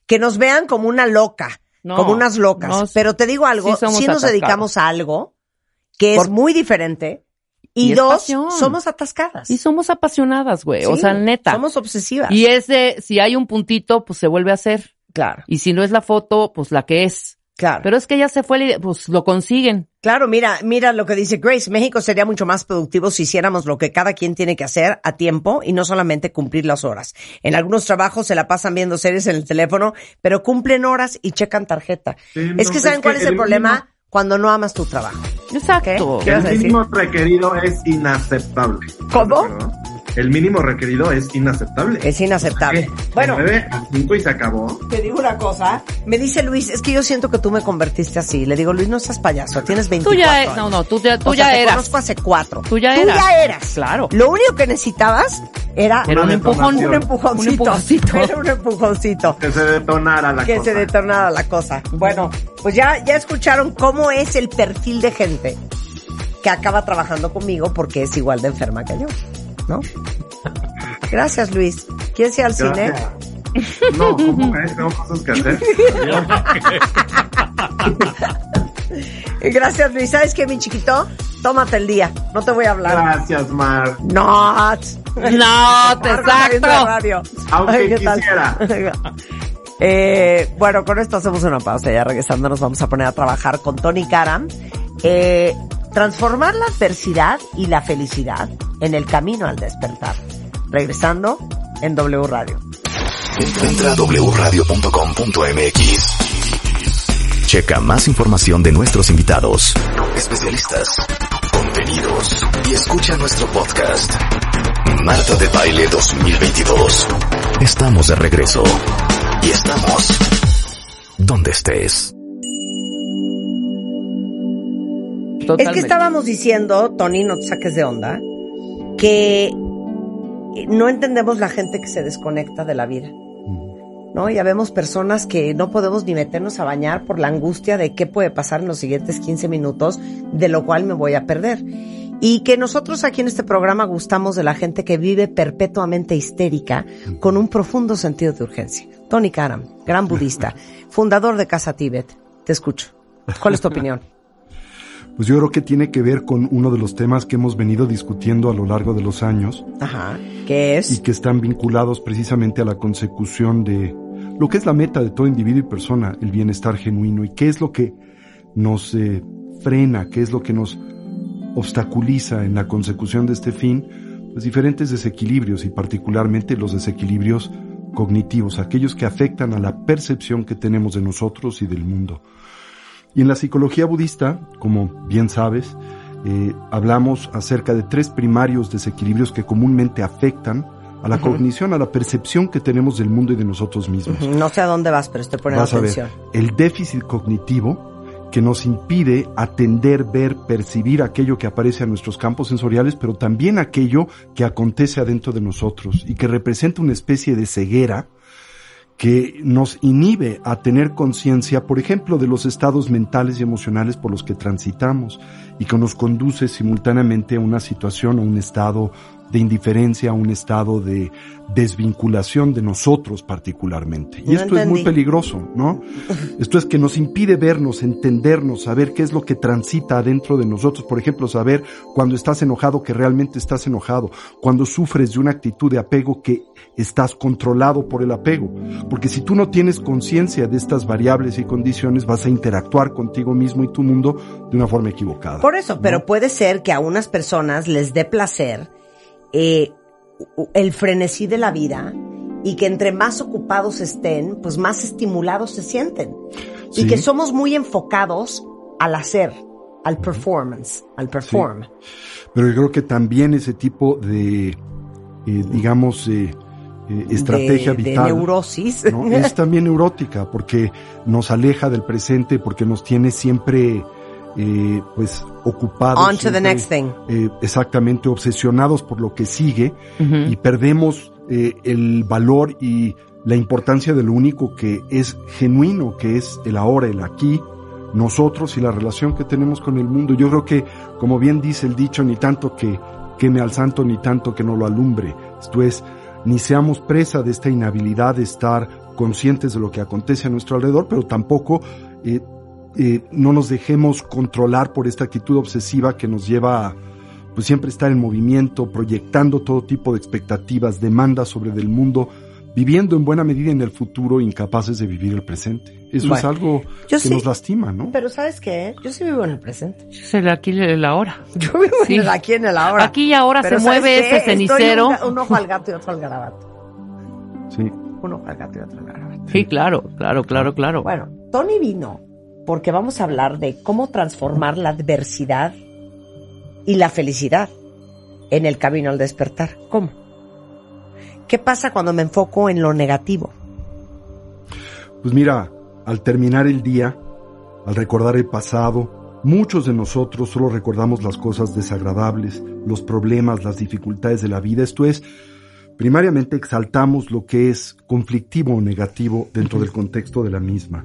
Que nos vean como una loca, No, como unas locas. no, pero te digo algo, sí si nos atascados. dedicamos a algo que es Por- muy diferente, y, dos, pasión. somos atascadas. Y somos apasionadas, güey. o sea, neta. Somos obsesivas. Y ese, si hay un puntito, pues se vuelve a hacer. Claro, Y si no es la foto, pues la que es. claro. Pero es que ya se fue, pues lo consiguen. Claro, mira, mira lo que dice Grace. México sería mucho más productivo si hiciéramos lo que cada quien tiene que hacer a tiempo y no solamente cumplir las horas. En algunos trabajos se la pasan viendo series en el teléfono, pero cumplen horas y checan tarjeta. Sí, es no, que es ¿saben cuál que es el, el problema? Cuando no amas tu trabajo. Exacto. ¿Qué Que vas el mínimo requerido es inaceptable. ¿Cómo? ¿No? El mínimo requerido es inaceptable. Es inaceptable. ¿Qué? Bueno. De 9 a 5 y se acabó. Te digo una cosa. Me dice Luis, es que yo siento que tú me convertiste así. Le digo, Luis, no seas payaso, tienes 24 Tú ya, años. no, no, tú ya, tú O sea, ya te eras. conozco hace cuatro. Tú ya eras. ya eras. Claro. Lo único que necesitabas era, Era un empujón. un empujoncito. Un empujoncito. Era un empujoncito. Que se detonara la que cosa. se detonara la cosa. Bueno, pues ya, ya escucharon cómo es el perfil de gente que acaba trabajando conmigo porque es igual de enferma que yo, ¿no? Gracias, Luis. ¿Quieres ir al cine? No, ¿cómo es? Tengo cosas que hacer. Gracias, Luis. ¿Sabes qué, mi chiquito? Tómate el día. No te voy a hablar. Gracias, Mar. No. No, te exacto. radio. Aunque ¿qué tal? quisiera. Eh, bueno, con esto hacemos una pausa. Ya regresando nos vamos a poner a trabajar con Tony Karam. Eh, transformar la adversidad y la felicidad en el camino al despertar. Regresando en W Radio. Entra a wradio.com.mx. Checa más información de nuestros invitados, especialistas, contenidos y escucha nuestro podcast. Marta de Baile 2022. Estamos de regreso. Y estamos donde estés. Es que estábamos diciendo, Tony, no te saques de onda, que no entendemos la gente que se desconecta de la vida. ¿No? Ya vemos personas que no podemos ni meternos a bañar por la angustia de qué puede pasar en los siguientes 15 minutos, de lo cual me voy a perder. Y que nosotros aquí en este programa gustamos de la gente que vive perpetuamente histérica con un profundo sentido de urgencia. Tony Karam, gran budista, fundador de Casa Tíbet. Te escucho. ¿Cuál es tu opinión? Pues yo creo que tiene que ver con uno de los temas que hemos venido discutiendo a lo largo de los años Ajá. ¿Qué y es? que están vinculados precisamente a la consecución de lo que es la meta de todo individuo y persona, el bienestar genuino, y qué es lo que nos eh, frena, qué es lo que nos obstaculiza en la consecución de este fin, pues diferentes desequilibrios y particularmente los desequilibrios cognitivos, aquellos que afectan a la percepción que tenemos de nosotros y del mundo. Y en la psicología budista, como bien sabes, eh, hablamos acerca de tres primarios desequilibrios que comúnmente afectan a la cognición, a la percepción que tenemos del mundo y de nosotros mismos. No sé a dónde vas, pero estoy poniendo Vas a ver, atención. el déficit cognitivo, que nos impide atender, ver, percibir aquello que aparece a nuestros campos sensoriales, pero también aquello que acontece adentro de nosotros y que representa una especie de ceguera que nos inhibe a tener conciencia, por ejemplo, de los estados mentales y emocionales por los que transitamos y que nos conduce simultáneamente a una situación, a un estado de indiferencia, a un estado de desvinculación de nosotros particularmente. Y No esto es muy peligroso, ¿no? Esto es que nos impide vernos, entendernos, saber qué es lo que transita adentro de nosotros. Por ejemplo, saber cuando estás enojado que realmente estás enojado, cuando sufres de una actitud de apego que estás controlado por el apego. Porque si tú no tienes conciencia de estas variables y condiciones, vas a interactuar contigo mismo y tu mundo de una forma equivocada. Por eso, pero puede ser que a unas personas les dé placer eh, el frenesí de la vida y que entre más ocupados estén, pues más estimulados se sienten. Y que somos muy enfocados al hacer, al performance, al perform. Pero yo creo que también ese tipo de, eh, digamos, eh, eh, estrategia de, de vital. neurosis. ¿no? Es también neurótica porque nos aleja del presente, porque nos tiene siempre, eh, pues, ocupados. On to the next thing. eh, exactamente, obsesionados por lo que sigue y perdemos eh, el valor y la importancia de lo único que es genuino, que es el ahora, el aquí, nosotros y la relación que tenemos con el mundo. Yo creo que, como bien dice el dicho, ni tanto que queme al santo, ni tanto que no lo alumbre. Esto es, ni seamos presa de esta inhabilidad de estar conscientes de lo que acontece a nuestro alrededor, pero tampoco eh, eh, no nos dejemos controlar por esta actitud obsesiva que nos lleva a pues siempre estar en movimiento, proyectando todo tipo de expectativas, demandas sobre del mundo, viviendo en buena medida en el futuro, incapaces de vivir el presente. Eso Bueno, es algo yo que sí- nos lastima, ¿no? Pero ¿sabes qué? Yo sí vivo en el presente. Es el aquí y el ahora. Yo vivo Sí. en el aquí en el ahora. Aquí y ahora Pero se ¿sabes mueve qué? ese cenicero. Estoy un, un ojo al gato y otro al garabato. Sí. Un ojo al gato y otro al garabato. Sí, claro, claro, claro, claro. Bueno, Tony vino porque vamos a hablar de cómo transformar la adversidad y la felicidad en el camino al despertar. ¿Cómo? ¿Qué pasa cuando me enfoco en lo negativo? Pues mira, al terminar el día, al recordar el pasado, muchos de nosotros solo recordamos las cosas desagradables, los problemas, las dificultades de la vida. Esto es, primariamente exaltamos lo que es conflictivo o negativo dentro del contexto de la misma.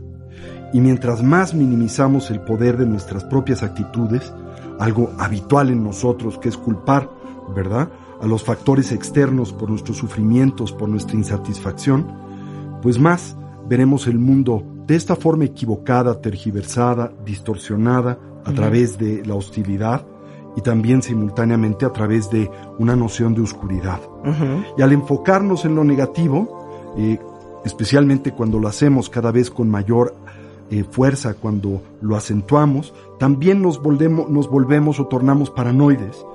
Y mientras más minimizamos el poder de nuestras propias actitudes, algo habitual en nosotros que es culpar, ¿verdad? A los factores externos por nuestros sufrimientos, por nuestra insatisfacción, pues más veremos el mundo de esta forma equivocada, tergiversada, distorsionada a través de la hostilidad y también simultáneamente a través de una noción de oscuridad. Y al enfocarnos en lo negativo, eh, especialmente cuando lo hacemos cada vez con mayor eh, fuerza, cuando lo acentuamos, también nos volvemos, nos volvemos o tornamos paranoides.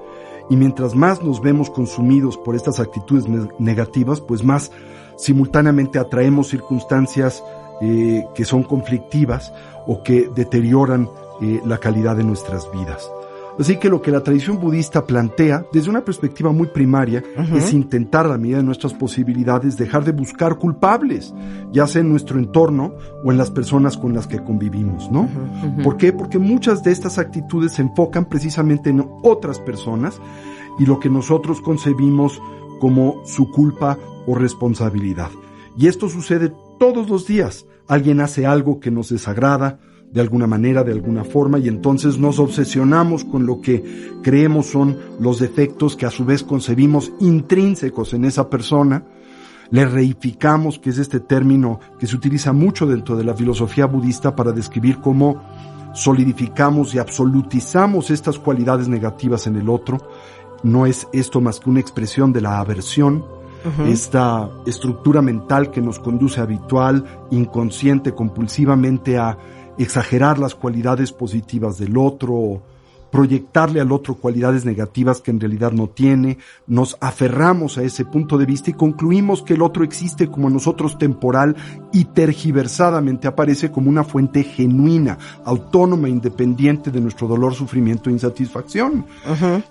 Y mientras más nos vemos consumidos por estas actitudes ne- negativas, pues más simultáneamente atraemos circunstancias eh, que son conflictivas o que deterioran eh, la calidad de nuestras vidas. Así que lo que la tradición budista plantea desde una perspectiva muy primaria es intentar a la medida de nuestras posibilidades dejar de buscar culpables, ya sea en nuestro entorno o en las personas con las que convivimos, ¿no? ¿Por qué? Porque muchas de estas actitudes se enfocan precisamente en otras personas y lo que nosotros concebimos como su culpa o responsabilidad. Y esto sucede todos los días. Alguien hace algo que nos desagrada, de alguna manera, de alguna forma, y entonces nos obsesionamos con lo que creemos son los defectos que a su vez concebimos intrínsecos en esa persona, le reificamos, que es este término que se utiliza mucho dentro de la filosofía budista para describir cómo solidificamos y absolutizamos estas cualidades negativas en el otro. No es esto más que una expresión de la aversión, esta estructura mental que nos conduce habitual, inconsciente, compulsivamente a exagerar las cualidades positivas del otro, proyectarle al otro cualidades negativas que en realidad no tiene, nos aferramos a ese punto de vista y concluimos que el otro existe como nosotros temporal y tergiversadamente aparece como una fuente genuina, autónoma, independiente de nuestro dolor, sufrimiento e insatisfacción.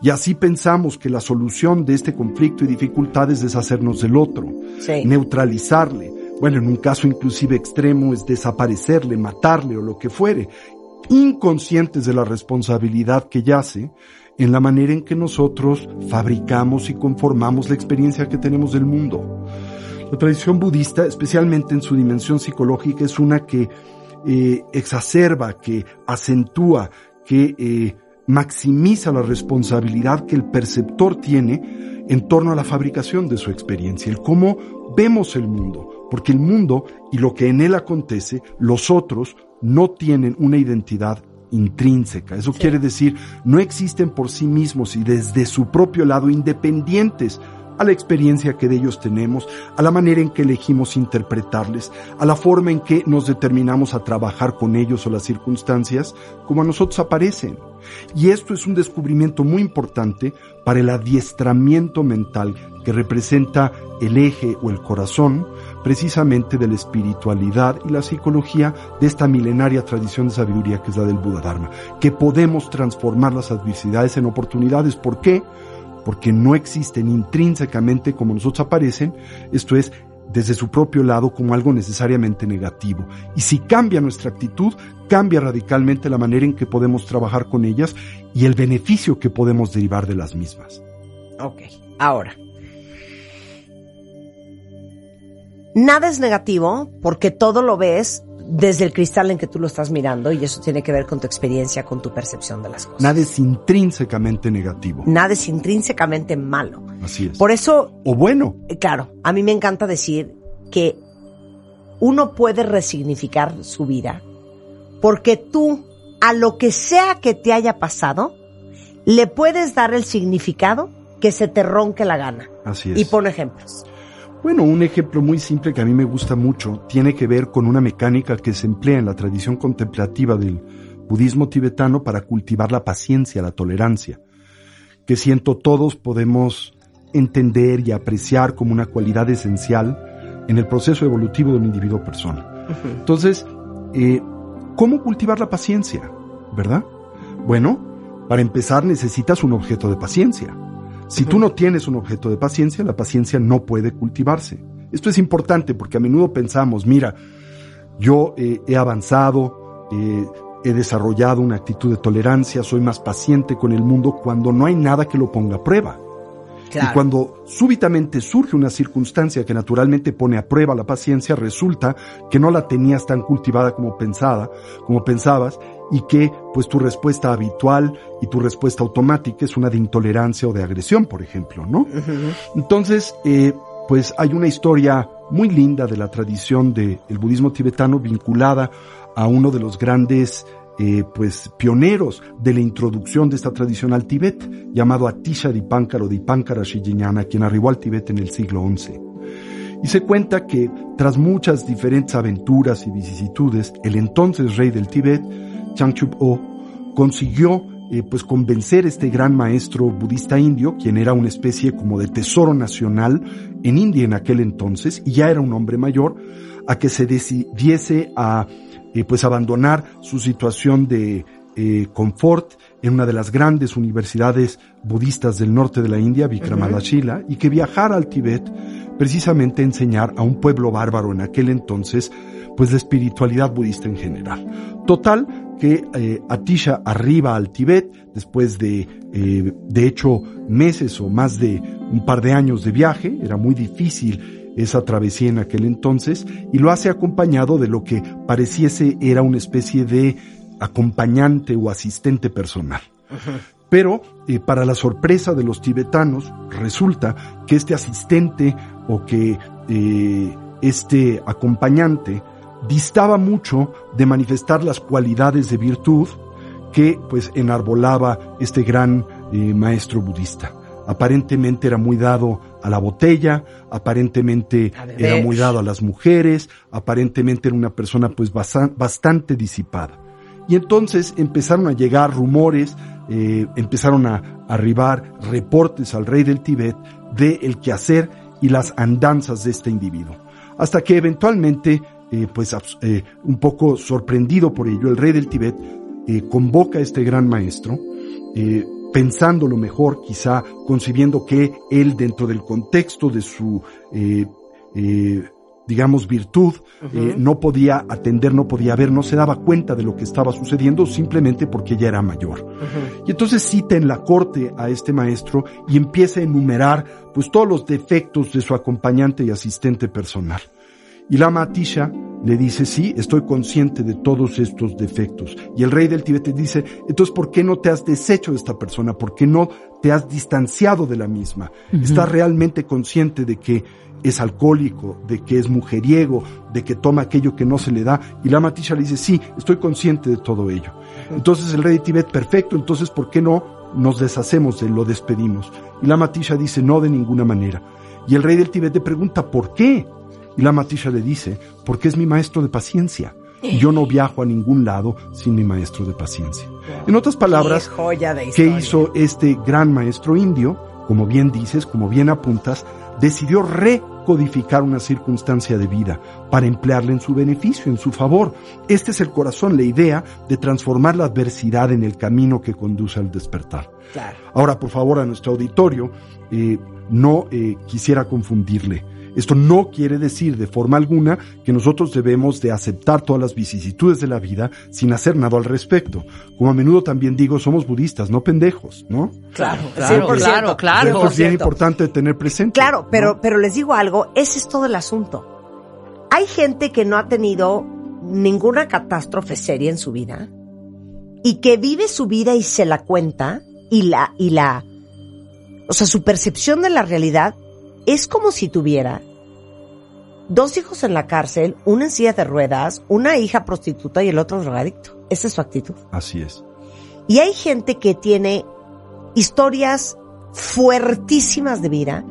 Y así pensamos que la solución de este conflicto y dificultad es deshacernos del otro, Sí. neutralizarle. Bueno, en un caso inclusive extremo es desaparecerle, matarle o lo que fuere. inconscientes de la responsabilidad que yace en la manera en que nosotros fabricamos y conformamos la experiencia que tenemos del mundo. La tradición budista, especialmente en su dimensión psicológica, es una que eh, exacerba, que acentúa, que eh, maximiza la responsabilidad que el perceptor tiene en torno a la fabricación de su experiencia, el cómo vemos el mundo, porque el mundo y lo que en él acontece, los otros no tienen una identidad intrínseca. Eso quiere decir, no existen por sí mismos y desde su propio lado independientes a la experiencia que de ellos tenemos, a la manera en que elegimos interpretarles, a la forma en que nos determinamos a trabajar con ellos o las circunstancias, como a nosotros aparecen. Y esto es un descubrimiento muy importante para el adiestramiento mental que representa el eje o el corazón precisamente de la espiritualidad y la psicología de esta milenaria tradición de sabiduría que es la del Buda Dharma, que podemos transformar las adversidades en oportunidades. ¿Por qué? Porque no existen intrínsecamente como nosotros aparecen, esto es, desde su propio lado como algo necesariamente negativo. Y si cambia nuestra actitud, cambia radicalmente la manera en que podemos trabajar con ellas y el beneficio que podemos derivar de las mismas. Ok, ahora. Nada es negativo porque todo lo ves desde el cristal en que tú lo estás mirando y eso tiene que ver con tu experiencia, con tu percepción de las cosas. Nada es intrínsecamente negativo. Nada es intrínsecamente malo. Así es. Por eso, o bueno. eh, claro, a mí me encanta decir que uno puede resignificar su vida porque tú, a lo que sea que te haya pasado, le puedes dar el significado que se te ronque la gana. Así es. Y pon ejemplos. Bueno, un ejemplo muy simple que a mí me gusta mucho tiene que ver con una mecánica que se emplea en la tradición contemplativa del budismo tibetano para cultivar la paciencia, la tolerancia, que siento todos podemos entender y apreciar como una cualidad esencial en el proceso evolutivo de un individuo persona. Entonces, eh, ¿cómo cultivar la paciencia? ¿Verdad? Bueno, para empezar necesitas un objeto de paciencia. Si tú no tienes un objeto de paciencia, la paciencia no puede cultivarse. Esto es importante porque a menudo pensamos, mira, yo eh, he avanzado, eh, he desarrollado una actitud de tolerancia, soy más paciente con el mundo cuando no hay nada que lo ponga a prueba. Claro. Y cuando súbitamente surge una circunstancia que naturalmente pone a prueba la paciencia, resulta que no la tenías tan cultivada como pensada, como pensabas, y que pues tu respuesta habitual y tu respuesta automática es una de intolerancia o de agresión, por ejemplo, ¿no? Entonces, eh, pues hay una historia muy linda de la tradición del budismo tibetano vinculada a uno de los grandes eh, pues pioneros de la introducción de esta tradición al Tíbet, llamado Atisha Dipankar o Dipankara Shijiñana, quien arribó al Tíbet en el siglo XI. Y se cuenta que tras muchas diferentes aventuras y vicisitudes, el entonces rey del Tíbet, Changchup-o, consiguió eh, pues convencer a este gran maestro budista indio, quien era una especie como de tesoro nacional en India en aquel entonces, y ya era un hombre mayor, a que se decidiese a eh, pues abandonar su situación de eh, confort en una de las grandes universidades budistas del norte de la India, Vikramadashila, y que viajara al Tíbet precisamente a enseñar a un pueblo bárbaro en aquel entonces, pues la espiritualidad budista en general. Total, que eh, Atisha arriba al Tíbet después de, eh, de hecho, meses o más de un par de años de viaje, era muy difícil esa travesía en aquel entonces, y lo hace acompañado de lo que pareciese era una especie de acompañante o asistente personal. Pero, eh, para la sorpresa de los tibetanos, resulta que este asistente o que eh, este acompañante distaba mucho de manifestar las cualidades de virtud que pues enarbolaba este gran eh, maestro budista. Aparentemente era muy dado a la botella, aparentemente era muy dado a las mujeres, aparentemente era una persona pues bastante disipada. Y entonces empezaron a llegar rumores, eh, empezaron a arribar reportes al rey del Tíbet de el quehacer y las andanzas de este individuo. Hasta que eventualmente, eh, pues eh, un poco sorprendido por ello, el rey del Tíbet eh, convoca a este gran maestro, eh, pensando lo mejor, quizá concibiendo que él dentro del contexto de su, digamos, virtud, no podía atender, no podía ver, no se daba cuenta de lo que estaba sucediendo simplemente porque ella era mayor. Y entonces cita en la corte a este maestro y empieza a enumerar pues todos los defectos de su acompañante y asistente personal. Y la Matisha le dice, sí, estoy consciente de todos estos defectos. Y el rey del Tíbet le dice, entonces, ¿por qué no te has deshecho de esta persona? ¿Por qué no te has distanciado de la misma? ¿Estás realmente consciente de que es alcohólico, de que es mujeriego, de que toma aquello que no se le da? Y la Matisha le dice, sí, estoy consciente de todo ello. Entonces el rey de Tíbet, perfecto, entonces, ¿por qué no nos deshacemos de él, lo despedimos? Y la Matisha dice, no, de ninguna manera. Y el rey del Tíbet le pregunta, ¿por qué? Y la Matisha le dice, porque es mi maestro de paciencia. Yo no viajo a ningún lado sin mi maestro de paciencia. En otras palabras, Qué joya de ¿qué historia. hizo este gran maestro indio? Como bien dices, como bien apuntas, decidió recodificar una circunstancia de vida para emplearla en su beneficio, en su favor. Este es el corazón, la idea de transformar la adversidad en el camino que conduce al despertar. Claro. Ahora, por favor, a nuestro auditorio, eh, no eh, quisiera confundirle. Esto no quiere decir de forma alguna que nosotros debemos de aceptar todas las vicisitudes de la vida sin hacer nada al respecto. Como a menudo también digo, somos budistas, no pendejos, ¿no? Claro, Claro, 100%. claro, claro. Es bien 100%. importante tener presente. Claro, pero, ¿no? pero les digo algo, ese es todo el asunto. Hay gente que no ha tenido ninguna catástrofe seria en su vida y que vive su vida y se la cuenta y la, y la, o sea, su percepción de la realidad es como si tuviera dos hijos en la cárcel, una en silla de ruedas, una hija prostituta y el otro drogadicto. Esa es su actitud. Así es. Y hay gente que tiene historias fuertísimas de vida,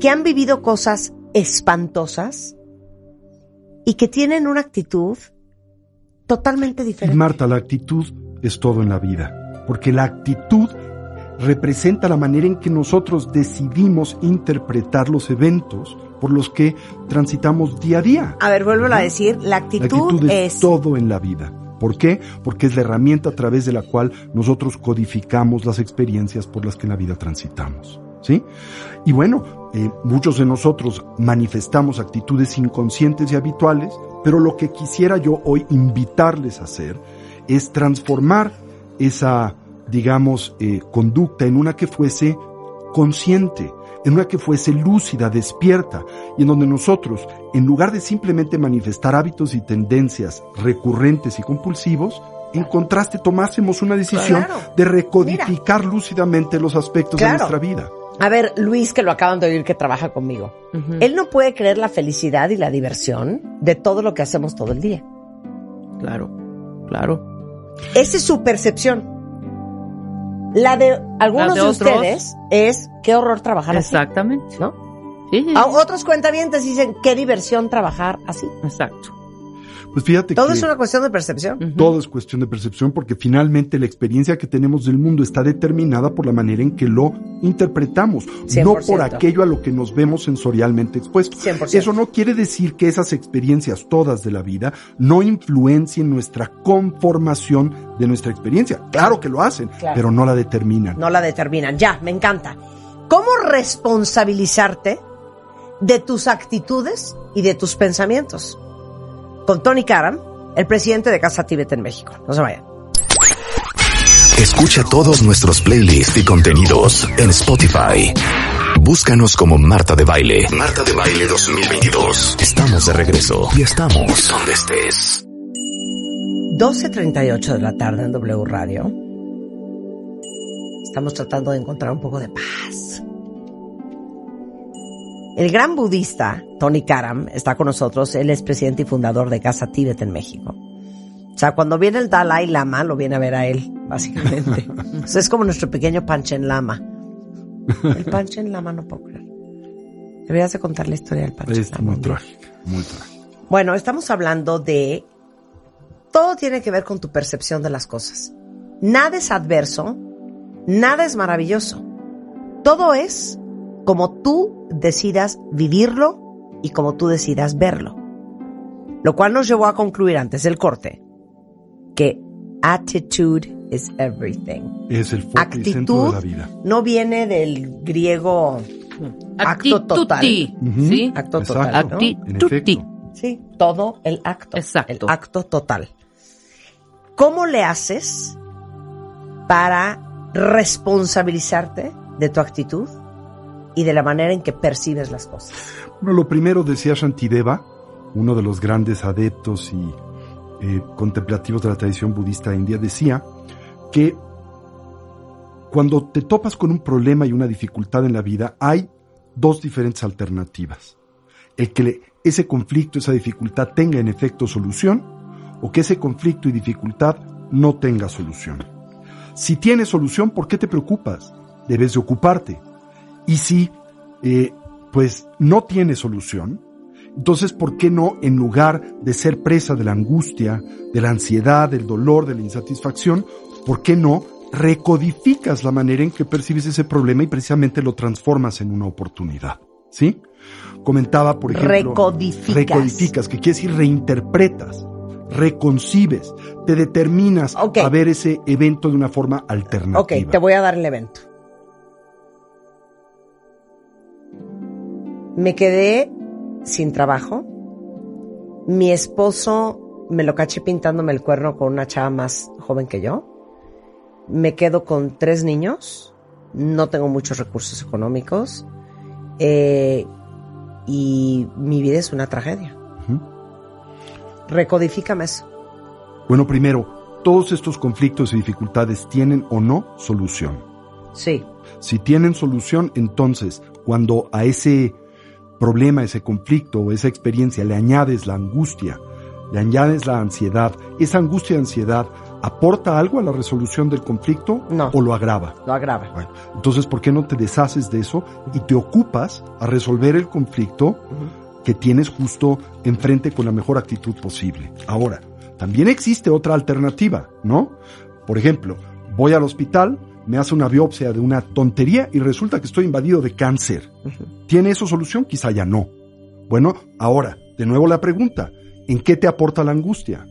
que han vivido cosas espantosas y que tienen una actitud totalmente Y diferente. Marta, la actitud es todo en la vida, porque la actitud representa la manera en que nosotros decidimos interpretar los eventos por los que transitamos día a día. A ver, vuelvo a decir, la La actitud, actitud es, es, todo en la vida. ¿Por qué? Porque es la herramienta a través de la cual nosotros codificamos las experiencias por las que en la vida transitamos. ¿Sí? Y bueno, eh, muchos de nosotros manifestamos actitudes inconscientes y habituales, pero lo que quisiera yo hoy invitarles a hacer es transformar esa, digamos, eh, conducta en una que fuese consciente, en una que fuese lúcida, despierta, y en donde nosotros, en lugar de simplemente manifestar hábitos y tendencias recurrentes y compulsivos, en contraste tomásemos una decisión Claro. de recodificar lúcidamente los aspectos de nuestra vida. a ver, Luis, que lo acaban de oír que trabaja conmigo. Él no puede creer la felicidad y la diversión de todo lo que hacemos todo el día. Claro, claro. Esa es su percepción. La de algunos La de ustedes es qué horror trabajar así. Exactamente. ¿no? Sí, sí, A sí. otros cuentavientes dicen qué diversión trabajar así. Exacto. Pues fíjate Todo que es una cuestión de percepción. Todo es cuestión de percepción porque finalmente la experiencia que tenemos del mundo está determinada por la manera en que lo interpretamos, no 100%. por aquello a lo que nos vemos sensorialmente expuestos. 100%. Eso no quiere decir que esas experiencias todas de la vida no influencien nuestra conformación de nuestra experiencia. Claro que lo hacen, Claro. pero no la determinan. No la determinan. Ya, me encanta. ¿Cómo responsabilizarte de tus actitudes y de tus pensamientos? Con Tony Karam, el presidente de Casa Tíbet en México. No se vayan. Escucha todos nuestros playlists y contenidos en Spotify. Búscanos como Marta de Baile. Marta de Baile 2022. Estamos de regreso y estamos donde estés. 12.38 de la tarde en W Radio. Estamos tratando de encontrar un poco de paz. El gran budista Tony Karam está con nosotros. Él es presidente y fundador de Casa Tíbet en México. O sea, cuando viene el Dalai Lama, lo viene a ver a él, básicamente. es como nuestro pequeño Panchen Lama. El Panchen Lama no puedo creer. Deberías de contar la historia del Panchen Es Lama. muy trágico, muy trágico. Bueno, estamos hablando de... Todo tiene que ver con tu percepción de las cosas. Nada es adverso, nada es maravilloso. Todo es como tú decidas vivirlo y como tú decidas verlo. Lo cual nos llevó a concluir antes del corte que attitude is everything. Es el foco y centro de la vida. no viene del griego acto total. ¿Sí? Acto Exacto. total. Sí, todo el acto. Exacto. El acto total. ¿Cómo le haces para responsabilizarte de tu actitud y de la manera en que percibes las cosas? Bueno, lo primero decía Shantideva, uno de los grandes adeptos y eh, contemplativos de la tradición budista india, decía que cuando te topas con un problema y una dificultad en la vida, hay dos diferentes alternativas. El que ese conflicto, esa dificultad tenga en efecto solución o que ese conflicto y dificultad no tenga solución. Si tiene solución, ¿por qué te preocupas? Debes de ocuparte. Y si, eh, pues, no tiene solución, entonces, ¿por qué no, en lugar de ser presa de la angustia, de la ansiedad, del dolor, de la insatisfacción, ¿por qué no recodificas la manera en que percibes ese problema y precisamente lo transformas en una oportunidad? ¿Sí? Comentaba, por ejemplo... Recodificas. Recodificas, que quiere decir reinterpretas, reconcibes, te determinas a ver ese evento de una forma alternativa. Ok, te voy a dar el evento. Me quedé sin trabajo. Mi esposo me lo caché pintándome el cuerno con una chava más joven que yo. Me quedo con tres niños. No tengo muchos recursos económicos. Eh, y mi vida es una tragedia. Recodifícame eso. Bueno, primero, todos estos conflictos y dificultades tienen o no solución. Sí. Si tienen solución, entonces, cuando a ese problema, ese conflicto o esa experiencia le añades la angustia, le añades la ansiedad, esa angustia y ansiedad aporta algo a la resolución del conflicto No. o lo agrava. Lo agrava. Bueno, entonces, ¿por qué no te deshaces de eso y te ocupas a resolver el conflicto que tienes justo enfrente con la mejor actitud posible? Ahora, también existe otra alternativa, ¿no? Por ejemplo, voy al hospital, me hace una biopsia de una tontería y resulta que estoy invadido de cáncer. ¿Tiene eso solución? Quizá ya no. Bueno, ahora, de nuevo la pregunta, ¿en qué te aporta la angustia?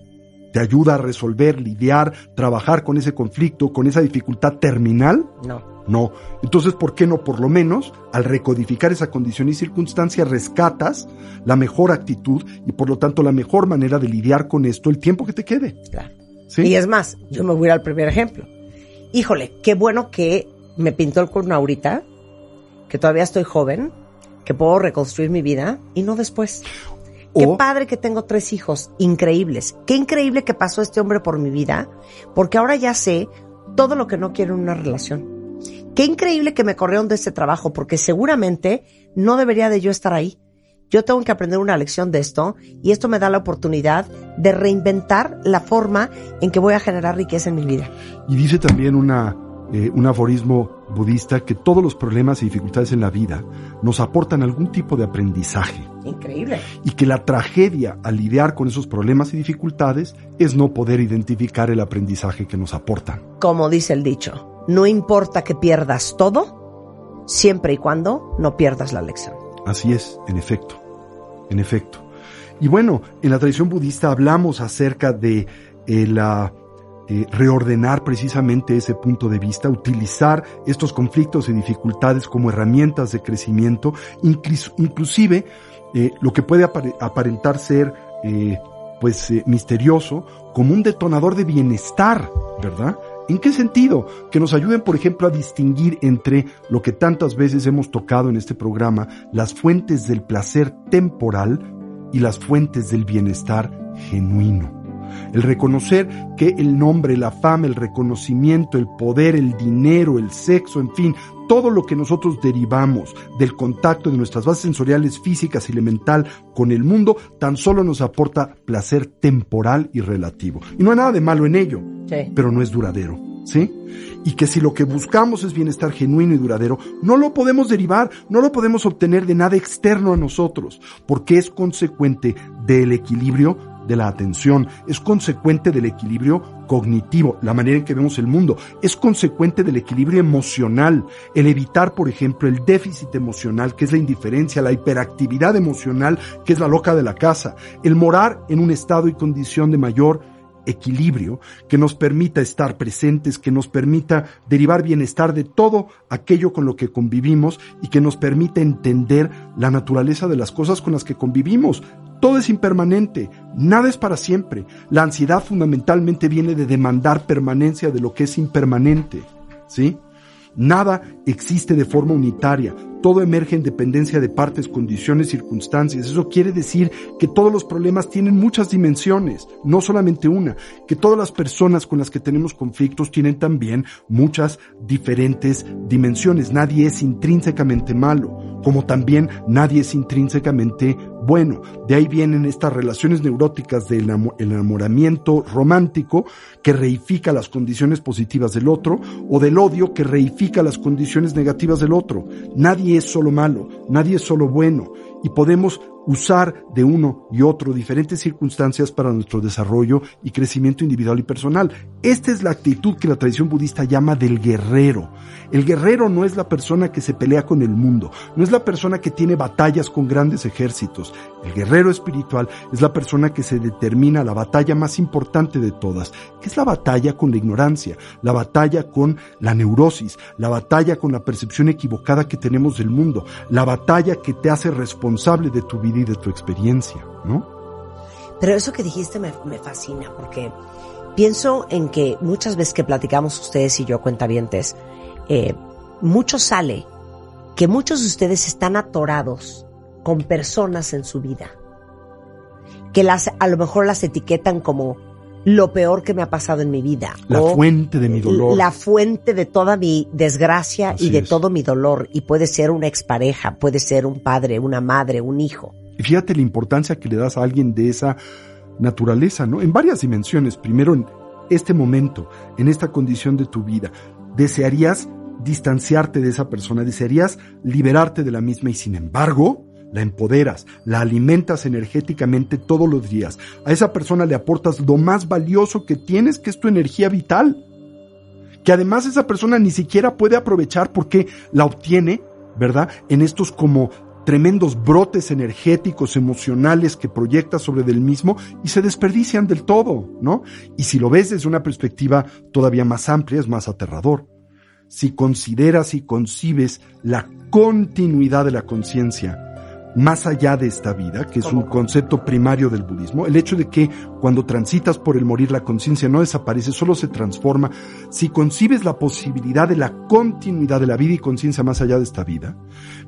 ¿Te ayuda a resolver, lidiar, trabajar con ese conflicto, con esa dificultad terminal? No. No. Entonces, ¿por qué no por lo menos, al recodificar esa condición y circunstancia, rescatas la mejor actitud y por lo tanto la mejor manera de lidiar con esto el tiempo que te quede? Claro. ¿Sí? Y es más, yo me voy al primer ejemplo. Híjole, qué bueno que me pintó el cuerno ahorita, que todavía estoy joven, que puedo reconstruir mi vida y no después. Qué padre que tengo tres hijos increíbles. Qué increíble que pasó este hombre por mi vida, porque ahora ya sé todo lo que no quiero en una relación. Qué increíble que me corrieron de este trabajo, porque seguramente no debería de yo estar ahí. Yo tengo que aprender una lección de esto y esto me da la oportunidad de reinventar la forma en que voy a generar riqueza en mi vida. Y dice también una, eh, un aforismo budista que todos los problemas y dificultades en la vida nos aportan algún tipo de aprendizaje Increíble. y que la tragedia al lidiar con esos problemas y dificultades es no poder identificar el aprendizaje que nos aportan. Como dice el dicho, no importa que pierdas todo, siempre y cuando no pierdas la lección. Así es, en efecto, en efecto. Y bueno, en la tradición budista hablamos acerca de eh, la eh, reordenar precisamente ese punto de vista, utilizar estos conflictos y dificultades como herramientas de crecimiento, inclus- inclusive eh, lo que puede apare- aparentar ser eh, pues eh, misterioso como un detonador de bienestar, ¿verdad? ¿En qué sentido? Que nos ayuden, por ejemplo, a distinguir entre lo que tantas veces hemos tocado en este programa, las fuentes del placer temporal y las fuentes del bienestar genuino. El reconocer que el nombre, la fama, el reconocimiento, el poder, el dinero, el sexo, en fin, todo lo que nosotros derivamos del contacto de nuestras bases sensoriales físicas y elemental con el mundo, tan solo nos aporta placer temporal y relativo. Y no hay nada de malo en ello, Sí. pero no es duradero, ¿sí? Y que si lo que buscamos es bienestar genuino y duradero, no lo podemos derivar, no lo podemos obtener de nada externo a nosotros, porque es consecuente del equilibrio de la atención, es consecuente del equilibrio cognitivo, la manera en que vemos el mundo, es consecuente del equilibrio emocional, el evitar, por ejemplo, el déficit emocional, que es la indiferencia, la hiperactividad emocional, que es la loca de la casa, el morar en un estado y condición de mayor equilibrio que nos permita estar presentes, que nos permita derivar bienestar de todo aquello con lo que convivimos y que nos permita entender la naturaleza de las cosas con las que convivimos. Todo es impermanente, nada es para siempre. La ansiedad fundamentalmente viene de demandar permanencia de lo que es impermanente, ¿sí? Nada existe de forma unitaria, todo emerge en dependencia de partes, condiciones, circunstancias. Eso quiere decir que todos los problemas tienen muchas dimensiones, no solamente una, que todas las personas con las que tenemos conflictos tienen también muchas diferentes dimensiones. Nadie es intrínsecamente malo, como también nadie es intrínsecamente bueno. De ahí vienen estas relaciones neuróticas del enamoramiento romántico que reifica las condiciones positivas del otro o del odio que reifica las condiciones negativas del otro. Nadie es solo malo, nadie es solo bueno y podemos usar de uno y otro diferentes circunstancias para nuestro desarrollo y crecimiento individual y personal. Esta es la actitud que la tradición budista llama del guerrero. El guerrero no es la persona que se pelea con el mundo, no es la persona que tiene batallas con grandes ejércitos. El guerrero espiritual es la persona que se determina la batalla más importante de todas, que es la batalla con la ignorancia, la batalla con la neurosis, la batalla con la percepción equivocada que tenemos del mundo, la batalla que te hace responsable de tu vida y de tu experiencia, ¿no? Pero eso que dijiste me, me fascina porque pienso en que muchas veces que platicamos ustedes y yo, cuentavientes, eh, mucho sale que muchos de ustedes están atorados con personas en su vida que las a lo mejor las etiquetan como lo peor que me ha pasado en mi vida. La o fuente de mi dolor. La fuente de toda mi desgracia Así y de es. todo mi dolor. Y puede ser una expareja, puede ser un padre, una madre, un hijo. Y fíjate la importancia que le das a alguien de esa naturaleza, ¿no? En varias dimensiones. Primero, en este momento, en esta condición de tu vida, desearías distanciarte de esa persona, desearías liberarte de la misma y sin embargo, la empoderas, la alimentas energéticamente todos los días. A esa persona le aportas lo más valioso que tienes, que es tu energía vital. Que además esa persona ni siquiera puede aprovechar porque la obtiene, ¿verdad? En estos como tremendos brotes energéticos, emocionales que proyecta sobre del mismo y se desperdician del todo, ¿no? Y si lo ves desde una perspectiva todavía más amplia, es más aterrador. Si consideras y concibes la continuidad de la conciencia más allá de esta vida, que es un concepto primario del budismo, el hecho de que cuando transitas por el morir la conciencia no desaparece, solo se transforma, si concibes la posibilidad de la continuidad de la vida y conciencia más allá de esta vida,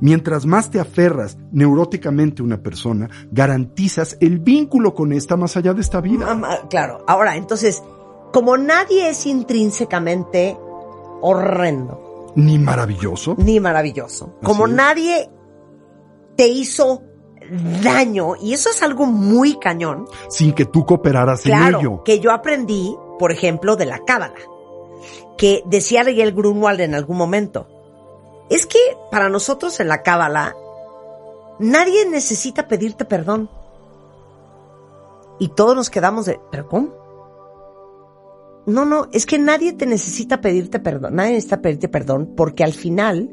mientras más te aferras neuróticamente a una persona, garantizas el vínculo con esta más allá de esta vida. Claro. Ahora, entonces, como nadie es intrínsecamente horrendo, Ni maravilloso. ni maravilloso, como nadie te hizo daño, y eso es algo muy cañón, sin que tú cooperaras en ello. que yo aprendí, por ejemplo, de la cábala, que decía Miguel Grunwald en algún momento, es que para nosotros en la cábala nadie necesita pedirte perdón. Y todos nos quedamos de, ¿pero cómo? No, no, es que nadie te necesita pedirte perdón, nadie necesita pedirte perdón porque al final,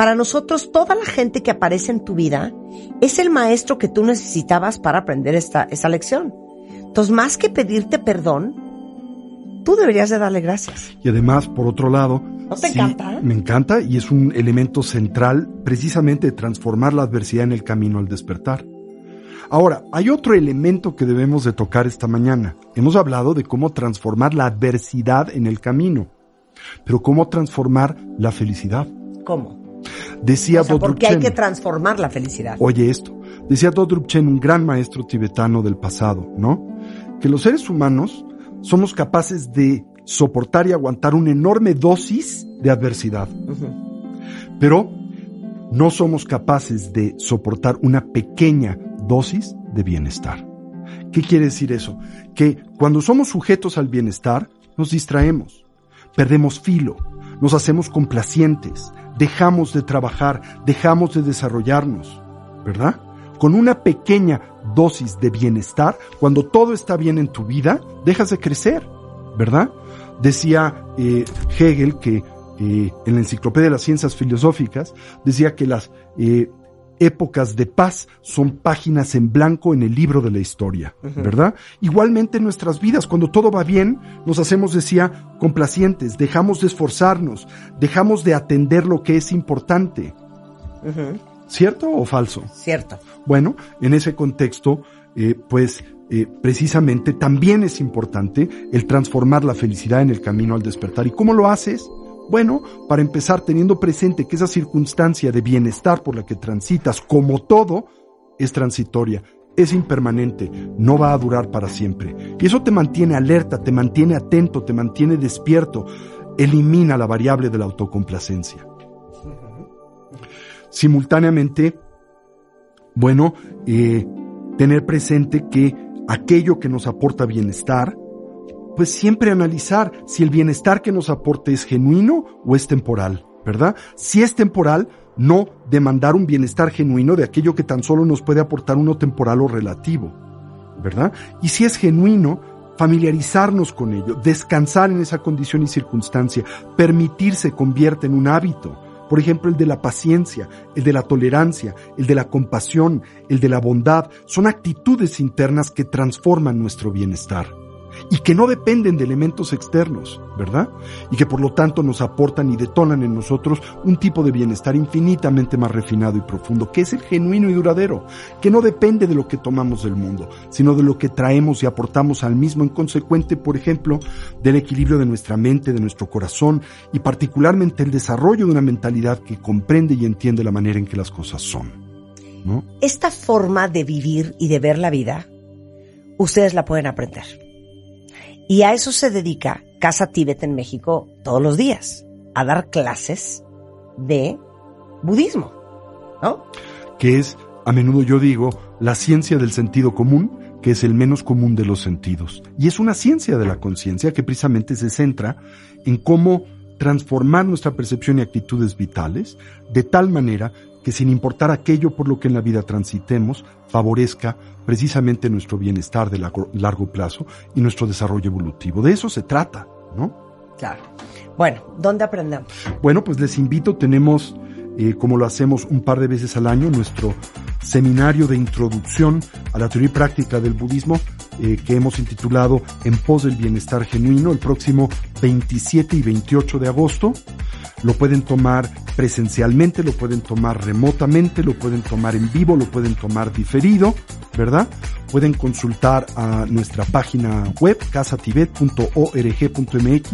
para nosotros toda la gente que aparece en tu vida es el maestro que tú necesitabas para aprender esta, esta lección. Entonces, más que pedirte perdón, tú deberías de darle gracias. Y además, por otro lado, ¿No te encanta? Me encanta y es un elemento central precisamente de transformar la adversidad en el camino al despertar. Ahora, hay otro elemento que debemos de tocar esta mañana. Hemos hablado de cómo transformar la adversidad en el camino, pero cómo transformar la felicidad. ¿Cómo? Decía O sea, porque hay que transformar la felicidad. Oye esto, decía Dodrup Chen, un gran maestro tibetano del pasado, ¿no? Que los seres humanos somos capaces de soportar y aguantar una enorme dosis de adversidad, pero no somos capaces de soportar una pequeña dosis de bienestar. ¿Qué quiere decir eso? Que cuando somos sujetos al bienestar, nos distraemos, perdemos filo, nos hacemos complacientes, dejamos de trabajar, dejamos de desarrollarnos, ¿verdad? Con una pequeña dosis de bienestar, cuando todo está bien en tu vida, dejas de crecer, ¿verdad? Decía eh, Hegel que eh, en la Enciclopedia de las Ciencias Filosóficas decía que las, eh, épocas de paz son páginas en blanco en el libro de la historia, ¿verdad? Igualmente en nuestras vidas, cuando todo va bien, nos hacemos, decía, complacientes, dejamos de esforzarnos, dejamos de atender lo que es importante. ¿Cierto o falso? Cierto. Bueno, en ese contexto, eh, pues eh, precisamente también es importante el transformar la felicidad en el camino al despertar. ¿Y cómo lo haces? Bueno, para empezar teniendo presente que esa circunstancia de bienestar por la que transitas, como todo, es transitoria, es impermanente, no va a durar para siempre. Y eso te mantiene alerta, te mantiene atento, te mantiene despierto, elimina la variable de la autocomplacencia. Simultáneamente, bueno, eh, tener presente que aquello que nos aporta bienestar, pues siempre analizar si el bienestar que nos aporte es genuino o es temporal, ¿verdad? Si es temporal, no demandar un bienestar genuino de aquello que tan solo nos puede aportar uno temporal o relativo, ¿verdad? Y si es genuino, familiarizarnos con ello, descansar en esa condición y circunstancia, permitir se convierte en un hábito. Por ejemplo, el de la paciencia, el de la tolerancia, el de la compasión, el de la bondad, son actitudes internas que transforman nuestro bienestar y que no dependen de elementos externos, ¿verdad? Y que por lo tanto nos aportan y detonan en nosotros un tipo de bienestar infinitamente más refinado y profundo, que es el genuino y duradero, que no depende de lo que tomamos del mundo, sino de lo que traemos y aportamos al mismo en consecuente, por ejemplo, del equilibrio de nuestra mente, de nuestro corazón y particularmente el desarrollo de una mentalidad que comprende y entiende la manera en que las cosas son. Esta forma de vivir y de ver la vida, ustedes la pueden aprender. Y a eso se dedica Casa Tíbet en México todos los días, a dar clases de budismo, ¿no? Que es, a menudo yo digo, la ciencia del sentido común, que es el menos común de los sentidos. Y es una ciencia de la conciencia que precisamente se centra en cómo transformar nuestra percepción y actitudes vitales de tal manera que sin importar aquello por lo que en la vida transitemos, favorezca precisamente nuestro bienestar de largo, plazo y nuestro desarrollo evolutivo. De eso se trata, ¿no? Claro. Bueno, ¿dónde aprendemos? Bueno, pues les invito, tenemos, eh, como lo hacemos un par de veces al año, nuestro seminario de introducción a la teoría y práctica del budismo eh, que hemos intitulado En pos del bienestar genuino el próximo 27 y 28 de agosto. Lo pueden tomar presencialmente, lo pueden tomar remotamente, lo pueden tomar en vivo, lo pueden tomar diferido, ¿verdad? Pueden consultar a nuestra página web casatibet.org.mx,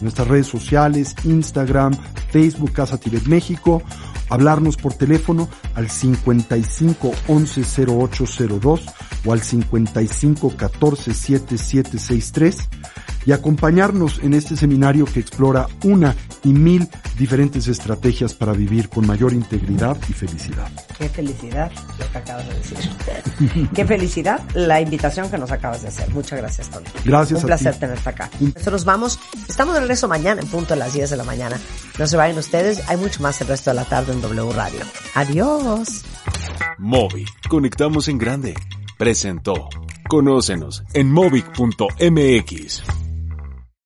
nuestras redes sociales, Instagram, Facebook, Casa Tibet México, hablarnos por teléfono al 55 11 0802 o al 55 14 7763 y acompañarnos en este seminario que explora una y mil diferentes estrategias para vivir con mayor integridad y felicidad. Qué felicidad lo que acabas de decir. Qué felicidad la invitación que nos acabas de hacer. Muchas gracias, Tony. Gracias. Un placer tenerte acá. Nosotros vamos, estamos de regreso mañana en punto a las 10 de la mañana. No se vayan ustedes, hay mucho más el resto de la tarde en W Radio. Adiós. Móvil, conectamos en grande. Presentó. Conócenos en movic.mx.